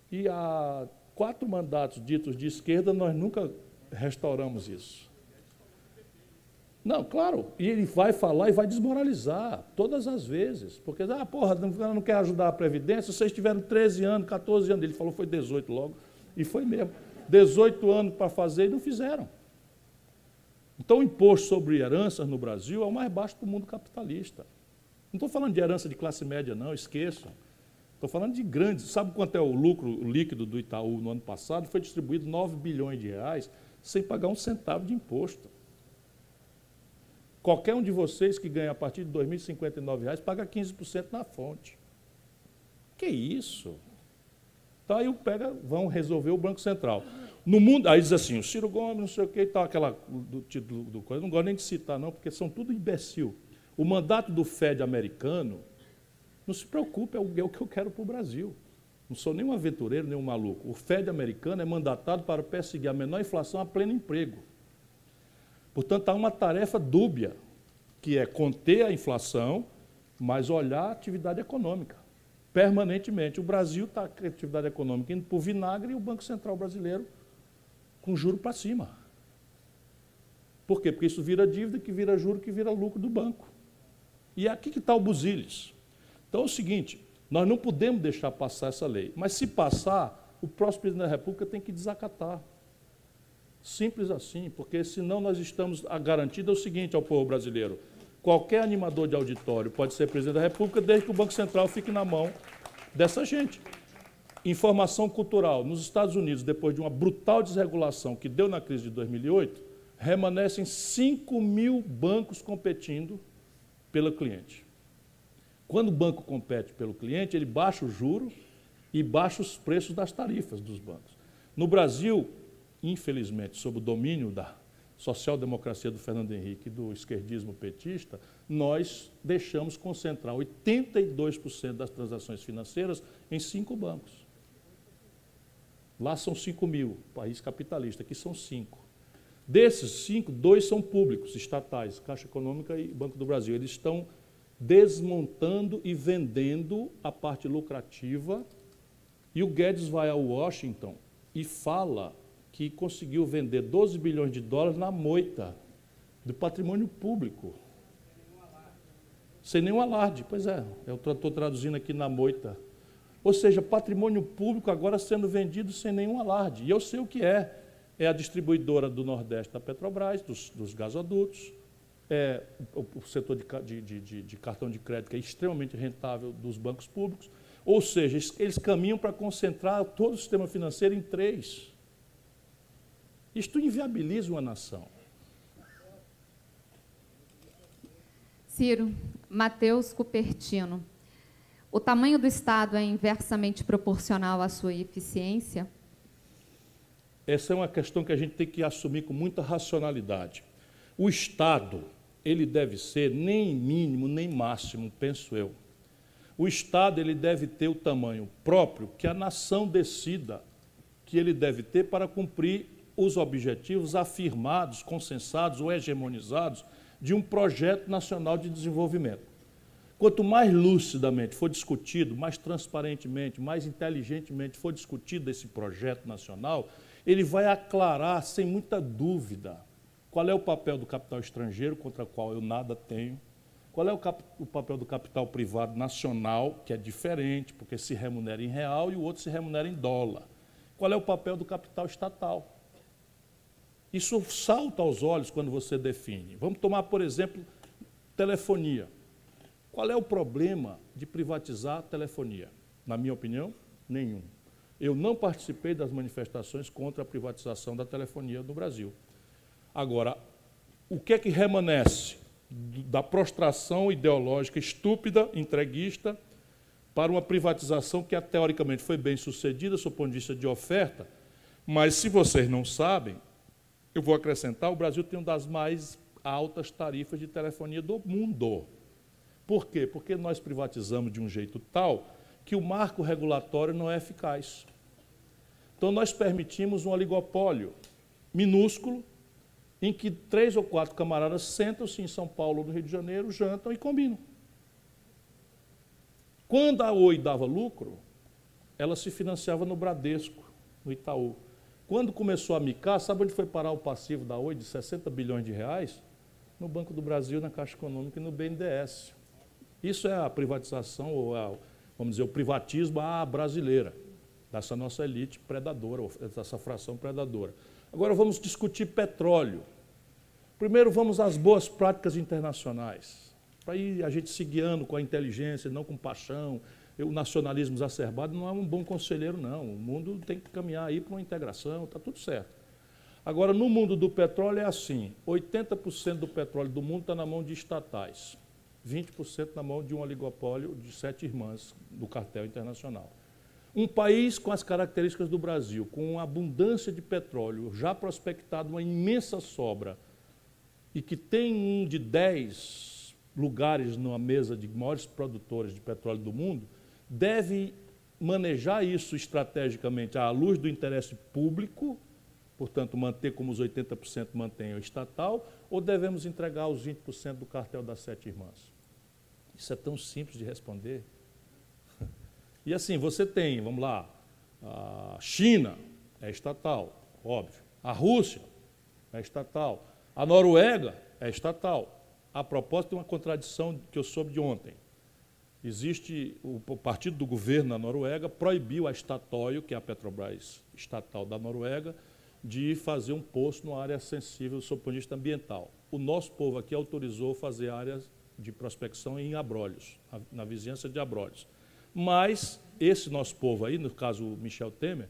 [SPEAKER 1] e há quatro mandatos ditos de esquerda nós nunca restauramos isso. Não, claro, e ele vai falar e vai desmoralizar todas as vezes. Porque, ah, porra, não, não quer ajudar a Previdência, vocês tiveram 13 anos, 14 anos, ele falou foi 18 logo, e foi mesmo. 18 anos para fazer e não fizeram. Então, o imposto sobre heranças no Brasil é o mais baixo do mundo capitalista. Não estou falando de herança de classe média, não, esqueçam. Estou falando de grandes. Sabe quanto é o lucro líquido do Itaú no ano passado? Foi distribuído 9 bilhões de reais sem pagar um centavo de imposto. Qualquer um de vocês que ganha a partir de R$ 2.059 paga 15% na fonte. Que isso? Então aí pega, vão resolver o Banco Central. No mundo, aí diz assim, o Ciro Gomes, não sei o que e tal, aquela do título do coisa, não gosto nem de citar, não, porque são tudo imbecil. O mandato do Fed americano, não se preocupe, é o, é que eu quero para o Brasil. Não sou nem um aventureiro, nem um maluco. O Fed americano é mandatado para perseguir a menor inflação a pleno emprego. Portanto, há uma tarefa dúbia. que é conter a inflação, mas olhar a atividade econômica permanentemente. O Brasil está com a atividade econômica indo o vinagre e o Banco Central brasileiro com juro para cima. Por quê? Porque isso vira dívida, que vira juro, que vira lucro do banco. E é aqui que está o busilis. Então é o seguinte, nós não podemos deixar passar essa lei. Mas se passar, o próximo presidente da República tem que desacatar. Simples assim, porque senão nós estamos garantindo o seguinte ao povo brasileiro: qualquer animador de auditório pode ser presidente da República, desde que o Banco Central fique na mão dessa gente. Informação cultural. Nos Estados Unidos, depois de uma brutal desregulação que deu na crise de 2008, remanescem 5 mil bancos competindo pelo cliente. Quando o banco compete pelo cliente, ele baixa o juro e baixa os preços das tarifas dos bancos. No Brasil, infelizmente, sob o domínio da social-democracia do Fernando Henrique e do esquerdismo petista, nós deixamos concentrar 82% das transações financeiras em cinco bancos. Lá são 5 mil, país capitalista, aqui são cinco. Desses cinco, dois são públicos, estatais, Caixa Econômica e Banco do Brasil. Eles estão desmontando e vendendo a parte lucrativa. E o Guedes vai a Washington e fala que conseguiu vender 12 bilhões de dólares na moita do patrimônio público. Sem nenhum alarde. Pois é, eu estou traduzindo aqui na moita. Ou seja, patrimônio público agora sendo vendido sem nenhum alarde. E eu sei o que é. É a distribuidora do Nordeste da Petrobras, dos, dos gasodutos, é o, o setor de, de, de, de, cartão de crédito que é extremamente rentável dos bancos públicos. Ou seja, eles caminham para concentrar todo o sistema financeiro em três. Isto inviabiliza uma nação.
[SPEAKER 2] Ciro, Matheus Cupertino. O tamanho do Estado é inversamente proporcional à sua eficiência?
[SPEAKER 1] Essa é uma questão que a gente tem que assumir com muita racionalidade. O Estado, ele deve ser nem mínimo nem máximo, penso eu. O Estado ele deve ter o tamanho próprio que a nação decida que ele deve ter para cumprir os objetivos afirmados, consensados ou hegemonizados de um projeto nacional de desenvolvimento. Quanto mais lucidamente for discutido, mais transparentemente, mais inteligentemente for discutido esse projeto nacional, ele vai aclarar sem muita dúvida qual é o papel do capital estrangeiro, contra o qual eu nada tenho, qual é o, o, papel do capital privado nacional, que é diferente, porque se remunera em real e o outro se remunera em dólar. Qual é o papel do capital estatal? Isso salta aos olhos quando você define. Vamos tomar, por exemplo, telefonia. Qual é o problema de privatizar a telefonia? Na minha opinião, nenhum. Eu não participei das manifestações contra a privatização da telefonia no Brasil. Agora, o que é que remanesce da prostração ideológica estúpida, entreguista, para uma privatização que teoricamente foi bem sucedida, do ponto de vista de oferta, mas se vocês não sabem, eu vou acrescentar, o Brasil tem uma das mais altas tarifas de telefonia do mundo. Por quê? Porque nós privatizamos de um jeito tal que o marco regulatório não é eficaz. Então nós permitimos um oligopólio minúsculo em que três ou quatro camaradas sentam-se em São Paulo ou no Rio de Janeiro, jantam e combinam. Quando a Oi dava lucro, ela se financiava no Bradesco, no Itaú. Quando começou a micar, sabe onde foi parar o passivo da Oi de 60 bilhões de reais? No Banco do Brasil, na Caixa Econômica e no BNDES. Isso é a privatização, ou a, vamos dizer, o privatismo à brasileira, dessa nossa elite predadora, dessa fração predadora. Agora vamos discutir petróleo. Primeiro vamos às boas práticas internacionais, para ir a gente se guiando com a inteligência, não com paixão, o nacionalismo exacerbado não é um bom conselheiro, não. O mundo tem que caminhar aí para uma integração, está tudo certo. Agora, no mundo do petróleo é assim: 80% do petróleo do mundo está na mão de estatais, 20% na mão de um oligopólio de sete irmãs do cartel internacional. Um país com as características do Brasil, com uma abundância de petróleo, já prospectado uma imensa sobra, e que tem um de dez lugares numa mesa de maiores produtores de petróleo do mundo, deve manejar isso estrategicamente à luz do interesse público portanto, manter como os 80% mantém o estatal, ou devemos entregar os 20% do cartel das sete irmãs? Isso é tão simples de responder. E assim, você tem, vamos lá, a China é estatal, óbvio. A Rússia é estatal. A Noruega é estatal. A propósito, tem uma contradição que eu soube de ontem. Existe o, partido do governo na Noruega proibiu a Statoil, que é a Petrobras estatal da Noruega, de fazer um poço numa área sensível do seu ponto de vista ambiental. O nosso povo aqui autorizou fazer áreas de prospecção em Abrolhos, na, na vizinhança de Abrolhos. Mas esse nosso povo aí, no caso Michel Temer,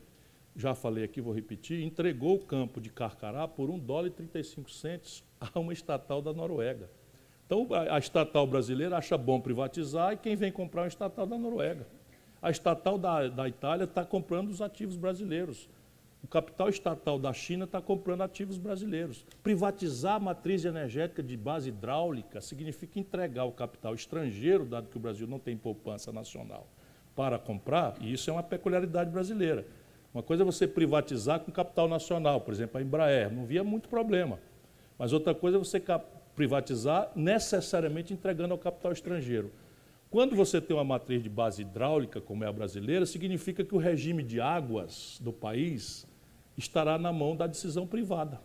[SPEAKER 1] já falei aqui, vou repetir, entregou o campo de Carcará por 1 dólar e 35 centos a uma estatal da Noruega. Então, a estatal brasileira acha bom privatizar e quem vem comprar é uma estatal da Noruega. A estatal da, da Itália está comprando os ativos brasileiros. O capital estatal da China está comprando ativos brasileiros. Privatizar a matriz energética de base hidráulica significa entregar o capital estrangeiro, dado que o Brasil não tem poupança nacional, para comprar, e isso é uma peculiaridade brasileira. Uma coisa é você privatizar com capital nacional, por exemplo, a Embraer, não via muito problema. Mas outra coisa é você privatizar necessariamente entregando ao capital estrangeiro. Quando você tem uma matriz de base hidráulica, como é a brasileira, significa que o regime de águas do país estará na mão da decisão privada.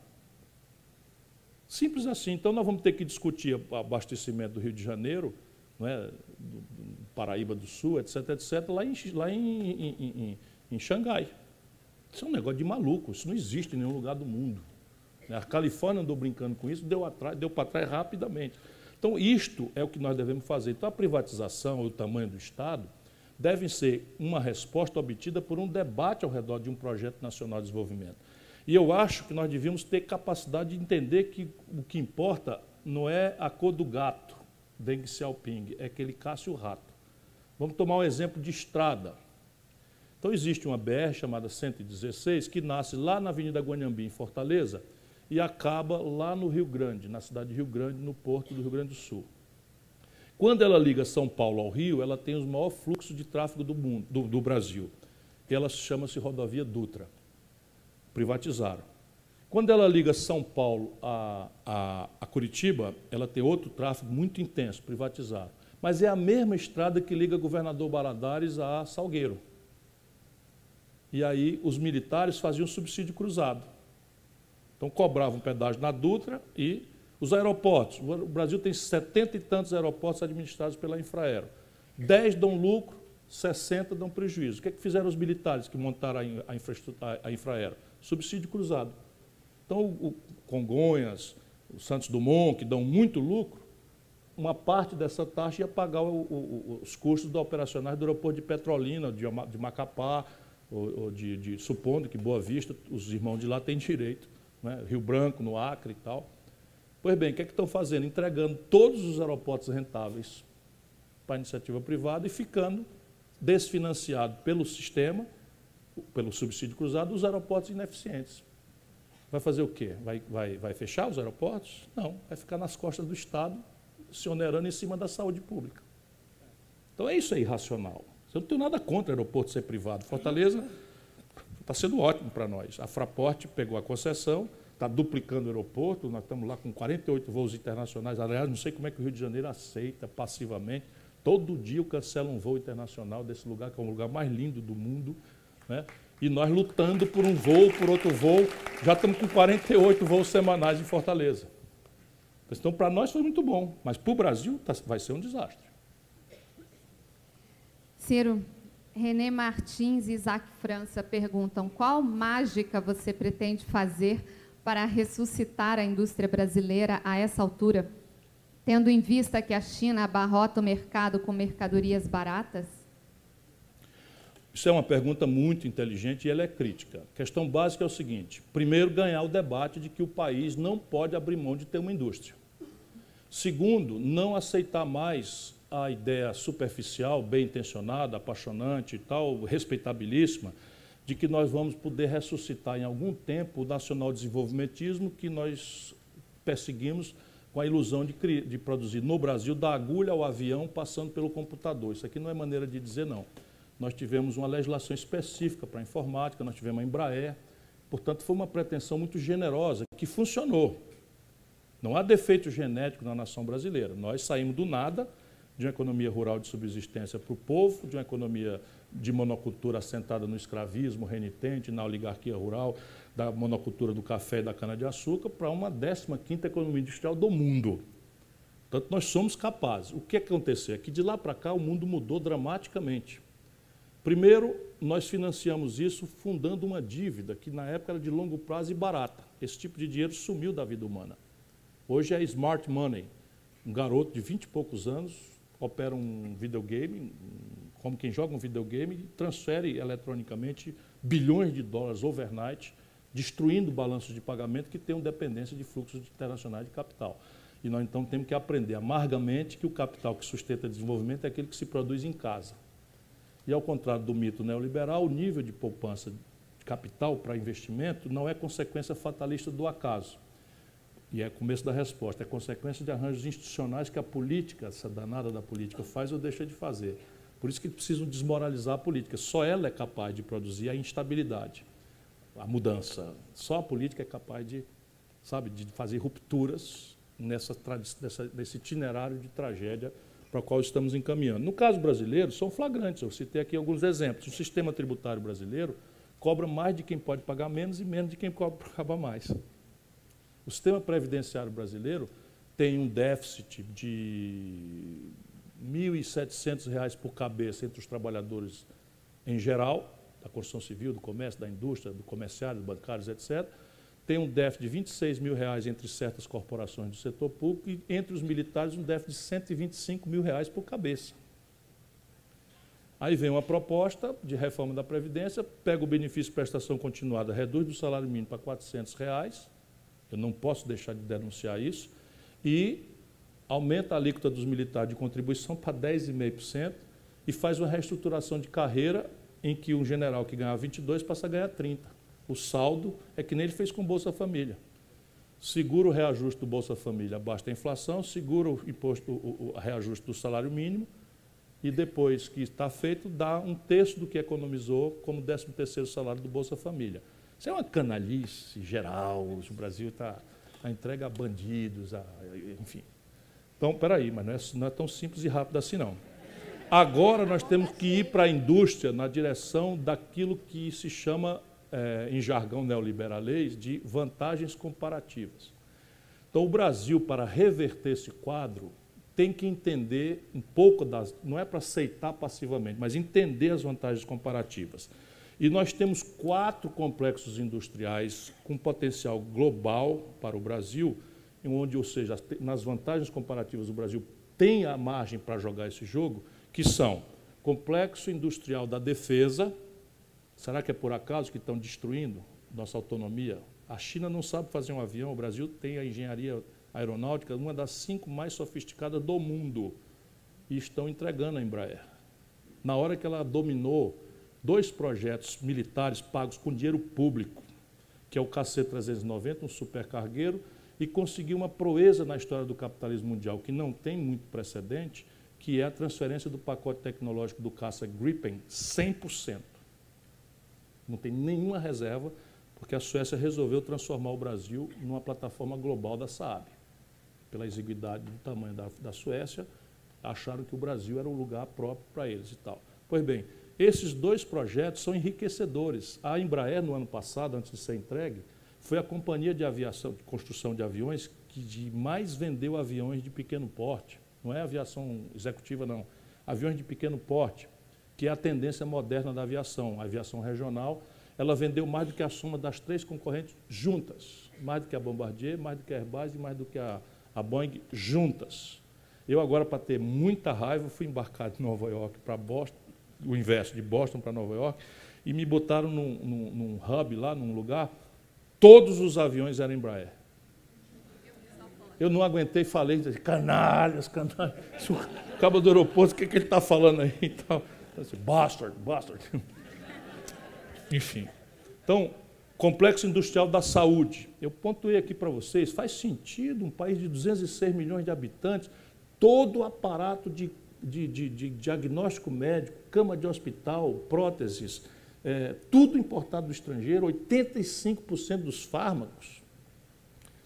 [SPEAKER 1] Simples assim. Então, nós vamos ter que discutir o abastecimento do Rio de Janeiro, não é? Paraíba do Sul, etc., etc., lá em, lá em, em, em, em Xangai. Isso é um negócio de maluco, isso não existe em nenhum lugar do mundo. A Califórnia andou brincando com isso, deu, deu para trás rapidamente. Então, isto é o que nós devemos fazer. Então, a privatização e o tamanho do Estado devem ser uma resposta obtida por um debate ao redor de um projeto nacional de desenvolvimento. E eu acho que nós devíamos ter capacidade de entender que o que importa não é a cor do gato, Deng Xiaoping, é que ele caça o rato. Vamos tomar um exemplo de estrada. Então, existe uma BR chamada 116 que nasce lá na Avenida Guanhambi, em Fortaleza, e acaba lá no Rio Grande, na cidade de Rio Grande, no porto do Rio Grande do Sul. Quando ela liga São Paulo ao Rio, ela tem o maior fluxo de tráfego do, mundo, do, do Brasil. Ela chama-se Rodovia Dutra. Privatizaram. Quando ela liga São Paulo a, a, a, Curitiba, ela tem outro tráfego muito intenso, privatizado. Mas é a mesma estrada que liga Governador Baradares a Salgueiro. E aí os militares faziam subsídio cruzado. Então cobravam pedágio na Dutra e os aeroportos. O Brasil tem setenta e tantos aeroportos administrados pela Infraero. Dez dão lucro, 60 dão prejuízo. O que, é que fizeram os militares que montaram a, infraestrutura, a Infraero? Subsídio cruzado. Então, o Congonhas, o Santos Dumont, que dão muito lucro, uma parte dessa taxa ia pagar o, o, os custos do operacionais do aeroporto de Petrolina, de, de Macapá, ou, ou de, de, supondo que Boa Vista, os irmãos de lá têm direito né? Rio Branco, no Acre e tal. Pois bem, o que é que estão fazendo? Entregando todos os aeroportos rentáveis para a iniciativa privada e ficando desfinanciado pelo sistema, pelo subsídio cruzado, os aeroportos ineficientes. Vai fazer o quê? Vai, vai, vai fechar os aeroportos? Não, vai ficar nas costas do Estado, se onerando em cima da saúde pública. Então é isso aí, racional. Eu não tenho nada contra o aeroporto ser privado. Fortaleza Está sendo ótimo para nós. A Fraport pegou a concessão, está duplicando o aeroporto, nós estamos lá com 48 voos internacionais. Aliás, não sei como é que o Rio de Janeiro aceita passivamente. Todo dia eu cancelo um voo internacional desse lugar, que é o lugar mais lindo do mundo. Né? E nós lutando por um voo, por outro voo. Já estamos com 48 voos semanais em Fortaleza. Então, para nós foi muito bom, mas para o Brasil tá, vai ser um desastre.
[SPEAKER 2] Ciro, René Martins e Isaac França perguntam: qual mágica você pretende fazer para ressuscitar a indústria brasileira a essa altura, tendo em vista que a China abarrota o mercado com mercadorias baratas?
[SPEAKER 1] Isso é uma pergunta muito inteligente e ela é crítica. A questão básica é o seguinte: primeiro, ganhar o debate de que o país não pode abrir mão de ter uma indústria. Segundo, não aceitar mais a ideia superficial, bem intencionada, apaixonante e tal, respeitabilíssima, de que nós vamos poder ressuscitar em algum tempo o nacional desenvolvimentismo que nós perseguimos com a ilusão de, de, produzir no Brasil da agulha ao avião passando pelo computador. Isso aqui não é maneira de dizer não. Nós tivemos uma legislação específica para a informática, nós tivemos a Embraer, Portanto, foi uma pretensão muito generosa, que funcionou. Não há defeito genético na nação brasileira. Nós saímos do nada, de uma economia rural de subsistência para o povo, de uma economia de monocultura assentada no escravismo renitente, na oligarquia rural, da monocultura do café e da cana-de-açúcar, para uma 15ª economia industrial do mundo. Portanto, nós somos capazes. O que aconteceu? É que de lá para cá o mundo mudou dramaticamente. Primeiro, nós financiamos isso fundando uma dívida que na época era de longo prazo e barata. Esse tipo de dinheiro sumiu da vida humana. Hoje é smart money. Um garoto de 20 e poucos anos opera um videogame, como quem joga um videogame, e transfere eletronicamente bilhões de dólares overnight, destruindo balanços de pagamento que tenham dependência de fluxos internacionais de capital. E nós então temos que aprender amargamente que o capital que sustenta desenvolvimento é aquele que se produz em casa. E ao contrário do mito neoliberal, o nível de poupança de capital para investimento não é consequência fatalista do acaso. E é começo da resposta, é consequência de arranjos institucionais que a política, essa danada da política, faz ou deixa de fazer. Por isso que precisam desmoralizar a política. Só ela é capaz de produzir a instabilidade, a mudança. Só a política é capaz de, sabe, de fazer rupturas nessa, nessa, nesse itinerário de tragédia para o qual estamos encaminhando. No caso brasileiro, são flagrantes. Eu citei aqui alguns exemplos. O sistema tributário brasileiro cobra mais de quem pode pagar menos e menos de quem pode pagar mais. O sistema previdenciário brasileiro tem um déficit de R$ 1.700 por cabeça entre os trabalhadores em geral, da construção civil, do comércio, da indústria, do comerciário, dos bancários, etc. Tem um déficit de 26 mil reais entre certas corporações do setor público e entre os militares um déficit de 125 mil reais por cabeça. Aí vem uma proposta de reforma da Previdência, pega o benefício de prestação continuada, reduz do salário mínimo para 400 reais, eu não posso deixar de denunciar isso, e aumenta a alíquota dos militares de contribuição para 10,5% e faz uma reestruturação de carreira em que um general que ganhava 22 passa a ganhar 30. O saldo é que nem ele fez com o Bolsa Família. Segura o reajuste do Bolsa Família abaixo da inflação, segura o imposto, o, o reajuste do salário mínimo e depois que está feito, dá um terço do que economizou como 13 terceiro salário do Bolsa Família. Isso é uma canalice geral, o Brasil está a entrega a bandidos, a, enfim. Então, peraí, mas não é, não é tão simples e rápido assim não. Agora nós temos que ir para a indústria na direção daquilo que se chama, é, em jargão neoliberalês, de vantagens comparativas. Então, o Brasil, para reverter esse quadro, tem que entender um pouco das. Não é para aceitar passivamente, mas entender as vantagens comparativas. E nós temos quatro complexos industriais com potencial global para o Brasil, onde, ou seja, nas vantagens comparativas o Brasil tem a margem para jogar esse jogo, que são complexo industrial da defesa. Será que é por acaso que estão destruindo nossa autonomia? A China não sabe fazer um avião, o Brasil tem a engenharia aeronáutica, uma das cinco mais sofisticadas do mundo, e estão entregando a Embraer. Na hora que ela dominou dois projetos militares pagos com dinheiro público, que é o KC-390, um supercargueiro, e conseguiu uma proeza na história do capitalismo mundial, que não tem muito precedente, que é a transferência do pacote tecnológico do caça Gripen 100%. Não tem nenhuma reserva, porque a Suécia resolveu transformar o Brasil numa plataforma global da Saab. Pela exiguidade do tamanho da, da Suécia, acharam que o Brasil era um lugar próprio para eles e tal. Pois bem, esses dois projetos são enriquecedores. A Embraer, no ano passado, antes de ser entregue, foi a companhia de aviação, de construção de aviões que mais vendeu aviões de pequeno porte. Não é aviação executiva, não. Aviões de pequeno porte, que é a tendência moderna da aviação. A aviação regional, ela vendeu mais do que a soma das três concorrentes juntas. Mais do que a Bombardier, mais do que a Airbus e mais do que a, a Boeing juntas. Eu agora, para ter muita raiva, fui embarcado de Nova York para Boston, o inverso, de Boston para Nova York, e me botaram num, num, num, hub lá, num lugar, todos os aviões eram Embraer. Eu não aguentei, falei, canalhas, canalhas. O cabo do aeroporto, o que, que ele está falando aí? Então, bastard, bastard. Enfim. Então, complexo industrial da saúde. Eu pontuei aqui para vocês, faz sentido um país de 206 milhões de habitantes, todo o aparato de de, de, de diagnóstico médico, cama de hospital, próteses, é, tudo importado do estrangeiro, 85% dos fármacos,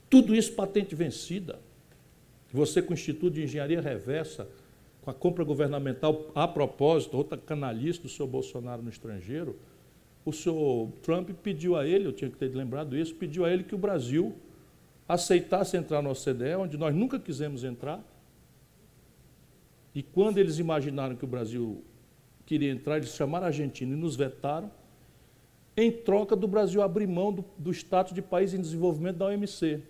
[SPEAKER 1] tudo isso patente vencida. Você com o Instituto de Engenharia Reversa, com a compra governamental a propósito, outra canalice do seu Bolsonaro no estrangeiro, o senhor Trump pediu a ele, eu tinha que ter lembrado isso, pediu a ele que o Brasil aceitasse entrar no OCDE, onde nós nunca quisemos entrar. E quando eles imaginaram que o Brasil queria entrar, eles chamaram a Argentina e nos vetaram, em troca do Brasil abrir mão do, do status de país em desenvolvimento da OMC.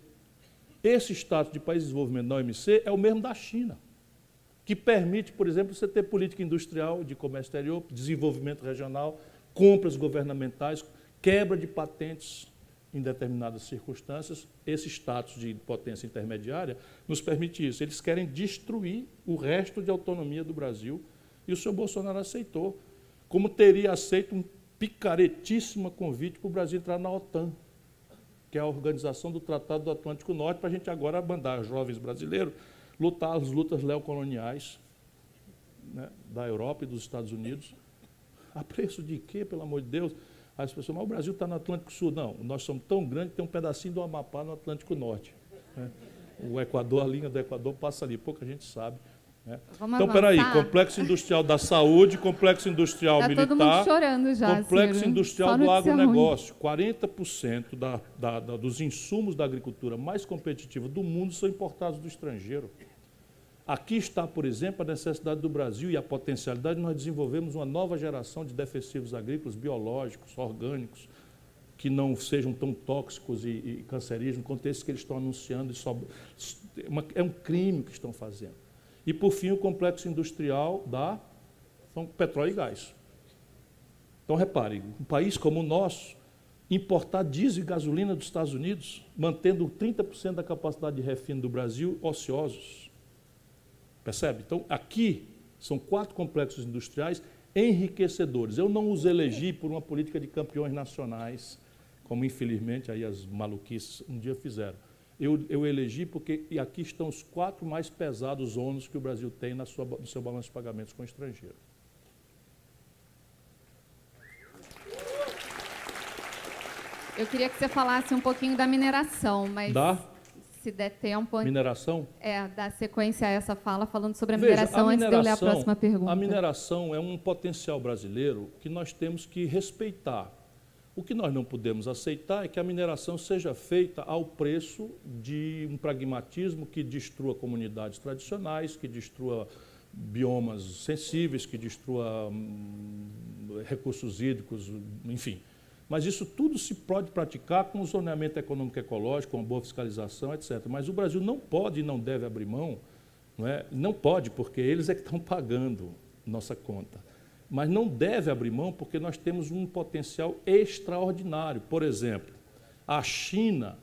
[SPEAKER 1] Esse status de país em desenvolvimento da OMC é o mesmo da China, que permite, por exemplo, você ter política industrial de comércio exterior, desenvolvimento regional, compras governamentais, quebra de patentes em determinadas circunstâncias. Esse status de potência intermediária nos permite isso. Eles querem destruir o resto de autonomia do Brasil e o senhor Bolsonaro aceitou, como teria aceito um picaretíssimo convite para o Brasil entrar na OTAN, que é a organização do Tratado do Atlântico Norte, para a gente agora mandar jovens brasileiros lutar as lutas neocoloniais né, da Europa e dos Estados Unidos. A preço de quê, pelo amor de Deus? As pessoas, mas o Brasil está no Atlântico Sul. Não, nós somos tão grandes que tem um pedacinho do Amapá no Atlântico Norte. Né? O Equador, a linha do Equador passa ali, pouca gente sabe. Né? Então, peraí, complexo industrial da saúde, complexo industrial tá militar, todo mundo
[SPEAKER 2] chorando já,
[SPEAKER 1] complexo Ciro. industrial do agronegócio. 40% da, da, da, dos insumos da agricultura mais competitiva do mundo são importados do estrangeiro. Aqui está, por exemplo, a necessidade do Brasil e a potencialidade de nós desenvolvermos uma nova geração de defensivos agrícolas biológicos, orgânicos, que não sejam tão tóxicos e, e cancerígenos quanto esses que eles estão anunciando. é um crime que estão fazendo. E, por fim, o complexo industrial da são petróleo e gás. Então, repare, um país como o nosso, importar diesel e gasolina dos Estados Unidos, mantendo 30% da capacidade de refino do Brasil ociosos. Percebe? Então, aqui são quatro complexos industriais enriquecedores. Eu não os elegi por uma política de campeões nacionais, como infelizmente aí as maluquices um dia fizeram eu, eu elegi porque e aqui estão os quatro mais pesados ônus que o Brasil tem na sua, no seu balanço de pagamentos com o estrangeiro.
[SPEAKER 2] Eu queria que você falasse um pouquinho da mineração, mas
[SPEAKER 1] da?
[SPEAKER 2] se der tempo.
[SPEAKER 1] Mineração?
[SPEAKER 2] É, dar sequência a essa fala, falando sobre a mineração, Veja, a mineração antes de eu ler a próxima pergunta.
[SPEAKER 1] A mineração é um potencial brasileiro que nós temos que respeitar. O que nós não podemos aceitar é que a mineração seja feita ao preço de um pragmatismo que destrua comunidades tradicionais, que destrua biomas sensíveis, que destrua hum, recursos hídricos, enfim. Mas isso tudo se pode praticar com o zoneamento econômico ecológico, com boa fiscalização, etc. Mas o Brasil não pode e não deve abrir mão, não, é? não pode, porque eles é que estão pagando nossa conta mas não deve abrir mão porque nós temos um potencial extraordinário. Por exemplo, a China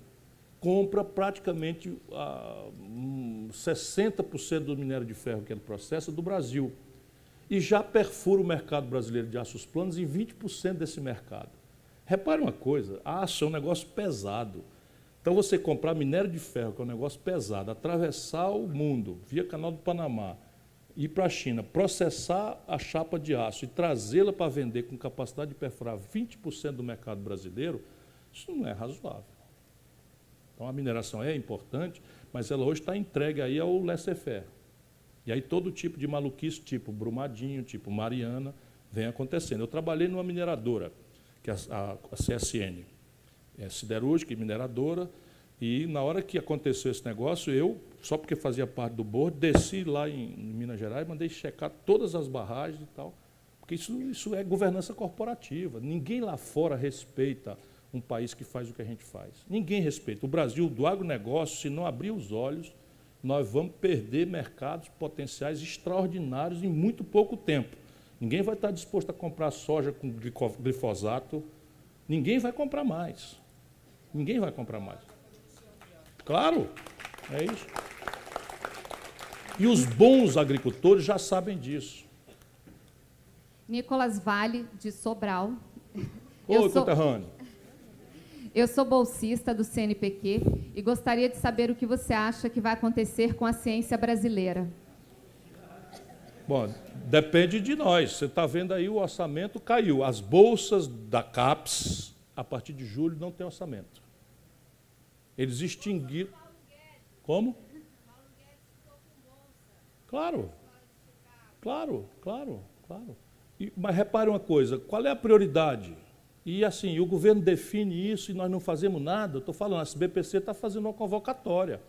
[SPEAKER 1] compra praticamente ah, 60% do minério de ferro que no processo do Brasil e já perfura o mercado brasileiro de aços planos em 20% desse mercado. Repare uma coisa, aço é um negócio pesado. Então você comprar minério de ferro, que é um negócio pesado, atravessar o mundo via Canal do Panamá, ir para a China, processar a chapa de aço e trazê-la para vender com capacidade de perfurar 20% do mercado brasileiro, isso não é razoável. Então a mineração é importante, mas ela hoje está entregue aí ao laissez-faire. E aí todo tipo de maluquice, tipo Brumadinho, tipo Mariana, vem acontecendo. Eu trabalhei numa mineradora, que é a, a CSN, é siderúrgica e mineradora, e na hora que aconteceu esse negócio, eu, só porque fazia parte do board, desci lá em, Minas Gerais, mandei checar todas as barragens e tal, porque isso, isso é governança corporativa. Ninguém lá fora respeita um país que faz o que a gente faz. Ninguém respeita. O Brasil, do agronegócio, se não abrir os olhos, nós vamos perder mercados potenciais extraordinários em muito pouco tempo. Ninguém vai estar disposto a comprar soja com glifosato. Ninguém vai comprar mais. Ninguém vai comprar mais. Claro, é isso. E os bons agricultores já sabem disso.
[SPEAKER 2] Nicolas Vale, de Sobral.
[SPEAKER 1] Oi, sou... conterrâneo.
[SPEAKER 2] Eu sou bolsista do CNPq e gostaria de saber o que você acha que vai acontecer com a ciência brasileira.
[SPEAKER 1] Bom, depende de nós. Você está vendo aí o orçamento caiu. As bolsas da CAPES, a partir de julho, não tem orçamento. Eles extinguiram. Como? Claro. Claro, claro, claro. E, mas repare uma coisa: qual é a prioridade? E assim, o governo define isso e nós não fazemos nada. Estou falando, a SBPC está fazendo uma convocatória.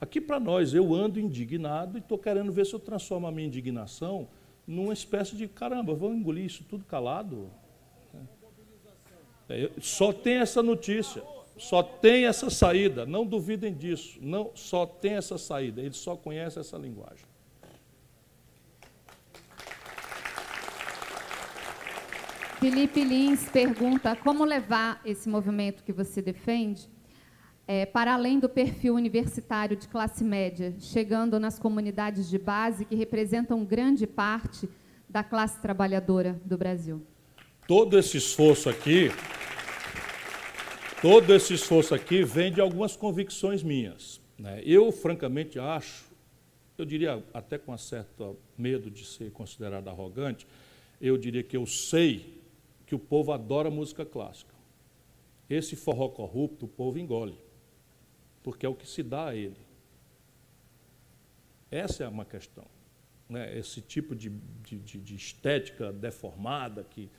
[SPEAKER 1] Aqui para nós, eu ando indignado e estou querendo ver se eu transformo a minha indignação numa espécie de caramba, vamos engolir isso tudo calado. É, só tem essa notícia, só tem essa saída. Não duvidem disso. Não, só tem essa saída. Ele só conhece essa linguagem.
[SPEAKER 2] Felipe Lins pergunta como levar esse movimento que você defende é, para além do perfil universitário de classe média, chegando nas comunidades de base que representam grande parte da classe trabalhadora do Brasil.
[SPEAKER 1] Todo esse esforço aqui, todo esse esforço aqui vem de algumas convicções minhas. Né? Eu, francamente, acho, eu diria até com um certo medo de ser considerado arrogante, eu diria que eu sei que o povo adora música clássica. Esse forró corrupto o povo engole, porque é o que se dá a ele. Essa é uma questão. Né? Esse tipo de, de, de estética deformada, que,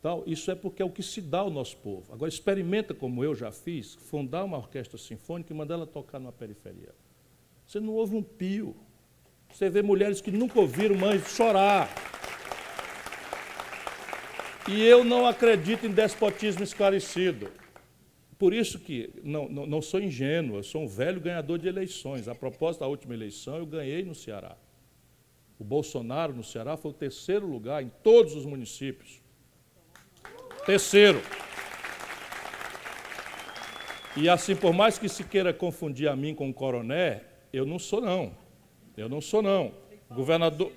[SPEAKER 1] tal, isso é porque é o que se dá ao nosso povo. Agora, experimenta, como eu já fiz, fundar uma orquestra sinfônica e mandar ela tocar numa periferia. Você não ouve um pio. Você vê mulheres que nunca ouviram mães chorar. E eu não acredito em despotismo esclarecido. Por isso que não, não, não, sou ingênuo, eu sou um velho ganhador de eleições. A propósito da última eleição, eu ganhei no Ceará. O Bolsonaro no Ceará foi o terceiro lugar em todos os municípios. Terceiro. E assim, por mais que se queira confundir a mim com o coroné, eu não sou não. Eu não sou não. O governador,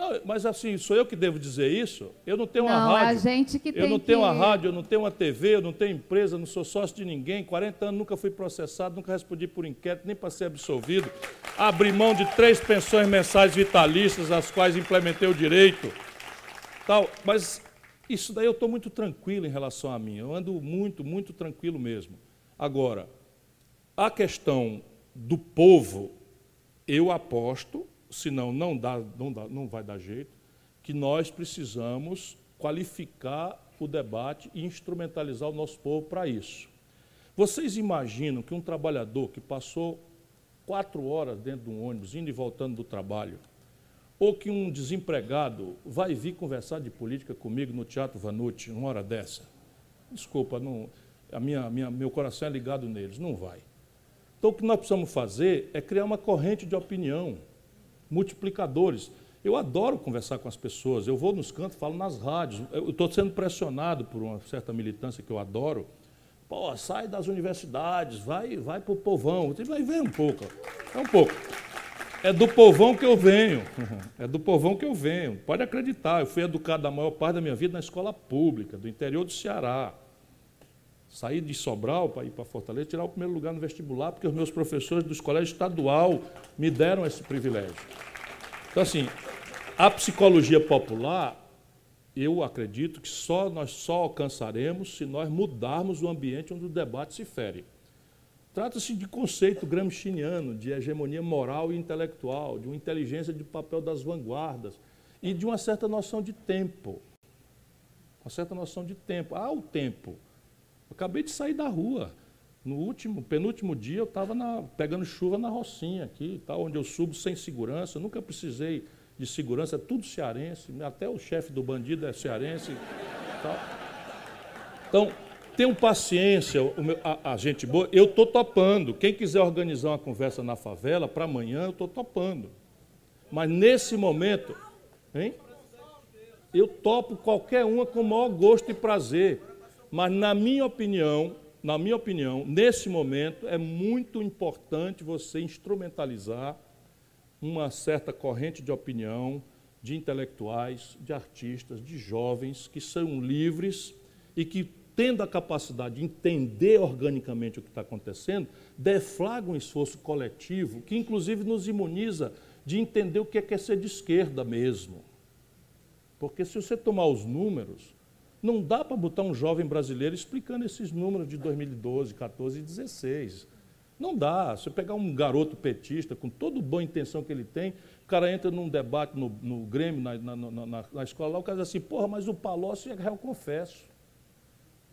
[SPEAKER 1] não, mas assim, sou eu que devo dizer isso? Eu não tenho uma
[SPEAKER 2] não,
[SPEAKER 1] rádio.
[SPEAKER 2] A gente que
[SPEAKER 1] eu não que... tenho uma rádio, eu não tenho uma TV, eu não tenho empresa, não sou sócio de ninguém. 40 anos nunca fui processado, nunca respondi por inquérito, nem para ser absolvido. Abri mão de três pensões mensais vitalícias, as quais implementei o direito. Tal. Mas isso daí eu estou muito tranquilo em relação a mim. Eu ando muito, muito tranquilo mesmo. Agora, a questão do povo, eu aposto senão não, dá, não, dá, não vai dar jeito, que nós precisamos qualificar o debate e instrumentalizar o nosso povo para isso. Vocês imaginam que um trabalhador que passou quatro horas dentro de um ônibus, indo e voltando do trabalho, ou que um desempregado vai vir conversar de política comigo no Teatro Vanucci, numa hora dessa? Desculpa, não, a minha, minha, meu coração é ligado neles, não vai. Então, o que nós precisamos fazer é criar uma corrente de opinião multiplicadores. Eu adoro conversar com as pessoas, eu vou nos cantos, falo nas rádios. Eu estou sendo pressionado por uma certa militância que eu adoro. Pô, sai das universidades, vai, vai para o povão. Vai ver um pouco. É um pouco. É do povão que eu venho. É do povão que eu venho. Pode acreditar, eu fui educado a maior parte da minha vida na escola pública, do interior do Ceará. Saí de Sobral para ir para Fortaleza, tirar o primeiro lugar no vestibular, porque os meus professores do colégio estadual me deram esse privilégio. Então, assim, a psicologia popular, eu acredito que só nós só alcançaremos se nós mudarmos o ambiente onde o debate se fere. Trata-se de conceito gramsciano, de hegemonia moral e intelectual, de uma inteligência de papel das vanguardas e de uma certa noção de tempo. Uma certa noção de tempo. Há o tempo. Acabei de sair da rua. No último, penúltimo dia, eu estava pegando chuva na Rocinha aqui, tal, onde eu subo sem segurança. nunca precisei de segurança, é tudo cearense, até o chefe do bandido é cearense. Então, tenham paciência, a, a, gente boa. Eu estou topando. Quem quiser organizar uma conversa na favela, para amanhã, eu estou topando. Mas nesse momento, hein? eu topo qualquer uma com o maior gosto e prazer. Mas, na minha opinião, na minha opinião, nesse momento, é muito importante você instrumentalizar uma certa corrente de opinião de intelectuais, de artistas, de jovens que são livres e que, tendo a capacidade de entender organicamente o que está acontecendo, deflagram um esforço coletivo que, inclusive, nos imuniza de entender o que é, que é ser de esquerda mesmo. Porque se você tomar os números, não dá para botar um jovem brasileiro explicando esses números de 2012, 14 e 16. Não dá. Se pegar um garoto petista, com toda boa intenção que ele tem, o cara entra num debate no, no Grêmio, na, na, na, na, escola lá, o cara diz assim, porra, mas o Palocci é réu confesso.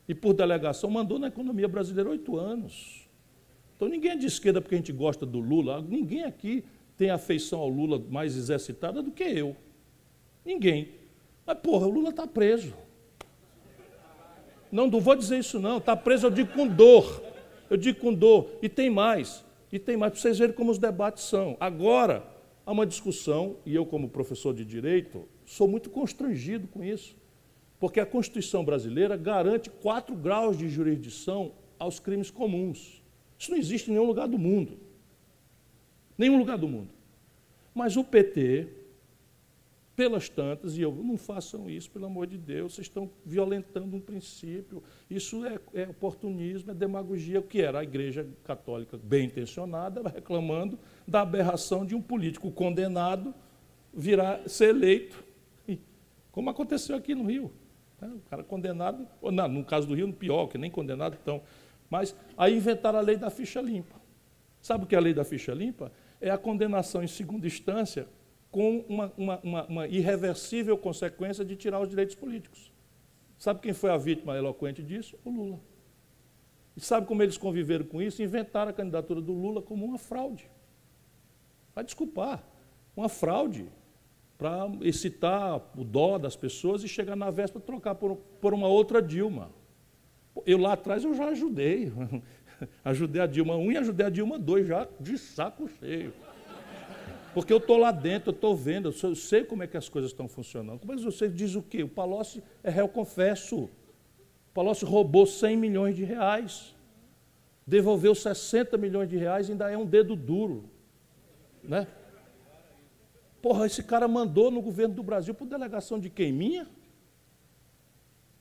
[SPEAKER 1] E por delegação mandou na economia brasileira oito anos. Então ninguém é de esquerda porque a gente gosta do Lula. Ninguém aqui tem afeição ao Lula mais exercitada do que eu. Ninguém. Mas, porra, o Lula está preso. Não, não vou dizer isso não. Está preso, eu digo com dor. Eu digo com dor. E tem mais. E tem mais, para vocês verem como os debates são. Agora, há uma discussão, e eu, como professor de direito, sou muito constrangido com isso. Porque a Constituição brasileira garante quatro graus de jurisdição aos crimes comuns. Isso não existe em nenhum lugar do mundo. Nenhum lugar do mundo. Mas o PT, pelas tantas, e eu, não façam isso, pelo amor de Deus, vocês estão violentando um princípio. Isso é, é oportunismo, é demagogia, o que era a Igreja Católica bem intencionada, reclamando da aberração de um político condenado virar ser eleito, como aconteceu aqui no Rio. Né? O cara condenado, ou não, no caso do Rio, pior, que nem condenado estão. Mas aí inventaram a lei da ficha limpa. Sabe o que é a lei da ficha limpa? É a condenação em segunda instância com uma, uma, uma, uma irreversível consequência de tirar os direitos políticos. Sabe quem foi a vítima eloquente disso? O Lula. E sabe como eles conviveram com isso? Inventaram a candidatura do Lula como uma fraude. Vai desculpar, uma fraude para excitar o dó das pessoas e chegar na véspera trocar por, por uma outra Dilma. Eu lá atrás eu já ajudei. ajudei a Dilma 1 e ajudei a Dilma 2 já de saco cheio. Porque eu estou lá dentro, eu estou vendo, eu sei como é que as coisas estão funcionando. Mas você diz o quê? O Palocci é réu confesso. O Palocci roubou 100 milhões de reais. Devolveu 60 milhões de reais ainda é um dedo duro. Né? Porra, esse cara mandou no governo do Brasil por delegação de quem? Minha?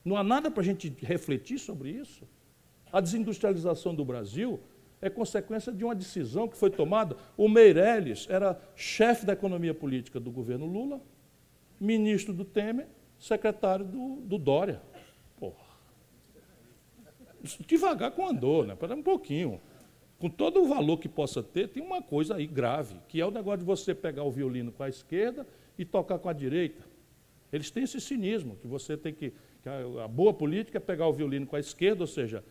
[SPEAKER 1] Não há nada para a gente refletir sobre isso? A desindustrialização do Brasil é consequência de uma decisão que foi tomada. O Meirelles era chefe da economia política do governo Lula, ministro do Temer, secretário do, do Dória. Porra. Devagar com andou, né? Para um pouquinho com todo o valor que possa ter, tem uma coisa aí grave, que é o negócio de você pegar o violino com a esquerda e tocar com a direita. Eles têm esse cinismo, que você tem que. que a, boa política é pegar o violino com a esquerda, ou seja,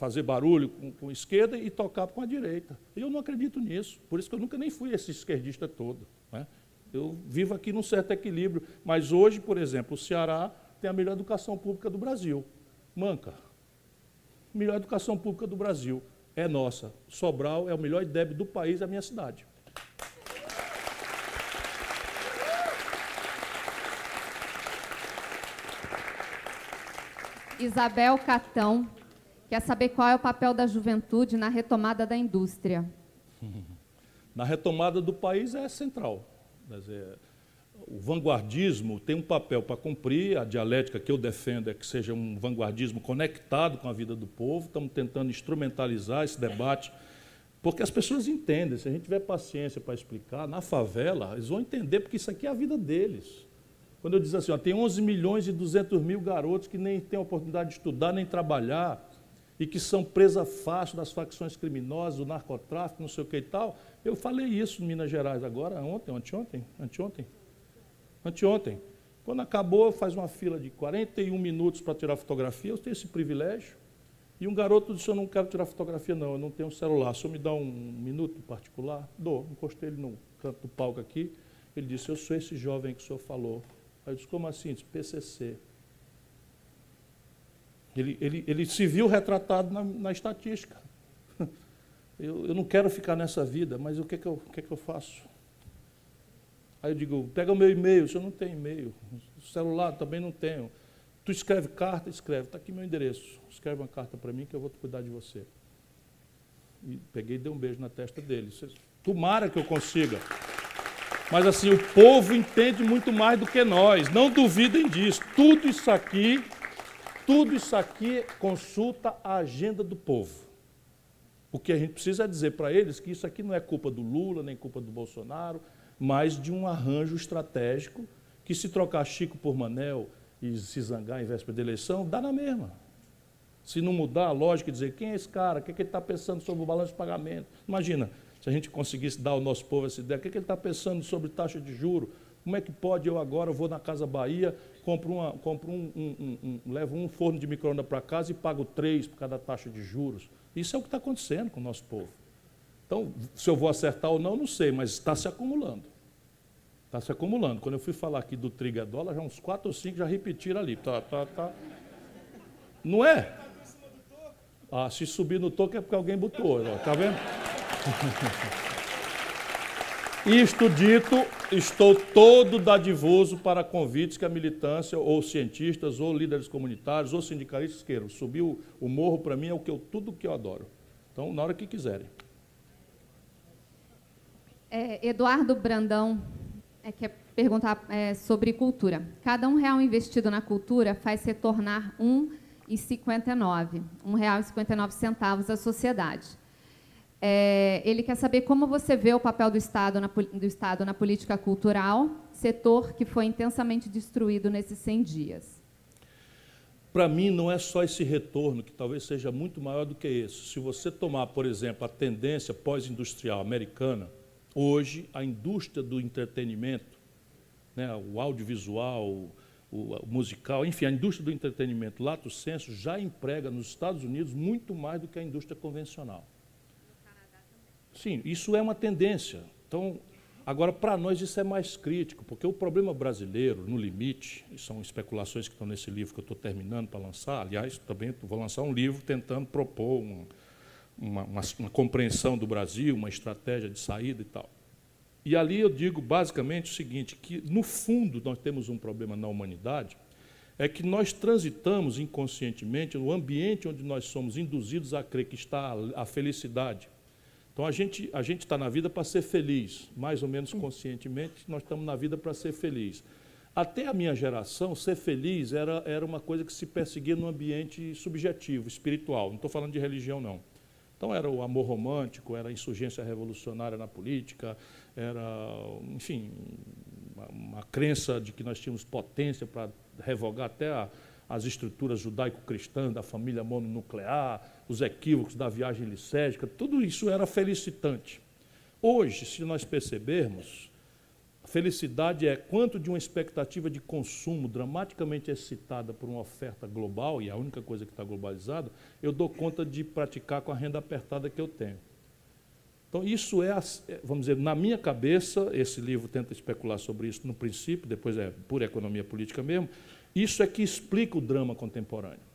[SPEAKER 1] fazer barulho com, com a esquerda e tocar com a direita. Eu não acredito nisso, por isso que eu nunca nem fui esse esquerdista todo. Né? Eu vivo aqui num certo equilíbrio, mas hoje, por exemplo, o Ceará tem a melhor educação pública do Brasil. Manca. Melhor educação pública do Brasil é nossa. Sobral é o melhor IDEB do país, a minha cidade.
[SPEAKER 2] Isabel Catão quer saber qual é o papel da juventude na retomada da indústria.
[SPEAKER 1] Na retomada do país é central. Dizer, o vanguardismo tem um papel para cumprir, a dialética que eu defendo é que seja um vanguardismo conectado com a vida do povo, estamos tentando instrumentalizar esse debate, porque as pessoas entendem, se a gente tiver paciência para explicar, na favela, eles vão entender, porque isso aqui é a vida deles. Quando eu diz assim, ó, tem 11 milhões e 200 mil garotos que nem têm oportunidade de estudar nem trabalhar, e que são presa fácil das facções criminosas, do narcotráfico, não sei o que e tal, eu falei isso em Minas Gerais agora, ontem, anteontem, anteontem, anteontem. Quando acabou, faz uma fila de 41 minutos para tirar fotografia, eu tenho esse privilégio. E um garoto disse, eu não quero tirar fotografia não, eu não tenho um celular, eu me dá um minuto particular, dou. Encostei ele no canto do palco aqui, ele disse, eu sou esse jovem que o senhor falou. Aí eu disse, como assim? Disse, PCC. Ele, ele, ele se viu retratado na, na estatística. Eu, eu, não quero ficar nessa vida, mas o que, é que, eu, o que, é que eu faço? Aí eu digo, pega o meu e-mail, se eu não tenho e-mail, celular também não tenho. Tu escreve carta, escreve, está aqui meu endereço. Escreve uma carta para mim que eu vou cuidar de você. E peguei e dei um beijo na testa dele. Tomara que eu consiga. Mas assim, o povo entende muito mais do que nós. Não duvidem disso. Tudo isso aqui, tudo isso aqui consulta a agenda do povo. O que a gente precisa é dizer para eles que isso aqui não é culpa do Lula, nem culpa do Bolsonaro, mas de um arranjo estratégico que se trocar Chico por Manel e se zangar em véspera de eleição, dá na mesma. Se não mudar a lógica e dizer quem é esse cara, o que, é que ele está pensando sobre o balanço de pagamento. Imagina, se a gente conseguisse dar ao nosso povo essa ideia, o que, é que ele está pensando sobre taxa de juro? Como é que pode eu agora, eu vou na Casa Bahia, compro, uma, compro um, um, um, um levo um forno de micro-ondas para casa e pago três por cada taxa de juros? Isso é o que está acontecendo com o nosso povo. Então, se eu vou acertar ou não, não sei, mas está se acumulando. Está se acumulando. Quando eu fui falar aqui do trigo dólar, já uns quatro ou cinco já repetiram ali. Tá, tá, tá. Não é? Ah, se subir no toque é porque alguém botou. Está vendo? Isto dito, estou todo dadivoso para convites que a militância, ou cientistas, ou líderes comunitários, ou sindicalistas queiram. Subir o, o morro para mim é o que eu, tudo que eu adoro. Então, na hora que quiserem.
[SPEAKER 2] É, Eduardo Brandão é, quer perguntar é, sobre cultura. Cada um real investido na cultura faz retornar um e 59, um real e 59 centavos à sociedade. É, ele quer saber como você vê o papel do Estado, na, do Estado na política cultural, setor que foi intensamente destruído nesses 100 dias.
[SPEAKER 1] Para mim, não é só esse retorno, que talvez seja muito maior do que esse. Se você tomar, por exemplo, a tendência pós-industrial americana, hoje a indústria do entretenimento, né, o audiovisual, o, musical, enfim, a indústria do entretenimento, lato senso, já emprega nos Estados Unidos muito mais do que a indústria convencional. Sim, isso é uma tendência. Então, agora, para nós isso é mais crítico, porque o problema brasileiro, no limite, e são especulações que estão nesse livro que eu estou terminando para lançar, aliás, também vou lançar um livro tentando propor uma, uma, uma, uma compreensão do Brasil, uma estratégia de saída e tal. E ali eu digo basicamente o seguinte, que no fundo nós temos um problema na humanidade, é que nós transitamos inconscientemente no ambiente onde nós somos induzidos a crer que está a felicidade, então a gente a gente está na vida para ser feliz, mais ou menos conscientemente nós estamos na vida para ser feliz. Até a minha geração, ser feliz era, era uma coisa que se perseguia no ambiente subjetivo, espiritual. Não estou falando de religião, não. Então era o amor romântico, era a insurgência revolucionária na política, era, enfim, uma, uma crença de que nós tínhamos potência para revogar até a, as estruturas judaico-cristãs da família mononuclear, os equívocos da viagem licérgica, tudo isso era felicitante. Hoje, se nós percebermos, a felicidade é quanto de uma expectativa de consumo dramaticamente excitada por uma oferta global, e é a única coisa que está globalizada, eu dou conta de praticar com a renda apertada que eu tenho. Então, isso é, é, vamos dizer, na minha cabeça, esse livro tenta especular sobre isso no princípio, depois é pura economia política mesmo, isso é que explica o drama contemporâneo.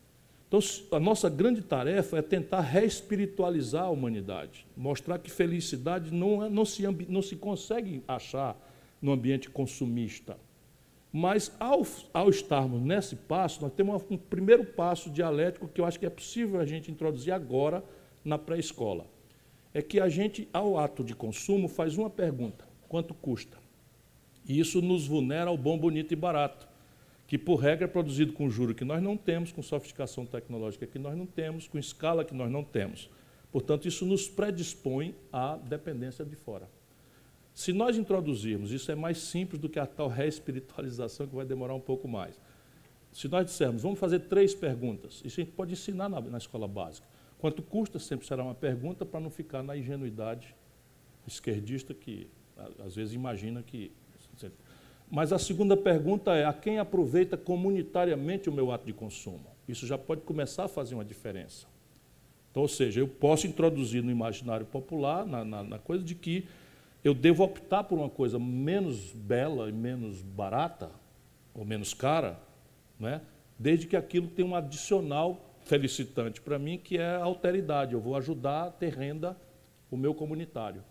[SPEAKER 1] Então, a nossa grande tarefa é tentar reespiritualizar a humanidade, mostrar que felicidade não, é, não, se, não se consegue achar no ambiente consumista. Mas, ao, ao estarmos nesse passo, nós temos um primeiro passo dialético que eu acho que é possível a gente introduzir agora na pré-escola. É que a gente, ao ato de consumo, faz uma pergunta: quanto custa? E isso nos vulnera ao bom, bonito e barato que por regra é produzido com juro que nós não temos, com sofisticação tecnológica que nós não temos, com escala que nós não temos. Portanto, isso nos predispõe à dependência de fora. Se nós introduzirmos, isso é mais simples do que a tal reespiritualização, que vai demorar um pouco mais. Se nós dissermos, vamos fazer três perguntas, isso a gente pode ensinar na, na escola básica. Quanto custa sempre será uma pergunta para não ficar na ingenuidade esquerdista que às vezes imagina que mas a segunda pergunta é: a quem aproveita comunitariamente o meu ato de consumo? Isso já pode começar a fazer uma diferença. Então, ou seja, eu posso introduzir no imaginário popular, na, na, na coisa de que eu devo optar por uma coisa menos bela e menos barata, ou menos cara, né? desde que aquilo tenha um adicional felicitante para mim, que é a alteridade. Eu vou ajudar a ter renda o meu comunitário.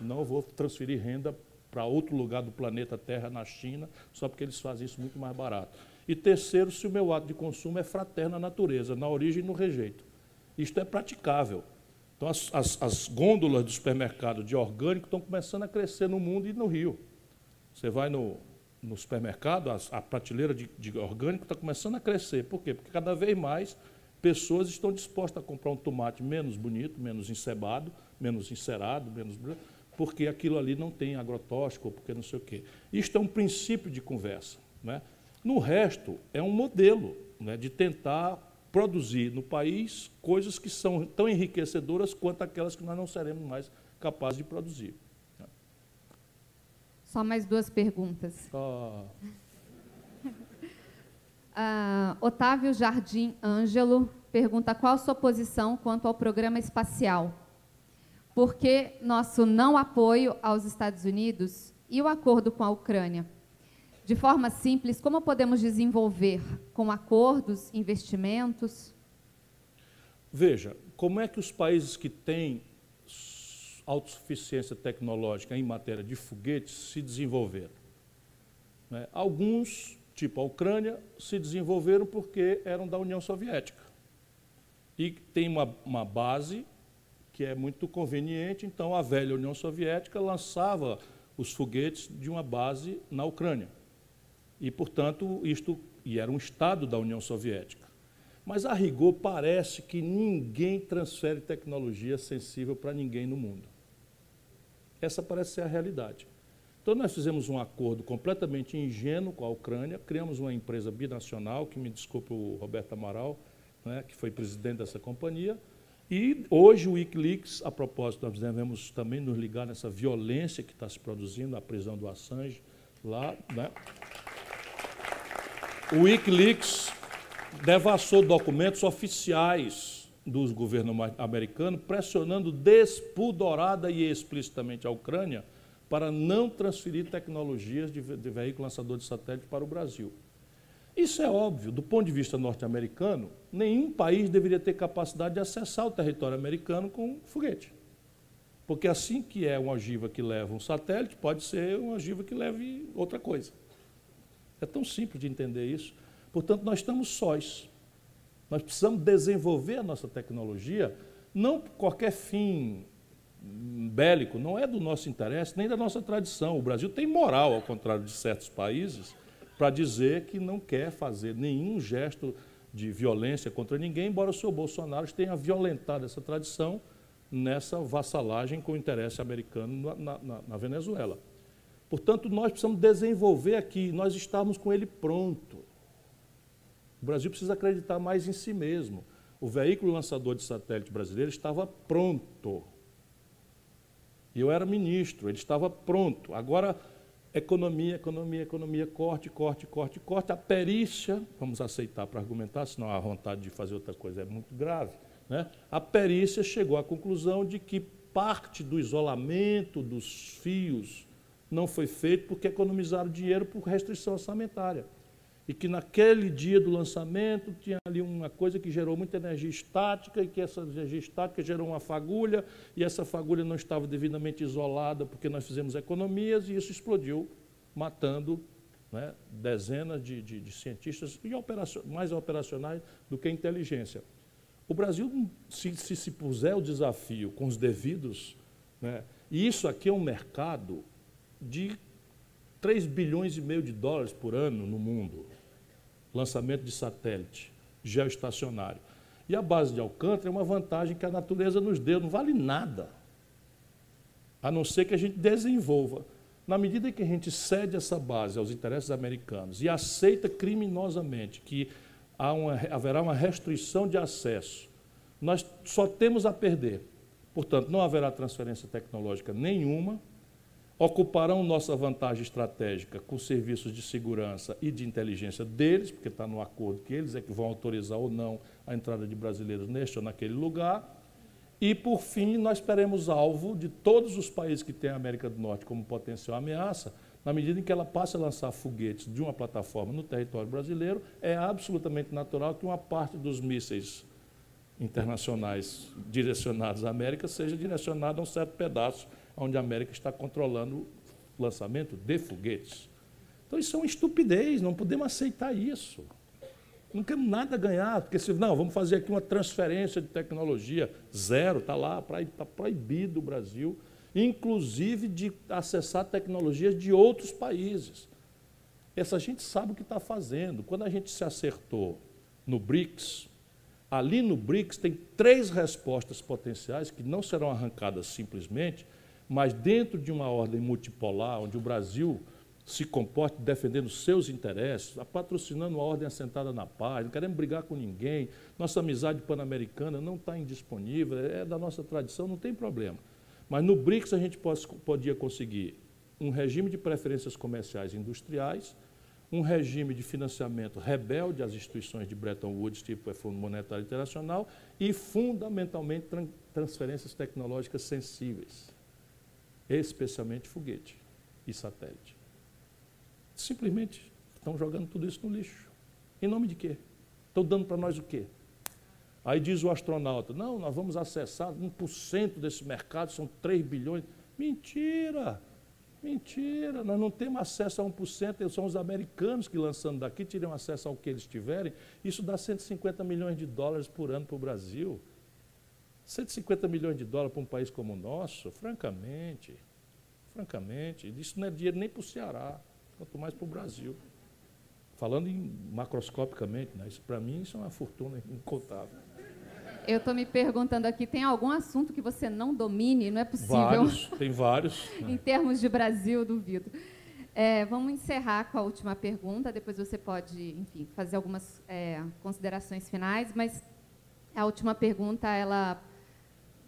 [SPEAKER 1] Não vou transferir renda para outro lugar do planeta Terra, na China, só porque eles fazem isso muito mais barato. E terceiro, se o meu ato de consumo é fraterno à natureza, na origem e no rejeito. Isto é praticável. Então, as, as, as gôndolas do supermercado de orgânico estão começando a crescer no mundo e no Rio. Você vai no, no supermercado, a, a prateleira de, de orgânico está começando a crescer. Por quê? Porque cada vez mais pessoas estão dispostas a comprar um tomate menos bonito, menos encebado, menos encerado, menos porque aquilo ali não tem agrotóxico, porque não sei o quê. Isto é um princípio de conversa. Né? No resto, é um modelo né, de tentar produzir no país coisas que são tão enriquecedoras quanto aquelas que nós não seremos mais capazes de produzir.
[SPEAKER 2] Só mais duas perguntas. Uh, Otávio Jardim Ângelo pergunta qual a sua posição quanto ao programa espacial. Por que nosso não apoio aos Estados Unidos e o acordo com a Ucrânia? De forma simples, como podemos desenvolver com acordos, investimentos?
[SPEAKER 1] Veja, como é que os países que têm autossuficiência tecnológica em matéria de foguetes se desenvolveram? Né? Alguns, tipo a Ucrânia, se desenvolveram porque eram da União Soviética. E tem uma, uma base que é muito conveniente, então a velha União Soviética lançava os foguetes de uma base na Ucrânia. E, portanto, isto e era um Estado da União Soviética. Mas, a rigor, parece que ninguém transfere tecnologia sensível para ninguém no mundo. Essa parece ser a realidade. Então, nós fizemos um acordo completamente ingênuo com a Ucrânia, criamos uma empresa binacional, que me desculpe o Roberto Amaral, né, que foi presidente dessa companhia, e hoje o Wikileaks, a propósito, nós devemos também nos ligar nessa violência que está se produzindo, a prisão do Assange lá, né? O Wikileaks devassou documentos oficiais dos governos americanos, pressionando despudorada e explicitamente a Ucrânia para não transferir tecnologias de, de veículo lançador de satélite para o Brasil. Isso é óbvio, do ponto de vista norte-americano, nenhum país deveria ter capacidade de acessar o território americano com foguete. Porque assim que é uma ogiva que leva um satélite, pode ser uma ogiva que leve outra coisa. É tão simples de entender isso. Portanto, nós estamos sós. Nós precisamos desenvolver a nossa tecnologia, não por qualquer fim bélico, não é do nosso interesse, nem da nossa tradição. O Brasil tem moral, ao contrário de certos países, para dizer que não quer fazer nenhum gesto de violência contra ninguém, embora o senhor Bolsonaro tenha violentado essa tradição nessa vassalagem com o interesse americano na, na, na Venezuela. Portanto, nós precisamos desenvolver aqui, nós estamos com ele pronto. O Brasil precisa acreditar mais em si mesmo. O veículo lançador de satélite brasileiro estava pronto. E eu era ministro, ele estava pronto. Agora, economia, economia, economia, corte, corte, corte, corte. A perícia, vamos aceitar para argumentar, senão a vontade de fazer outra coisa é muito grave. Né? A perícia chegou à conclusão de que parte do isolamento dos fios não foi feito porque economizaram dinheiro por restrição orçamentária. E que naquele dia do lançamento tinha ali uma coisa que gerou muita energia estática e que essa energia estática gerou uma fagulha e essa fagulha não estava devidamente isolada porque nós fizemos economias e isso explodiu, matando né, dezenas de, de, de, cientistas e mais operacionais do que inteligência. O Brasil, se, se se puser o desafio com os devidos, né, e isso aqui é um mercado de 3 bilhões e meio de dólares por ano no mundo. Lançamento de satélite geoestacionário. E a base de Alcântara é uma vantagem que a natureza nos deu, não vale nada. A não ser que a gente desenvolva. Na medida que a gente cede essa base aos interesses americanos e aceita criminosamente que uma, haverá uma restrição de acesso, nós só temos a perder. Portanto, não haverá transferência tecnológica nenhuma, ocuparão nossa vantagem estratégica com serviços de segurança e de inteligência deles, porque está no acordo que eles é que vão autorizar ou não a entrada de brasileiros neste ou naquele lugar. E, por fim, nós teremos alvo de todos os países que têm a América do Norte como potencial ameaça, na medida em que ela passe a lançar foguetes de uma plataforma no território brasileiro, é absolutamente natural que uma parte dos mísseis internacionais direcionados à América seja direcionada a um certo pedaço onde a América está controlando o lançamento de foguetes. Então isso é uma estupidez, não podemos aceitar isso. Não temos nada ganhar, porque se não, vamos fazer aqui uma transferência de tecnologia zero, está lá, está proibido o Brasil, inclusive de acessar tecnologias de outros países. Essa gente sabe o que está fazendo. Quando a gente se acertou no BRICS, ali no BRICS tem três respostas potenciais que não serão arrancadas simplesmente, mas dentro de uma ordem multipolar, onde o Brasil se comporte defendendo seus interesses, patrocinando uma ordem assentada na paz, não queremos brigar com ninguém, nossa amizade pan-americana não está indisponível, é da nossa tradição, não tem problema. Mas no BRICS a gente pode, podia conseguir um regime de preferências comerciais e industriais, um regime de financiamento rebelde às instituições de Bretton Woods, tipo o Fundo Monetário Internacional, e, fundamentalmente, transferências tecnológicas sensíveis, especialmente foguete e satélite. Simplesmente estão jogando tudo isso no lixo. Em nome de quê? Estão dando para nós o quê? Aí diz o astronauta, não, nós vamos acessar 1% desse mercado, são 3 bilhões. Mentira! Mentira, nós não temos acesso a 1%, são os americanos que lançando daqui teriam acesso ao que eles tiverem. Isso dá 150 milhões de dólares por ano para o Brasil. 150 milhões de dólares para um país como o nosso, francamente, francamente, isso não é dinheiro nem para o Ceará, quanto mais para o Brasil. Falando em, macroscopicamente, né, para mim isso é uma fortuna incontável.
[SPEAKER 2] Eu estou me perguntando aqui, tem algum assunto que você não domine? Não é possível.
[SPEAKER 1] Vários, tem vários.
[SPEAKER 2] em termos de Brasil, duvido. É, vamos encerrar com a última pergunta, depois você pode, enfim, fazer algumas é, considerações finais, mas a última pergunta, ela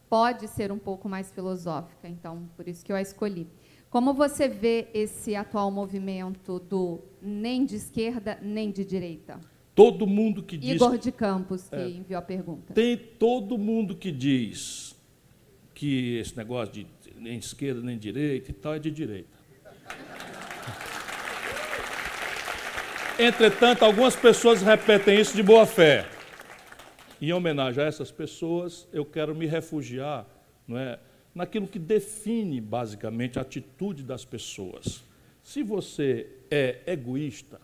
[SPEAKER 2] pode ser um pouco mais filosófica, então, por isso que eu a escolhi. Como você vê esse atual movimento do nem de esquerda, nem de direita?
[SPEAKER 1] Todo mundo que diz.
[SPEAKER 2] Igor de Campos, que é, enviou a pergunta.
[SPEAKER 1] Tem todo mundo que diz que esse negócio de nem esquerda nem direita e tal é de direita. Entretanto, algumas pessoas repetem isso de boa fé. Em homenagem a essas pessoas, eu quero me refugiar não é, naquilo que define basicamente a atitude das pessoas. Se você é egoísta,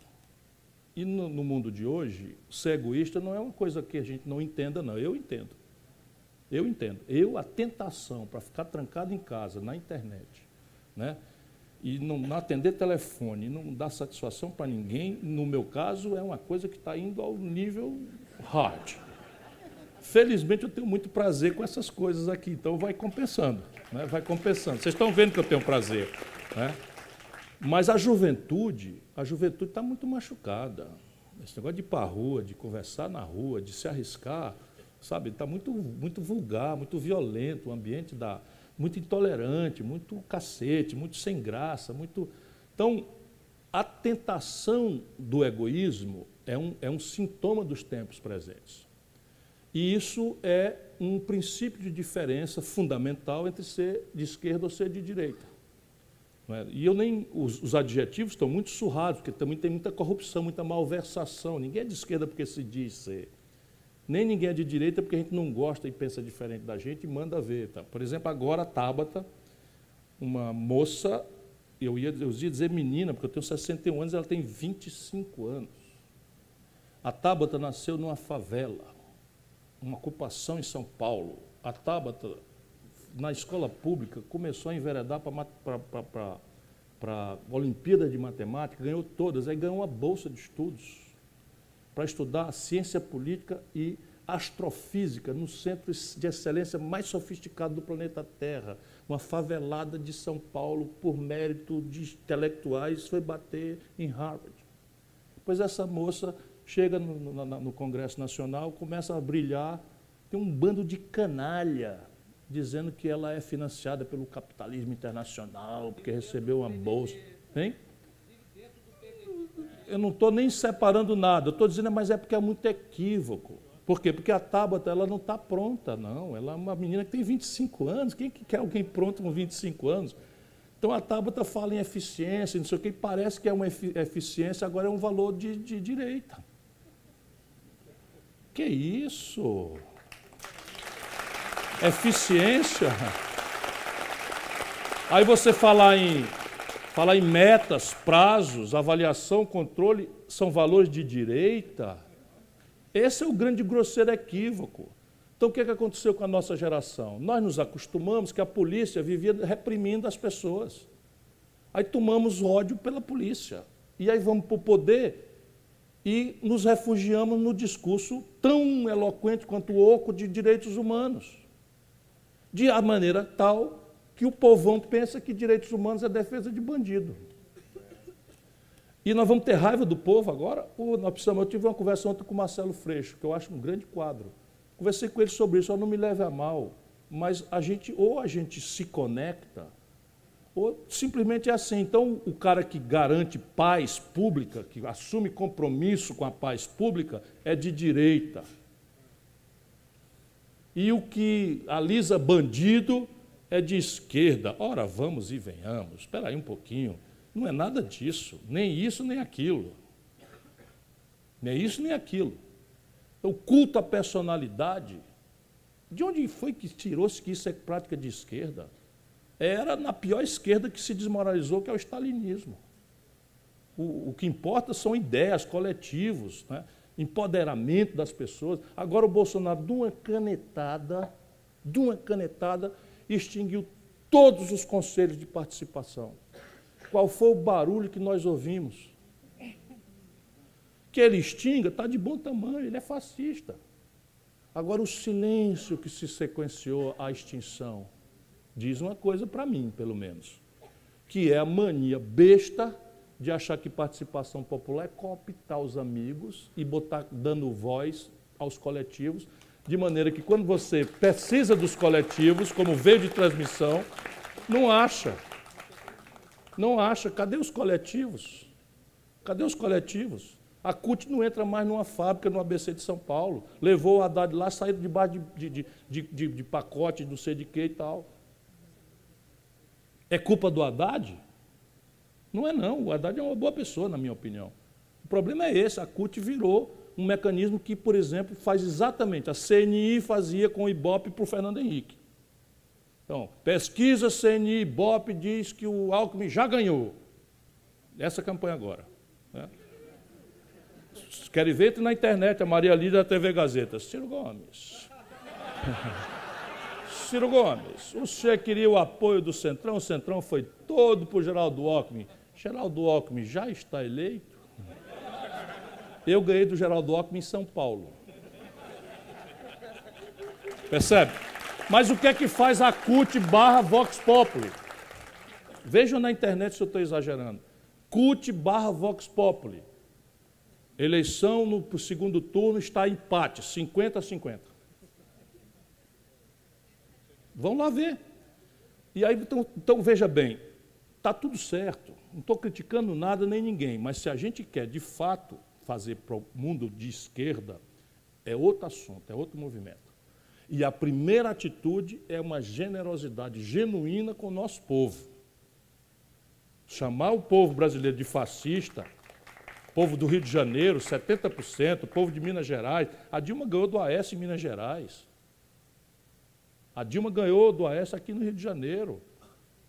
[SPEAKER 1] e no, no, mundo de hoje, ser egoísta não é uma coisa que a gente não entenda, não. Eu entendo. Eu entendo. Eu, a tentação para ficar trancado em casa, na internet, né? e não, não atender telefone, não dar satisfação para ninguém, no meu caso, é uma coisa que está indo ao nível hard. Felizmente, eu tenho muito prazer com essas coisas aqui, então vai compensando. Né? Vai compensando. Vocês estão vendo que eu tenho prazer. Né? Mas a juventude, a juventude está muito machucada. Esse negócio de ir para a rua, de conversar na rua, de se arriscar, sabe, está muito, muito vulgar, muito violento, o ambiente da, muito intolerante, muito cacete, muito sem graça, muito. Então, a tentação do egoísmo é um, é um sintoma dos tempos presentes. E isso é um princípio de diferença fundamental entre ser de esquerda ou ser de direita. É? E eu nem. Os, os, adjetivos estão muito surrados, porque também tem muita corrupção, muita malversação. Ninguém é de esquerda porque se diz ser. Nem ninguém é de direita porque a gente não gosta e pensa diferente da gente e manda ver. Tá? Por exemplo, agora a Tabata, uma moça, eu ia, eu ia dizer menina, porque eu tenho 61 anos, ela tem 25 anos. A Tabata nasceu numa favela, uma ocupação em São Paulo. A Tabata na escola pública, começou a enveredar para a Olimpíada de Matemática, ganhou todas, aí ganhou uma bolsa de estudos para estudar ciência política e astrofísica no centro de excelência mais sofisticado do planeta Terra, uma favelada de São Paulo, por mérito de intelectuais, foi bater em Harvard. Pois essa moça chega no, no, no Congresso Nacional, começa a brilhar, tem um bando de canalha dizendo que ela é financiada pelo capitalismo internacional, porque recebeu uma bolsa. Hein? Eu não estou nem separando nada, estou dizendo, mas é porque é muito equívoco. Por quê? Porque a Tabata ela não está pronta, não. Ela é uma menina que tem 25 anos. Quem que quer alguém pronto com 25 anos? Então a Tabata fala em eficiência, não sei o que, parece que é uma eficiência, agora é um valor de, de direita. Que isso? eficiência. Aí você falar em, falar em metas, prazos, avaliação, controle, são valores de direita. Esse é o grande grosseiro equívoco. Então, o que, é que aconteceu com a nossa geração? Nós nos acostumamos que a polícia vivia reprimindo as pessoas. Aí tomamos ódio pela polícia. E aí vamos para o poder e nos refugiamos no discurso tão eloquente quanto oco de direitos humanos de maneira tal que o povão pensa que direitos humanos é defesa de bandido. E nós vamos ter raiva do povo agora? Ou nós precisamos? Eu tive uma conversa ontem com o Marcelo Freixo, que eu acho um grande quadro. Conversei com ele sobre isso, não me leve a mal, mas a gente, ou a gente se conecta, ou simplesmente é assim. Então, o cara que garante paz pública, que assume compromisso com a paz pública, é de direita. E o que alisa bandido é de esquerda. Ora, vamos e venhamos. Espera aí um pouquinho. Não é nada disso, nem isso, nem aquilo. Nem isso, nem aquilo. O culto à personalidade, de onde foi que tirou-se que isso é prática de esquerda? Era na pior esquerda que se desmoralizou, que é o stalinismo. O, o que importa são ideias, coletivos, né? empoderamento das pessoas. Agora o Bolsonaro, de uma canetada, de uma canetada, extinguiu todos os conselhos de participação. Qual foi o barulho que nós ouvimos? Que ele extinga, está de bom tamanho, ele é fascista. Agora, o silêncio que se sequenciou à extinção diz uma coisa para mim, pelo menos, que é a mania besta de achar que participação popular é cooptar os amigos e botar dando voz aos coletivos, de maneira que quando você precisa dos coletivos como veio de transmissão, não acha não acha. Cadê os coletivos? Cadê os coletivos? A CUT não entra mais numa fábrica no ABC de São Paulo. Levou o Haddad lá, saiu debaixo de, de, de, de, de pacote, não sei de que e tal. É culpa do Haddad? Não é não. O Haddad é uma boa pessoa, na minha opinião. O problema é esse. A CUT virou um mecanismo que, por exemplo, faz exatamente. A CNI fazia com o Ibope para o Fernando Henrique. Então, pesquisa CNI Ibope diz que o Alckmin já ganhou. Essa campanha agora. Né? Querem ver? Na internet, a Maria Lídia da TV Gazeta. Ciro Gomes. Ciro Gomes, você queria o apoio do Centrão, o Centrão foi todo para o Geraldo Alckmin. Geraldo Alckmin já está eleito? Eu ganhei do Geraldo Alckmin em São Paulo. Percebe? Mas o que é que faz a CUT barra Vox Populi? Vejam na internet se eu estou exagerando. CUT barra Vox Populi. Eleição no segundo turno está empate, 50 a 50. Vão lá ver. E aí, então, então veja bem, está tudo certo. Não estou criticando nada nem ninguém, mas se a gente quer de fato fazer para o mundo de esquerda, é outro assunto, é outro movimento. E a primeira atitude é uma generosidade genuína com o nosso povo. Chamar o povo brasileiro de fascista, povo do Rio de Janeiro, 70%, povo de Minas Gerais. A Dilma ganhou do AS em Minas Gerais. A Dilma ganhou do AS aqui no Rio de Janeiro.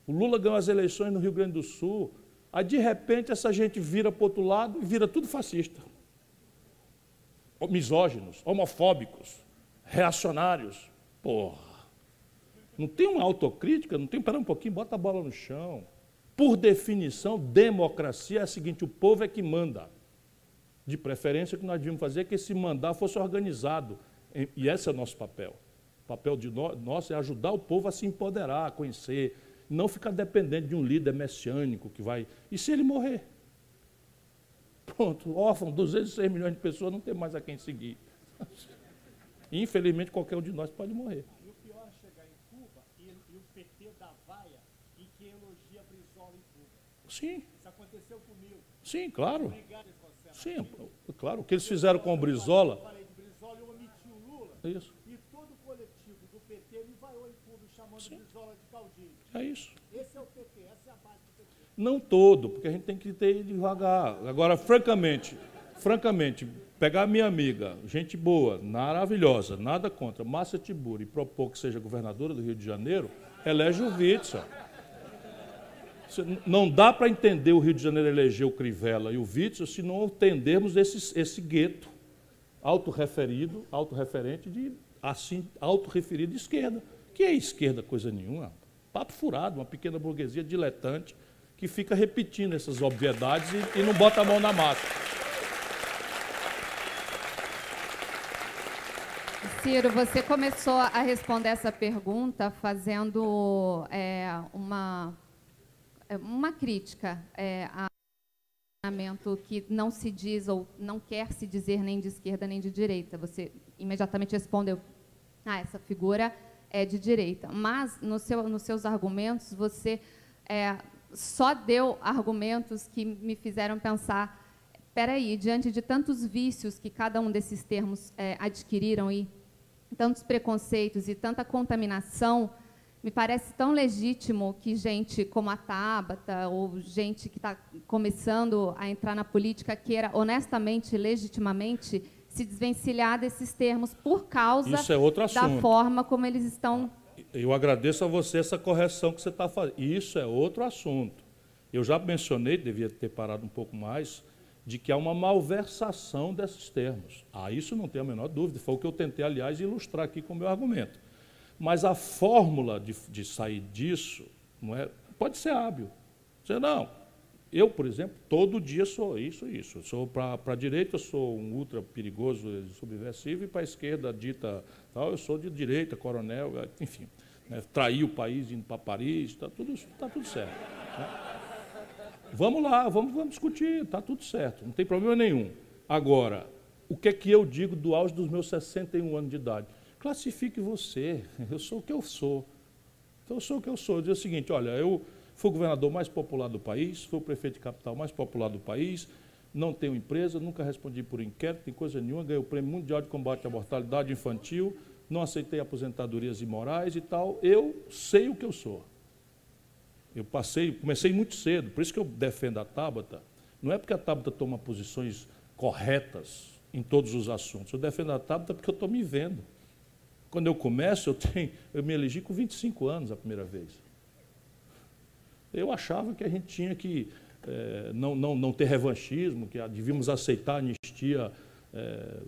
[SPEAKER 1] O Lula ganhou as eleições no Rio Grande do Sul. Aí, de repente, essa gente vira para o outro lado e vira tudo fascista. Misóginos, homofóbicos reacionários. Porra. Não tem uma autocrítica, não tem, pera um pouquinho, bota a bola no chão. Por definição, democracia é a seguinte: o povo é que manda. De preferência, o que nós devíamos fazer é que esse mandar fosse organizado. E esse é o nosso papel. O papel de nós, nosso é ajudar o povo a se empoderar, a conhecer, não ficar dependente de um líder messiânico que vai. E se ele morrer? Pronto, órfão, 206 milhões de pessoas, não tem mais a quem seguir. Infelizmente, qualquer um de nós pode morrer.
[SPEAKER 3] E o pior é chegar em Cuba e, e o PT da vaia e que elogia Brizola em Cuba.
[SPEAKER 1] Sim.
[SPEAKER 3] Isso aconteceu comigo.
[SPEAKER 1] Sim, claro.
[SPEAKER 3] Obrigado,
[SPEAKER 1] Sim, claro. O que eles fizeram com o Brizola.
[SPEAKER 3] Eu falei de Brizola, eu omiti o Lula.
[SPEAKER 1] Isso.
[SPEAKER 3] E todo o coletivo do PT me vaiou em Cuba chamando
[SPEAKER 1] Sim.
[SPEAKER 3] Brizola de caudilho.
[SPEAKER 1] É isso.
[SPEAKER 3] Esse é o PT, essa é a base do PT.
[SPEAKER 1] Não todo, porque a gente tem que ter devagar. Agora, francamente, francamente, pegar a minha amiga, gente boa, maravilhosa, nada contra, Márcia Tiburi, e propor que seja governadora do Rio de Janeiro, elege o Witzel. Não dá para entender o Rio de Janeiro eleger o Crivella e o Witzel se não entendermos esse, esse gueto autorreferido, autorreferente de assim, autorreferido de esquerda. Que é esquerda coisa nenhuma. Papo furado, uma pequena burguesia diletante que fica repetindo essas obviedades e, e não bota a mão na massa.
[SPEAKER 2] Ciro, você começou a responder essa pergunta fazendo é, uma, é, uma crítica é, a que não se diz ou não quer se dizer nem de esquerda nem de direita. Você imediatamente respondeu, ah, essa figura é de direita. Mas, no seu, nos seus argumentos, você é, só deu argumentos que me fizeram pensar, aí, diante de tantos vícios que cada um desses termos é, adquiriram e tantos preconceitos e tanta contaminação, me parece tão legítimo que gente como a Tabata ou gente que está começando a entrar na política queira honestamente, legitimamente, se desvencilhar desses termos por causa
[SPEAKER 1] é
[SPEAKER 2] da forma como eles estão.
[SPEAKER 1] Eu agradeço a você essa correção que você está fazendo. Isso é outro assunto. Eu já mencionei, devia ter parado um pouco mais, de que há uma malversação desses termos. Ah, isso não tem a menor dúvida. Foi o que eu tentei, aliás, ilustrar aqui com o meu argumento. Mas a fórmula de, de sair disso não é, pode ser hábil. Você não. Eu, por exemplo, todo dia sou isso isso. Sou para a direita, sou um ultra perigoso, subversivo, e para a esquerda, dita tal, eu sou de direita, coronel, enfim. Né, trair o país indo para Paris, está tudo, tá tudo certo. Né? Vamos lá, vamos, vamos discutir, está tudo certo, não tem problema nenhum. Agora, o que é que eu digo do auge dos meus 61 anos de idade? Classifique você, eu sou o que eu sou. Então, eu sou o que eu sou. Eu digo o seguinte: olha, eu fui o governador mais popular do país, fui o prefeito de capital mais popular do país, não tenho empresa, nunca respondi por inquérito, tem coisa nenhuma, ganhei o Prêmio Mundial de Combate à Mortalidade Infantil, não aceitei aposentadorias imorais e tal. Eu sei o que eu sou. Eu passei, comecei muito cedo, por isso que eu defendo a Tabata. Não é porque a Tabata toma posições corretas em todos os assuntos. Eu defendo a Tabata porque eu estou me vendo. Quando eu começo, eu, tenho, eu me elegi com 25 anos a primeira vez. Eu achava que a gente tinha que é, não, não, não ter revanchismo, que devíamos aceitar a anistia é,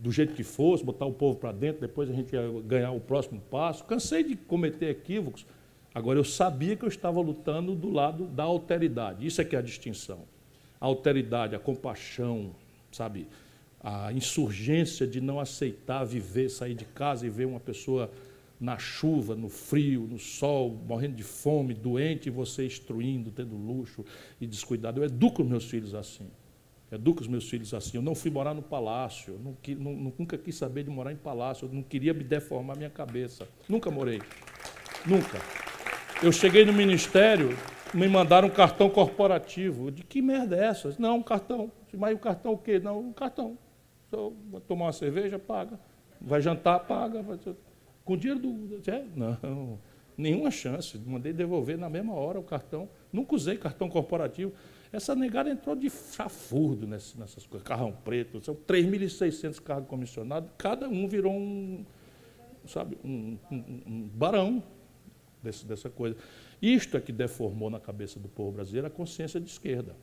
[SPEAKER 1] do jeito que fosse, botar o povo para dentro, depois a gente ia ganhar o próximo passo. Cansei de cometer equívocos. Agora, eu sabia que eu estava lutando do lado da alteridade. Isso é que é a distinção. A alteridade, a compaixão, sabe? A insurgência de não aceitar viver, sair de casa e ver uma pessoa na chuva, no frio, no sol, morrendo de fome, doente, e você instruindo, tendo luxo e descuidado. Eu educo os meus filhos assim. educo os meus filhos assim. Eu não fui morar no palácio, nunca quis saber de morar em palácio, eu não queria me deformar minha cabeça. Nunca morei. Nunca. Eu cheguei no ministério, me mandaram um cartão corporativo. De que merda é essa? Não, um cartão. Mas o cartão o quê? Não, um cartão. Só vai tomar uma cerveja, paga. Vai jantar, paga. Vai... Com dinheiro do. É? Não, nenhuma chance. Mandei devolver na mesma hora o cartão. Nunca usei cartão corporativo. Essa negada entrou de chafurdo nessas, coisas. Carrão preto, são 3.600 cargos comissionados. Cada um virou um, sabe, um, um, um barão desse, dessa coisa. Isto é que deformou na cabeça do povo brasileiro a consciência de esquerda.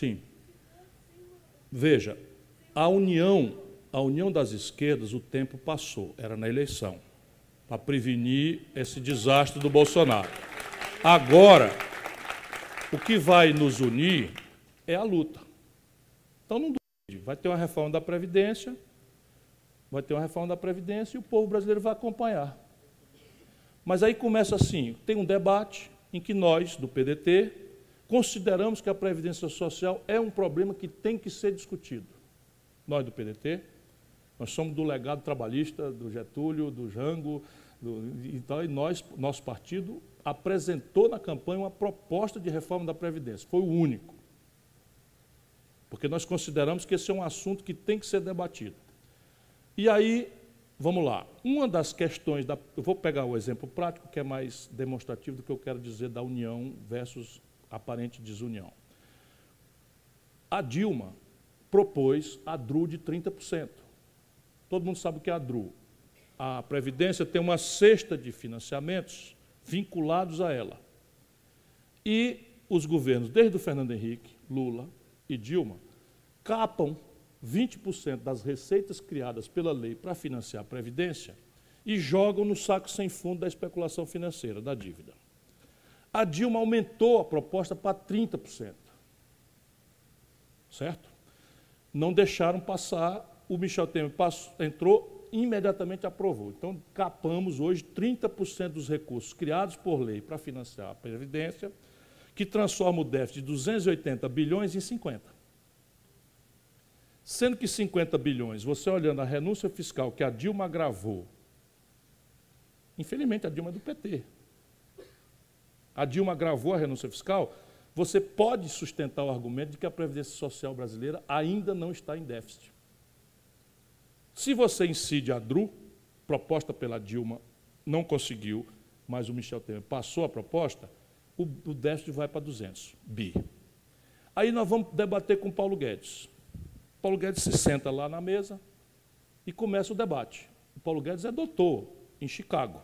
[SPEAKER 1] Sim. Veja, a união, a união das esquerdas, o tempo passou, era na eleição, para prevenir esse desastre do Bolsonaro. Agora, o que vai nos unir é a luta. Então não duvide, vai ter uma reforma da Previdência, vai ter uma reforma da Previdência e o povo brasileiro vai acompanhar. Mas aí começa assim: tem um debate em que nós, do PDT, consideramos que a Previdência Social é um problema que tem que ser discutido. Nós, do PDT, nós somos do legado trabalhista do Getúlio, do Jango, do, então, e nós, nosso partido, apresentou na campanha uma proposta de reforma da Previdência. Foi o único. Porque nós consideramos que esse é um assunto que tem que ser debatido. E aí, vamos lá. Uma das questões, da, eu vou pegar o exemplo prático, que é mais demonstrativo do que eu quero dizer da união versus aparente desunião. A Dilma propôs a DRU de 30%. Todo mundo sabe o que é a DRU. A Previdência tem uma cesta de financiamentos vinculados a ela. E os governos, desde o Fernando Henrique, Lula e Dilma, capam 20% das receitas criadas pela lei para financiar a Previdência e jogam no saco sem fundo da especulação financeira, da dívida. A Dilma aumentou a proposta para 30%. Certo? Não deixaram passar, o Michel Temer passou, entrou, imediatamente aprovou. Então, capamos hoje 30% dos recursos criados por lei para financiar a Previdência, que transforma o déficit de 280 bilhões em 50. Sendo que 50 bilhões, você olhando a renúncia fiscal que a Dilma agravou, infelizmente a Dilma é do PT. A Dilma agravou a renúncia fiscal, você pode sustentar o argumento de que a Previdência Social brasileira ainda não está em déficit. Se você incide a DRU, proposta pela Dilma, não conseguiu, mas o Michel Temer passou a proposta, o, o déficit vai para 200 bi. Aí nós vamos debater com Paulo Guedes. Paulo Guedes se senta lá na mesa e começa o debate. O Paulo Guedes é doutor em Chicago.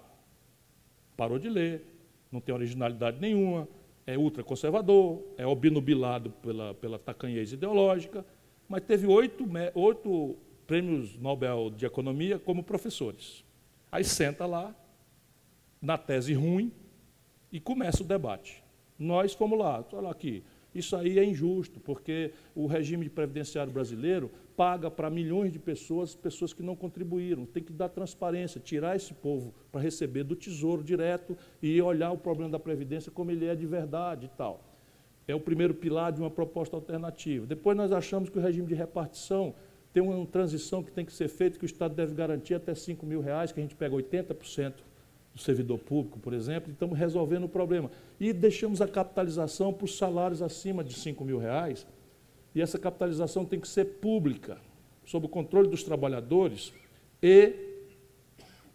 [SPEAKER 1] Parou de ler, não tem originalidade nenhuma, é ultraconservador, é obnubilado pela, pela tacanhez ideológica, mas teve oito, oito prêmios Nobel de Economia como professores. Aí senta lá, na tese ruim, e começa o debate. Nós fomos lá, olha aqui, isso aí é injusto, porque o regime previdenciário brasileiro paga para milhões de pessoas, pessoas que não contribuíram. Tem que dar transparência, tirar esse povo para receber do tesouro direto e olhar o problema da previdência como ele é de verdade e tal. É o primeiro pilar de uma proposta alternativa. Depois nós achamos que o regime de repartição tem uma transição que tem que ser feita, que o Estado deve garantir até 5 mil reais, que a gente pega 80% do servidor público, por exemplo, e estamos resolvendo o problema. E deixamos a capitalização os salários acima de 5 mil reais, e essa capitalização tem que ser pública, sob o controle dos trabalhadores e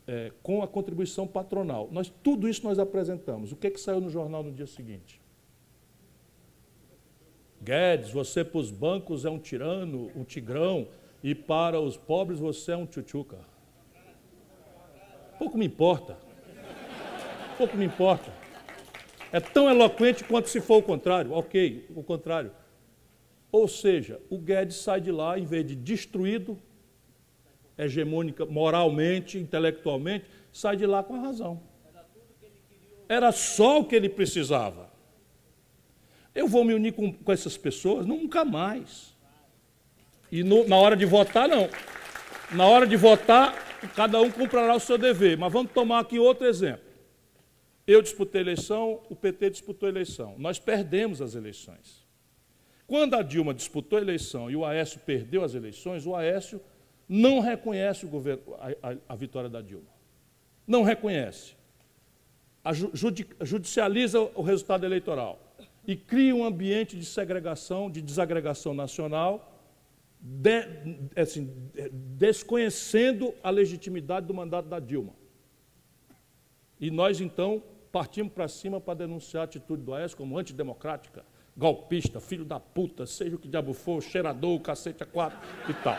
[SPEAKER 1] é, com a contribuição patronal. Nós, tudo isso nós apresentamos. O que, é que saiu no jornal no dia seguinte? Guedes, você para os bancos é um tirano, um tigrão, e para os pobres você é um tchutchuca. Pouco me importa pouco me importa. É tão eloquente quanto se for o contrário. Ok, o contrário. Ou seja, o Guedes sai de lá, em vez de destruído, hegemônica, moralmente, intelectualmente, sai de lá com a razão. Era só o que ele precisava. Eu vou me unir com, com essas pessoas? Nunca mais. E no, na hora de votar, não. Na hora de votar, cada um comprará o seu dever. Mas vamos tomar aqui outro exemplo. Eu disputei a eleição, o PT disputou a eleição. Nós perdemos as eleições. Quando a Dilma disputou a eleição e o Aécio perdeu as eleições, o Aécio não reconhece governo, a, a, a, vitória da Dilma. Não reconhece. Judi, judicializa o resultado eleitoral e cria um ambiente de segregação, de desagregação nacional, de, assim, desconhecendo a legitimidade do mandato da Dilma. E nós, então, partimos para cima para denunciar a atitude do Aécio como antidemocrática, golpista, filho da puta, seja o que diabo for, cheirador, cacete a quatro e tal.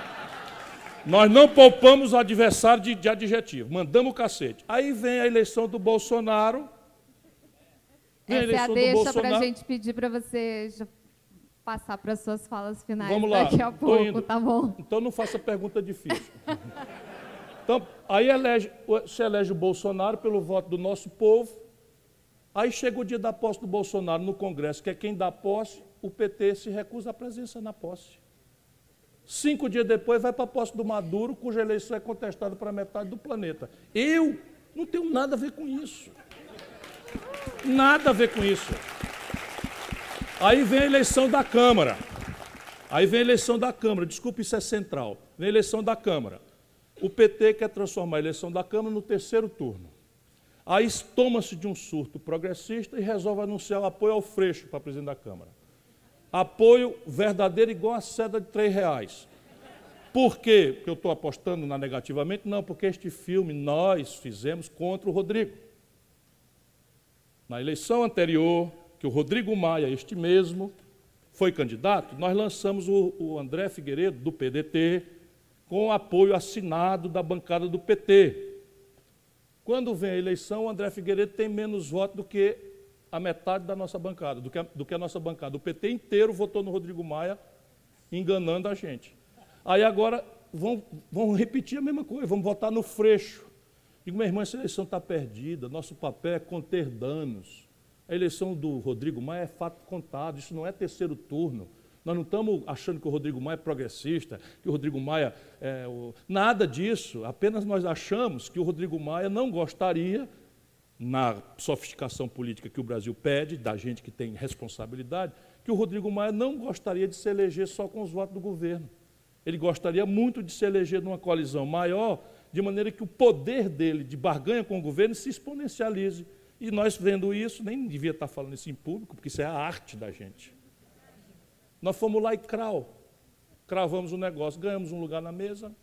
[SPEAKER 1] Nós não poupamos o adversário de, de adjetivo, mandamos o cacete. Aí vem a eleição do Bolsonaro.
[SPEAKER 2] Essa é a deixa para a gente pedir para você passar para as suas falas finais
[SPEAKER 1] Vamos lá,
[SPEAKER 2] daqui a pouco, tá bom?
[SPEAKER 1] Então não faça pergunta difícil. Então, aí elege, se elege o Bolsonaro pelo voto do nosso povo, Aí chega o dia da posse do Bolsonaro no Congresso, que é quem dá posse, o PT se recusa a presença na posse. Cinco dias depois vai para a posse do Maduro, cuja eleição é contestada para metade do planeta. Eu não tenho nada a ver com isso. Nada a ver com isso. Aí vem a eleição da Câmara. Aí vem a eleição da Câmara. Desculpe, isso é central. Vem a eleição da Câmara. O PT quer transformar a eleição da Câmara no terceiro turno. Aí toma-se de um surto progressista e resolve anunciar o apoio ao Freixo para presidente da Câmara. Apoio verdadeiro igual a seda de três reais. Por quê? Porque eu estou apostando na negativamente? Não, porque este filme nós fizemos contra o Rodrigo. Na eleição anterior, que o Rodrigo Maia, este mesmo, foi candidato, nós lançamos o, o André Figueiredo, do PDT, com apoio assinado da bancada do PT. Quando vem a eleição, o André Figueiredo tem menos votos do que a metade da nossa bancada, do que a, do que a nossa bancada. O PT inteiro votou no Rodrigo Maia, enganando a gente. Aí agora vão, vão repetir a mesma coisa, vamos votar no Freixo. Digo, meu irmão, essa eleição está perdida, nosso papel é conter danos. A eleição do Rodrigo Maia é fato contado, isso não é terceiro turno. Nós não estamos achando que o Rodrigo Maia é progressista, que o Rodrigo Maia é o... nada disso. Apenas nós achamos que o Rodrigo Maia não gostaria, na sofisticação política que o Brasil pede, da gente que tem responsabilidade, que o Rodrigo Maia não gostaria de se eleger só com os votos do governo. Ele gostaria muito de se eleger numa coalizão maior, de maneira que o poder dele de barganha com o governo se exponencialize. E nós vendo isso, nem devia estar falando isso em público, porque isso é a arte da gente. Nós fomos lá e crau, cravamos o um negócio, ganhamos um lugar na mesa,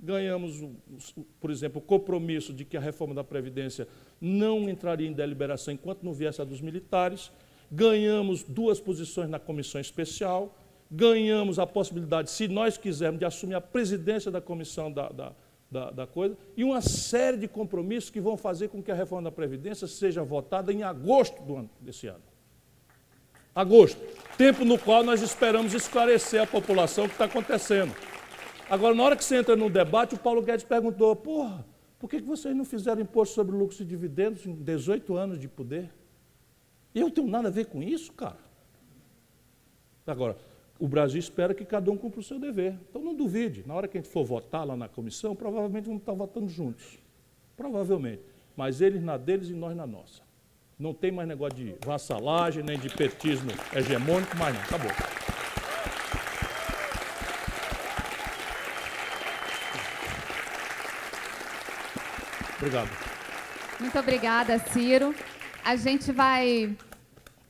[SPEAKER 1] ganhamos, por exemplo, o compromisso de que a reforma da Previdência não entraria em deliberação enquanto não viesse a dos militares, ganhamos duas posições na comissão especial, ganhamos a possibilidade, se nós quisermos, de assumir a presidência da comissão da, da, da, da coisa, e uma série de compromissos que vão fazer com que a reforma da Previdência seja votada em agosto do ano, desse ano. Agosto, tempo no qual nós esperamos esclarecer à população o que está acontecendo. Agora, na hora que você entra no debate, o Paulo Guedes perguntou: porra, por que vocês não fizeram imposto sobre lucros e dividendos em 18 anos de poder? Eu tenho nada a ver com isso, cara. Agora, o Brasil espera que cada um cumpra o seu dever. Então não duvide, na hora que a gente for votar lá na comissão, provavelmente vamos estar votando juntos. Provavelmente. Mas eles na deles e nós na nossa. Não tem mais negócio de vassalagem, nem de petismo hegemônico, mais não. Acabou. Obrigado.
[SPEAKER 2] Muito obrigada, Ciro. A gente vai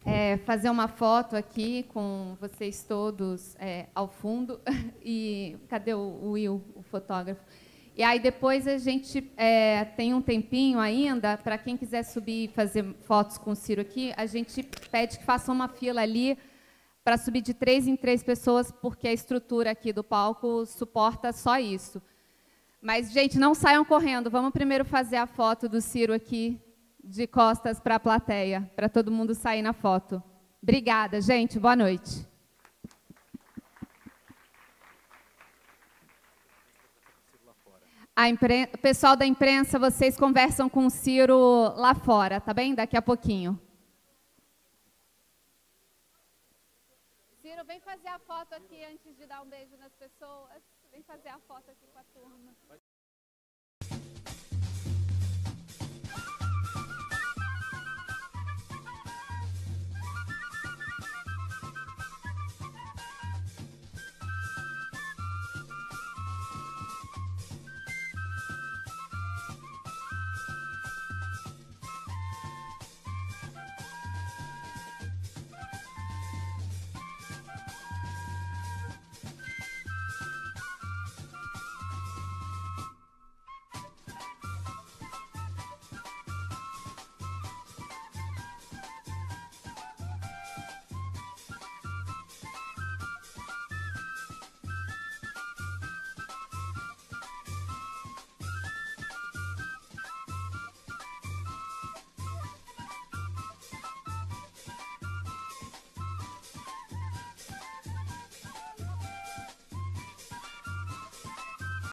[SPEAKER 2] é, fazer uma foto aqui com vocês todos é, ao fundo. E cadê o Will, o fotógrafo? E aí depois a gente é, tem um tempinho ainda para quem quiser subir e fazer fotos com o Ciro aqui, a gente pede que faça uma fila ali para subir de três em três pessoas, porque a estrutura aqui do palco suporta só isso. Mas, gente, não saiam correndo. Vamos primeiro fazer a foto do Ciro aqui, de costas para a plateia, para todo mundo sair na foto. Obrigada, gente. Boa noite. Pessoal da imprensa, vocês conversam com o Ciro lá fora, tá bem? Daqui a pouquinho. Ciro, vem fazer a foto aqui antes de dar um beijo nas pessoas. Vem fazer a foto aqui.